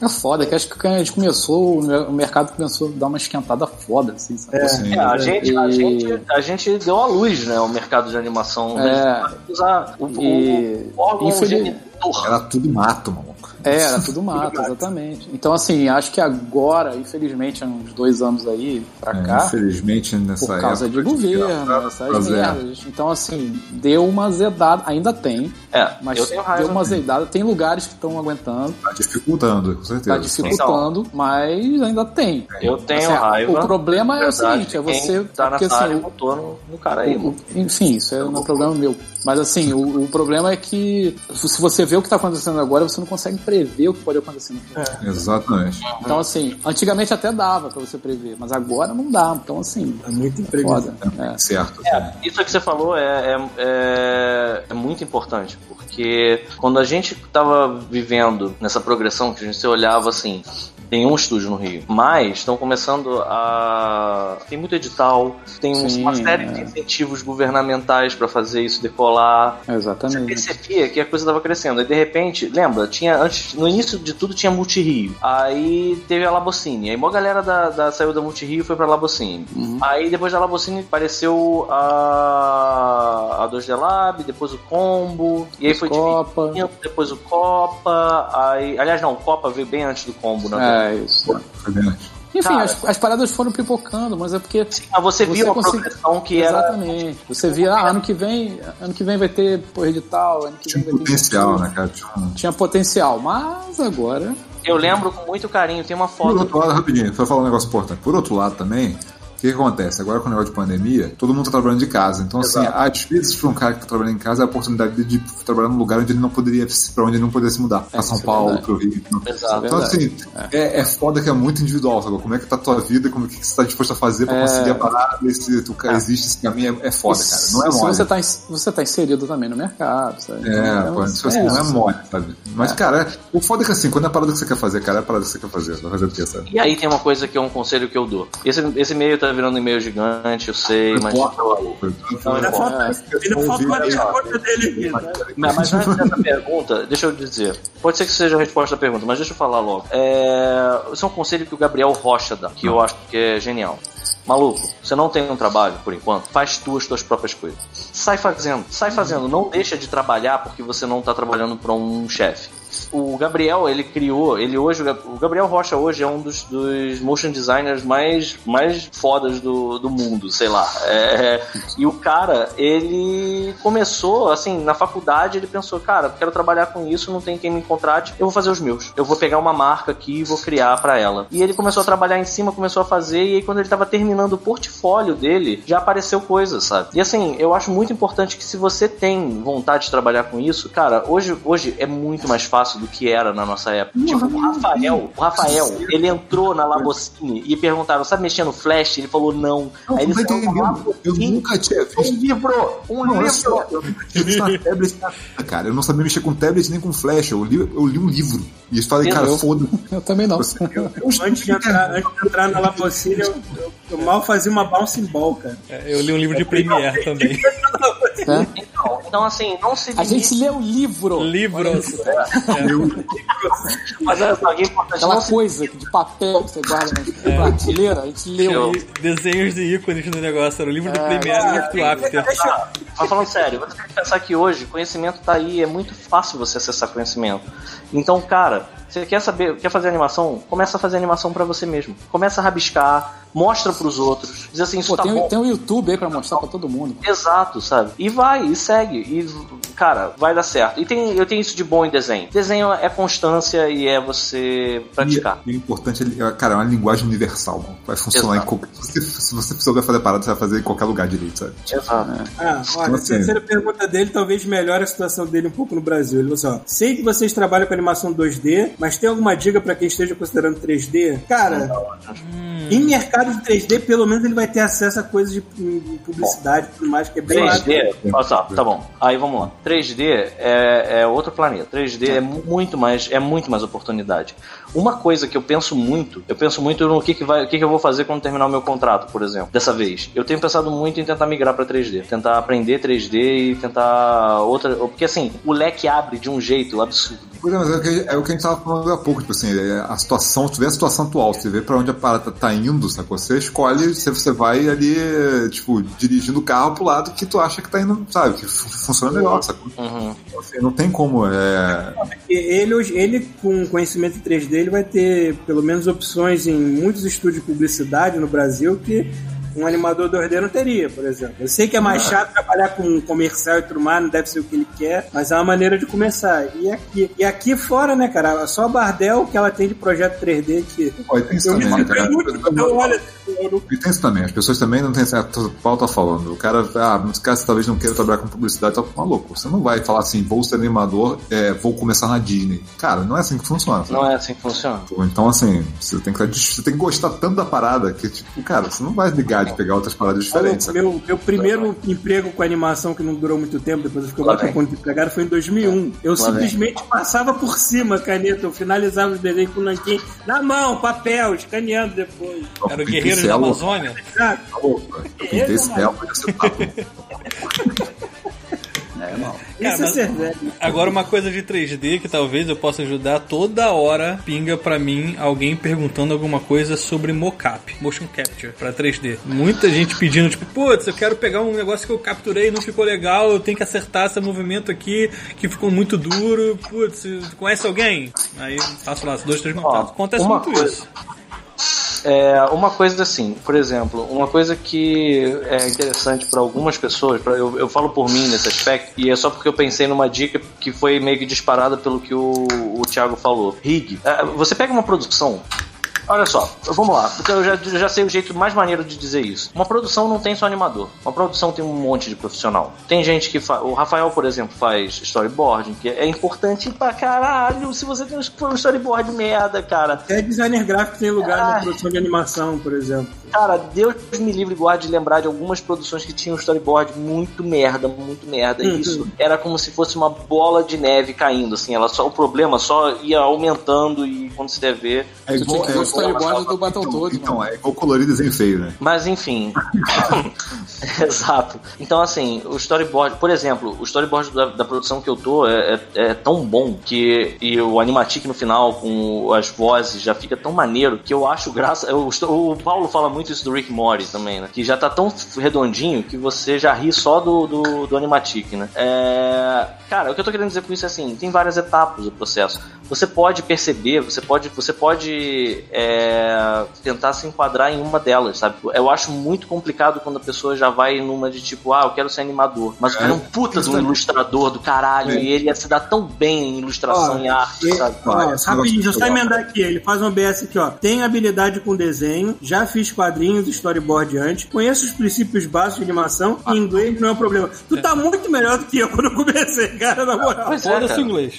É foda, que acho que quando a gente começou, o mer- o mercado começou a dar uma esquentada foda, assim, sabe? assim, É, a gente, a, E- gente, a gente deu a luz, né, ao mercado de animação. É. A gente usar o, E- o órgão infeliz- genitor. Era tudo mato, maluco. É, era tudo mato, exatamente. Então, assim, acho que agora, infelizmente, há uns dois anos aí pra É, cá, infelizmente, nessa por causa de governo, essas merdas. Então, assim, deu uma zedada, ainda tem, É, mas eu tenho deu uma zedada. Tem lugares que estão aguentando, Tá dificultando, com certeza. tá dificultando, mas ainda tem. Eu tenho Assim, raiva. O problema é o seguinte, é você... Tá porque, nessa assim, área votou no, no cara aí. o- enfim, isso é um problema meu. Mas assim, o, o problema é que se você vê o que está acontecendo agora, você não consegue prever o que pode acontecer no futuro. Exatamente. Então, assim, antigamente até dava pra você prever, mas agora não dá. Então, assim, É muito é imprevisível. foda. É. Certo. Isso que você falou é, é, é- é muito importante, porque quando a gente estava vivendo nessa progressão, que a gente olhava assim, tem um estúdio no Rio, mas estão começando a. Tem muito edital, tem Sim, uma série é. de incentivos governamentais para fazer isso decolar. Você Exatamente. percebia que a coisa estava crescendo. Aí de repente, lembra, tinha antes, no início de tudo tinha Multirio. Aí teve a Labocine. Aí uma galera da, da- saiu da Multirio e foi pra Labocine. Uhum. Aí depois da Labocine apareceu a, a 2D Lab, depois o Combo. E aí foi Copa. dividindo, depois o Copa. Aí, aliás, não, o Copa veio bem antes do Combo, né? É isso. Foi bem antes. Enfim, Cara. as, as paradas foram pipocando, mas é porque. Mas você, viu a consegui- progressão que era. Exatamente. Você via, ah, ano que vem, ano que vem vai ter porra edital, ano que Tinha vem um vai ter. potencial, né, cara? Tinha. Tinha potencial, mas agora. Eu lembro com muito carinho, tem uma Por foto. outro lado, rapidinho, pra falar um negócio importante. Por outro lado também, que, que acontece? Agora com o negócio de pandemia, todo mundo tá trabalhando de casa. Então, assim, Exato. às vezes pra um cara que tá trabalhando em casa é a oportunidade de trabalhar num lugar onde ele não poderia, pra onde ele não poderia se mudar. Pra São é Paulo, verdade. pro Rio. Exato. Então, verdade. assim, é. É, foda que é muito individual, sabe? Como é que tá a tua vida, como é que você tá disposto a fazer pra É. conseguir a parada, se tu, existe esse caminho, é, é foda, cara. Não é se mole. você tá, você tá inserido também no mercado, sabe? É, Então, pô, assim, é, não é mole, sabe? Mas, cara, é- o foda é que assim, quando é a parada que você quer fazer, cara, é a parada que você quer fazer. Vai fazer o quê, sabe? E aí tem uma coisa que é um conselho que eu dou. Esse, esse e-mail tá virando e-mail gigante, eu sei, mas. Importa, Não Ainda importa. falta, ainda falta uma resposta dele aqui. tá? Mas, mas antes dessa pergunta, deixa eu dizer. Pode ser que seja a resposta à pergunta, mas deixa eu falar logo. É, esse é um conselho que o Gabriel Rocha dá, que eu acho que é genial. Maluco, você não tem um trabalho por enquanto, faz tu as tuas próprias coisas. Sai fazendo, sai fazendo. Não deixa de trabalhar porque você não tá trabalhando para um chefe. O Gabriel, ele criou, ele hoje, o Gabriel Rocha hoje é um dos, dos motion designers mais, mais fodas do, do mundo, sei lá. É, e o cara, ele começou, assim, na faculdade, ele pensou, cara, quero trabalhar com isso, não tem quem me contrate, eu vou fazer os meus. Eu vou pegar uma marca aqui e vou criar pra ela. E ele começou a trabalhar em cima, começou a fazer, e aí quando ele tava terminando o portfólio dele, já apareceu coisa, sabe? E assim, eu acho muito importante que se você tem vontade de trabalhar com isso, cara, hoje, hoje é muito mais fácil do que era na nossa época. Tipo, o Rafael, o Rafael, ele entrou na Labocine e perguntaram, sabe mexer no Flash? Ele falou não. Não, aí ele não saiu. Eu nunca tinha um visto. livro, um Não, livro. eu nunca tinha visto uma tablet cara. Eu não sabia mexer com tablet nem com flash. Eu li, eu li um livro. E eu falei, cara, Eu- foda Eu também não. Antes de entrar, antes de entrar na Labocine, eu, eu, eu mal fazia uma bouncing ball, cara. É, Eu li um livro de Premiere também. né? Então, então, assim, não se A gente lê o livro. Livros. Mas olha só, é importante. Aquela coisa de papel que você guarda na prateleira, a gente leu. Eu- E desenhos de ícones no negócio. Era o livro do É, Premiere e o After. Mas falando sério, você tem que pensar que hoje conhecimento tá aí, é muito fácil você acessar conhecimento. Então, cara, você quer saber, quer fazer animação? Começa a fazer animação pra você mesmo. Começa a rabiscar, mostra pros outros, diz assim, isso Pô, tá tem, bom. tem um YouTube aí pra mostrar pra todo mundo. Exato, sabe? E vai, e segue. E, cara, vai dar certo. E tem, eu tenho isso de bom em desenho. Desenho é constância e é você praticar. E, e o importante é, cara, é uma linguagem universal, mano. Vai funcionar Exato. em qualquer. Se, se você precisar fazer parada, você vai fazer em qualquer lugar direito, sabe? Exato. Ah, olha, a Assim. terceira pergunta dele talvez melhore a situação dele um pouco no Brasil. Ele falou assim: ó, sei que vocês trabalham com animação 2D, mas tem alguma dica pra quem esteja considerando 3D? Cara, em mercado de 3D, pelo menos ele vai ter acesso a coisas de hum, publicidade e tudo mais, que é bem 3D, olha só, tá bom. Aí vamos lá. 3D é, é outro planeta. 3D é muito mais, é muito mais oportunidade. Uma coisa que eu penso muito, eu penso muito no que, que, vai, o que, que eu vou fazer quando terminar o meu contrato, por exemplo. Dessa vez, eu tenho pensado muito em tentar migrar pra 3D, tentar aprender 3D e tentar outra, porque assim, o leque abre de um jeito absurdo. Pois é, mas é o, que, é o que a gente tava falando há pouco, tipo assim, é a situação, se tu vê a situação atual, você vê pra onde a parada tá indo, sacou? Você escolhe, você, você vai ali, tipo, dirigindo o carro pro lado que tu acha que tá indo, sabe, que fu- funciona melhor, sacou? Uhum. Então, assim, não tem como, é... Ele, ele, com conhecimento em 3D, ele vai ter pelo menos opções em muitos estúdios de publicidade no Brasil que um animador 2D não teria, por exemplo. Eu sei que é mais chato trabalhar com comercial e tudo mais, não deve ser o que ele quer, mas é uma maneira de começar. E aqui, e aqui fora, né, cara, só a Bardel que ela tem de projeto 3D que. Olha, tem isso Eu também, né, cara? surpreendo muito, então, olha, eu não E tem isso também, as pessoas também não têm certo. O Paulo tá falando. O cara, ah, mas cara, você talvez não queira trabalhar com publicidade, tá maluco. Você não vai falar assim, vou ser animador, é, vou começar na Disney. Cara, não é assim que funciona. sabe? Não é assim que funciona. Então, assim, você tem, que, você tem que gostar tanto da parada que, tipo, cara, você não vai ligar de pegar outras paradas diferentes. sabe? Meu, meu primeiro emprego com animação, que não durou muito tempo, depois eu fiquei Lá vem. ponto de empregado, foi em 2001. Eu Lá simplesmente passava por cima a caneta, eu finalizava os desenhos com o nanquim na mão, papel, escaneando depois. Era o Pintei Guerreiros da Amazônia. Ah, Eu pintei célula, você tá É, não. isso Cara, é ser velho. Agora uma coisa de 3D que talvez eu possa ajudar toda hora pinga pra mim alguém perguntando alguma coisa sobre mocap, motion capture pra 3D. Muita gente pedindo tipo, putz, eu quero pegar um negócio que eu capturei e não ficou legal, eu tenho que acertar esse movimento aqui que ficou muito duro. Putz, conhece alguém? Aí faço lá dois, três contatos. Acontece uma muito coisa- isso. É, uma coisa assim, por exemplo, uma coisa que é interessante para algumas pessoas, pra, eu, eu falo por mim nesse aspecto, e é só porque eu pensei numa dica que foi meio que disparada pelo que o, o Thiago falou. Rig. É, você pega uma produção. Olha só, vamos lá, porque eu já, já sei o jeito mais maneiro de dizer isso. Uma produção não tem só animador. Uma produção tem um monte de profissional. Tem gente que faz. O Rafael, por exemplo, faz storyboarding, que é importante pra caralho. Se você tem um storyboard merda, cara. Até designer gráfico tem lugar Ah. na produção de animação, por exemplo. Cara, Deus me livre guarde de lembrar de algumas produções que tinham storyboard muito merda, muito merda. Uhum. E isso era como se fosse uma bola de neve caindo, assim. Ela só, o problema só ia aumentando e quando você der ver. É Você tinha que ver storyboard do Battletoads, Então, mano. é igual colorido desenho feio, né? Mas enfim. Exato. Então, assim, o storyboard, por exemplo, o storyboard da, da produção que eu tô é, é- é tão bom que. E o animatic no final, com as vozes, já fica tão maneiro que eu acho graça. O, o Paulo fala muito isso do Rick Morty também, né? Que já tá tão redondinho que você já ri só do, do, do animatic, né? É, cara, o que eu tô querendo dizer com isso é assim: tem várias etapas do processo. Você pode perceber, você pode, você pode é, tentar se enquadrar em uma delas, sabe? Eu acho muito complicado quando a pessoa já vai numa de tipo, ah, eu quero ser animador, mas o cara é um puta de um ilustrador do caralho É. e ele ia se dar tão bem em ilustração Ó, e arte, E- sabe? ó, Ah, rapidinho, deixa eu só é emendar aqui. Ele faz um OBS aqui, ó. Tem habilidade com desenho, já fiz quadrinhos, storyboard antes, conheço os princípios básicos de animação, e inglês não é um problema. Tu tá muito melhor do que eu quando eu comecei, cara, na moral. É, Foda-se o inglês.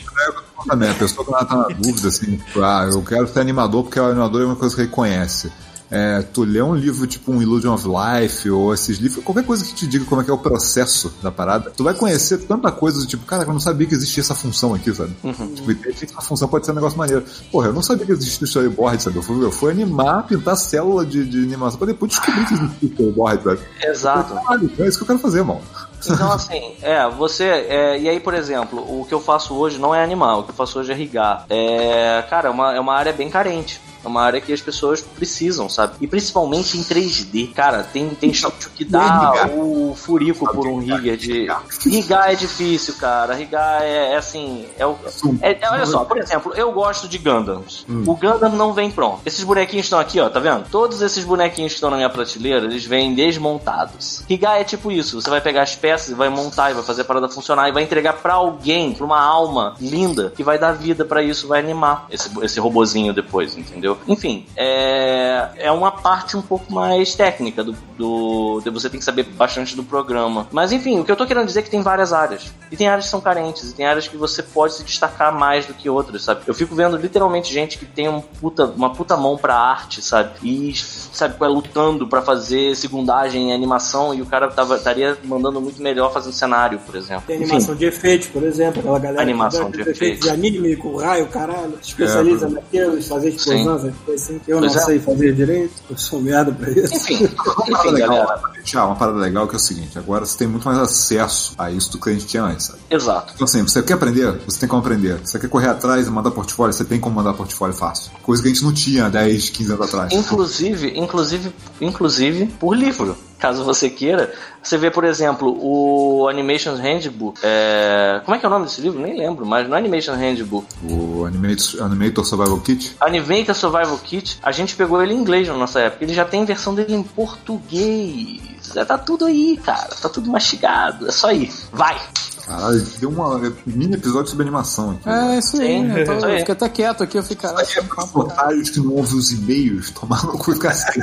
Também, a pessoa quando ela tá na dúvida, assim, tipo, ah, eu quero ser animador porque o animador é uma coisa que ele conhece. É, tu lê um livro tipo um Illusion of Life ou esses livros, qualquer coisa que te diga como é que é o processo da parada, tu vai conhecer tanta coisa do tipo, cara, eu não sabia que existia essa função aqui, sabe? Tipo, e de repente essa função pode ser um negócio maneiro. Porra, eu não sabia que existia storyboard, sabe? Eu fui, eu fui animar, pintar célula de, de animação pra depois descobrir que existia storyboard, sabe? Exato. Caralho, é isso que eu quero fazer, irmão. Então, assim, é, você. é, e aí, por exemplo, o que eu faço hoje não é animal, o que eu faço hoje é rigar. É, cara, é uma, é uma área bem carente. É uma área que as pessoas precisam, sabe? E principalmente em 3D. Cara, tem, tem estúdio que dá rigar? o furico por um rigger de. Rigar é difícil, cara. Rigar é, é assim. É o, é- é- olha só, por exemplo, eu gosto de Gundams. O Gundam não vem pronto. Esses bonequinhos estão aqui, ó, tá vendo? Todos esses bonequinhos que estão na minha prateleira, eles vêm desmontados. Rigar é tipo isso. Você vai pegar as peças e vai montar e vai fazer a parada funcionar e vai entregar pra alguém, pra uma alma linda que vai dar vida pra isso, vai animar esse, esse robozinho depois, entendeu? Enfim, é, é uma parte um pouco mais técnica do, do, você tem que saber bastante do programa. Mas enfim, o que eu tô querendo dizer é que tem várias áreas. E tem áreas que são carentes, e tem áreas que você pode se destacar mais do que outras, sabe? Eu fico vendo literalmente gente que tem um puta, uma puta mão pra arte, sabe? E, sabe, é lutando pra fazer segundagem em animação e o cara tava, estaria mandando muito melhor fazendo cenário, por exemplo. Tem Enfim, animação de efeitos, por exemplo, aquela galera Animação que de efeitos de anime com raio, caralho, especializa naquilo, fazer explosões, Assim, eu Pois não é. sei fazer direito, eu sou merda pra isso. Enfim, Uma parada legal, uma parada legal que é o seguinte: agora você tem muito mais acesso a isso do que a gente tinha antes, sabe? Exato. Então, assim, você quer aprender? Você tem como aprender. Você quer correr atrás e mandar portfólio? Você tem como mandar portfólio fácil. Coisa que a gente não tinha 10, 15 anos atrás. Inclusive, inclusive, inclusive por livro. Caso você queira, você vê, por exemplo, o Animation Handbook. É... Como é que é o nome desse livro? Nem lembro, mas no Animation Handbook. O Animator, Animator Survival Kit. Animator Survival Kit, a gente pegou ele em inglês na nossa época. Ele já tem versão dele em português. Já tá tudo aí, cara. Tá tudo mastigado. É só ir. Vai! Caralho, deu um mini episódio sobre animação aqui. É, isso aí. Sim, eu, tô- isso aí. eu fiquei até quieto aqui, eu fiquei, caralho, é para os otários que não ouvem os e-mails, tomar no cu e ficar assim.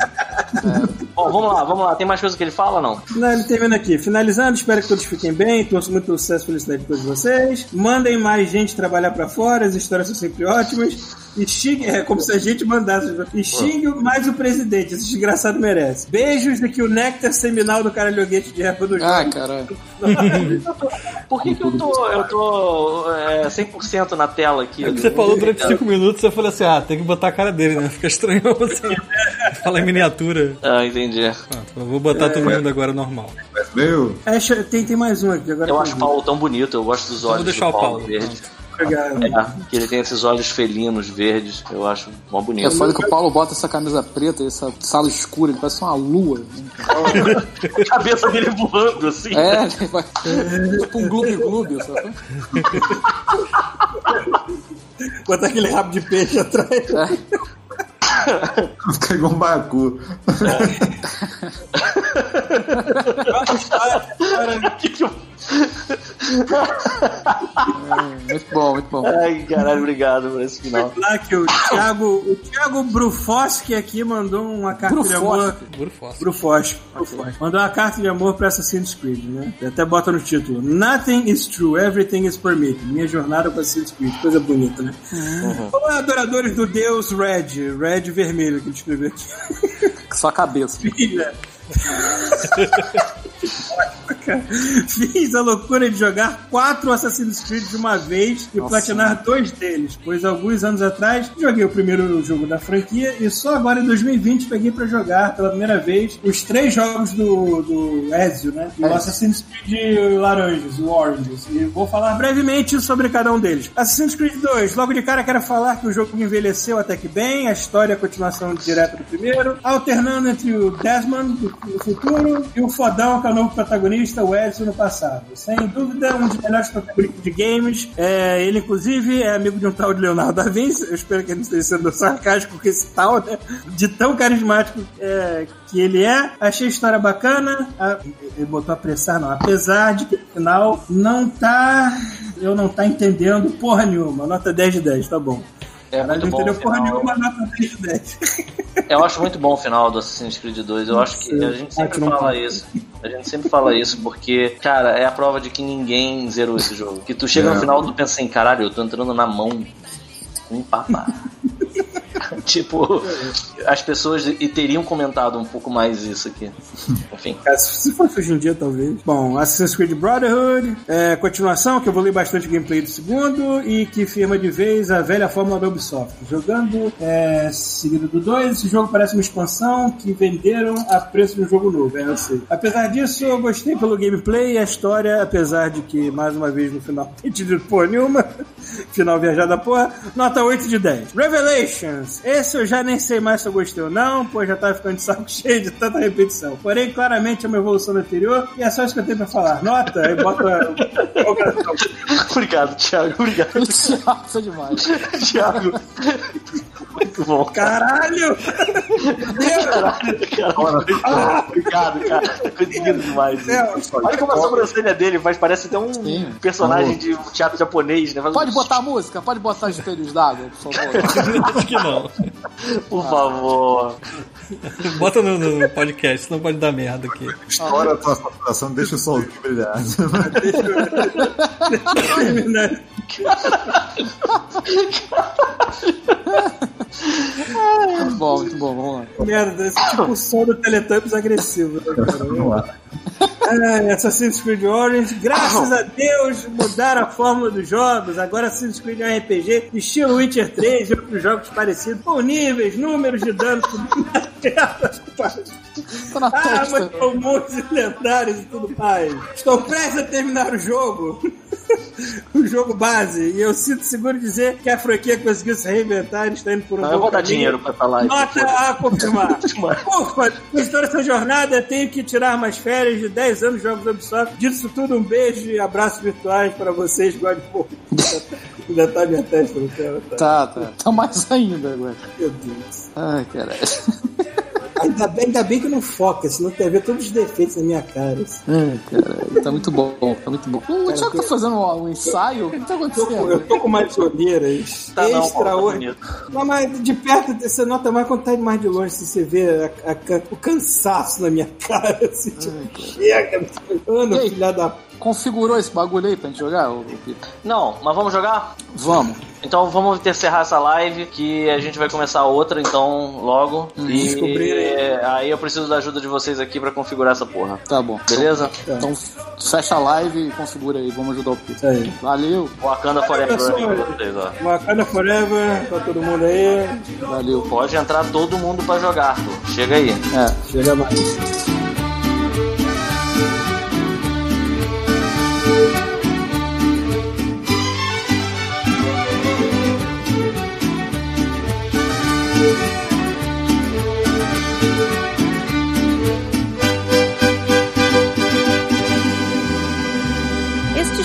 Bom, vamos lá, vamos lá. Tem mais coisa que ele fala ou não? Não, ele termina aqui. Finalizando, espero que todos fiquem bem. Torço muito sucesso e felicidade de todos vocês. Mandem mais gente trabalhar pra fora, as histórias são sempre ótimas. E xingue, é como se a gente mandasse. E xingue mais o presidente, esse desgraçado merece. Beijos de que o néctar seminal do caralhoguete de rapa do jogo. Ah, caralho. Por que, que eu tô, eu tô é, 100% na tela aqui? É que você falou durante 5 minutos, eu falei assim, ah, tem que botar a cara dele, né? Fica estranho você falar em miniatura. Ah, entendi. Eu vou botar todo mundo agora normal. Mas, meu, É, tem, tem mais um aqui. Agora Eu acho o. Paulo tão bonito, eu gosto dos Então vou olhos deixar do o Paulo, Paulo. verde. Obrigado. É, que ele tem esses olhos felinos, verdes, eu acho mó É bonito. foda que o Paulo bota essa camisa preta, essa sala escura, ele parece uma lua. A cabeça dele voando, assim. É, ele vai. Tipo um gloob-gloob, sabe? Botar aquele rabo de peixe atrás. fica igual um que eu- Muito bom, muito bom. Ai, caralho, obrigado por esse final. Lá que o Thiago, o Thiago Brufoski aqui mandou uma carta de amor. Brufoski. Brufoski. Mandou uma carta de amor pra Assassin's Creed, né? Ele até bota no título: Nothing is true, everything is permitted. Minha jornada com Assassin's Creed. Coisa bonita, né? Olá, adoradores do Deus Red. Red vermelho que ele escreveu aqui. Só a cabeça. Filha. Fiz a loucura de jogar quatro Assassin's Creed de uma vez e platinar dois deles, pois alguns anos atrás joguei o primeiro jogo da franquia e só agora em 2020 peguei pra jogar pela primeira vez os três jogos do, do Ezio, né? O Assassin's Creed Laranjas, o Oranges. E vou falar brevemente sobre cada um deles. Assassin's Creed 2, logo de cara quero falar que o jogo envelheceu até que bem, a história é a continuação direta do primeiro, alternando entre o Desmond do do futuro e o fodão que é o novo protagonista, o Ezio no passado. Sem dúvida, um dos melhores protagonistas de games. É, ele, inclusive, é amigo de um tal de Leonardo da Vinci. Eu espero que ele não esteja sendo sarcástico com esse tal, né? De tão carismático é, que ele é. Achei a história bacana. A- ele botou apressar, não. Apesar de que no final não tá. Eu não tá entendendo porra nenhuma. Nota 10 de 10, tá bom. É Caralho, muito não bom. entendeu porra nenhuma, nota 10 de 10. Eu acho muito bom o final do Assassin's Creed 2. Eu acho que a gente sempre fala isso. A gente sempre fala isso porque, cara, é a prova de que ninguém zerou esse jogo. Que tu chega É. no final e tu pensa assim, caralho, eu tô entrando na mão com um papá. Tipo, as pessoas e teriam comentado um pouco mais isso aqui. Enfim. Cara, se fosse hoje em dia, talvez. Bom, Assassin's Creed Brotherhood, é, continuação, que eu vou ler bastante gameplay do segundo, e que firma de vez a velha fórmula da Ubisoft. Jogando é, seguido do 2, esse jogo parece uma expansão que venderam a preço de um jogo novo, é, eu sei. Apesar disso, eu gostei pelo gameplay e a história, apesar de que, mais uma vez, no final não tem tido porra nenhuma, final viajada porra, nota 8 de 10. Revelations, esse eu já nem sei mais se eu gostei ou não, pois já tava ficando de saco cheio de tanta repetição. Porém, claramente é uma evolução anterior, e é só isso que eu tenho pra falar. Nota, aí bota. Obrigado, Thiago. Obrigado, Isso é demais. Thiago. Muito bom. Caralho! Caralho, cara. Obrigado, cara. Tá conseguindo demais. Olha como a sobrancelha dele faz, parece até um Sim. personagem de teatro japonês, né? Faz um- Pode botar a música, pode botar os espelhos d'água, por favor. Acho que não. Por favor. Bota no, no podcast, senão pode dar merda aqui. Estoura a tua saturação, deixa o solzinho brilhar. Muito bom, muito bom, vamos lá. Merda, esse tipo o som do Teletubbies agressivo. Né, cara? Vamos lá. Ah, Assassin's Creed Origins, graças a Deus, mudaram a fórmula dos jogos. Agora Assassin's Creed é um RPG, estilo Witcher 3 e outros jogos parecidos, com níveis, números de dano. Tô na Ah, mas com monstros lendários e tudo mais. Estou prestes a terminar o jogo. o jogo base. E eu sinto seguro dizer que a franquia conseguiu se reinventar e está indo por um Não, bom eu vou dar caminho. dinheiro pra live. Nota a confirmar. Ufa, por toda essa jornada, tenho que tirar mais férias de 10 anos de jogos Ubisoft. Disso tudo, um beijo e abraços virtuais para vocês, God Ainda tá minha testa no tela, tá? Tá, tá. Tá mais ainda agora. Meu Deus. Ai, caralho. Ainda bem, ainda bem que não foca, senão ia ver todos os defeitos na minha cara. assim. Ai, caralho. Tá muito bom, tá muito bom. O Thiago tá fazendo um, um ensaio? O que tá Eu tô, com- acontecendo? eu tô com umas olheiras Tá, tá extraordinárias. Não, mas de perto você nota mais quando tá mais de longe, se você vê a- a- o cansaço na minha cara. Assim, tipo, chega, ano, E aí? filha da. Configurou esse bagulho aí pra gente jogar? ô, Pito? Não, mas vamos jogar? Vamos. Então vamos encerrar essa live que a gente vai começar outra então logo. e descobrir aí. aí eu preciso da ajuda de vocês aqui pra configurar essa porra. Tá bom. Beleza? Então fecha a live e configura aí. Vamos ajudar o Pito. Aí. Valeu, Wakanda Forever pra vocês, ó. Wakanda Forever, pra todo mundo aí. valeu. Pode entrar todo mundo pra jogar, Arthur. Chega aí. É. Chega mais.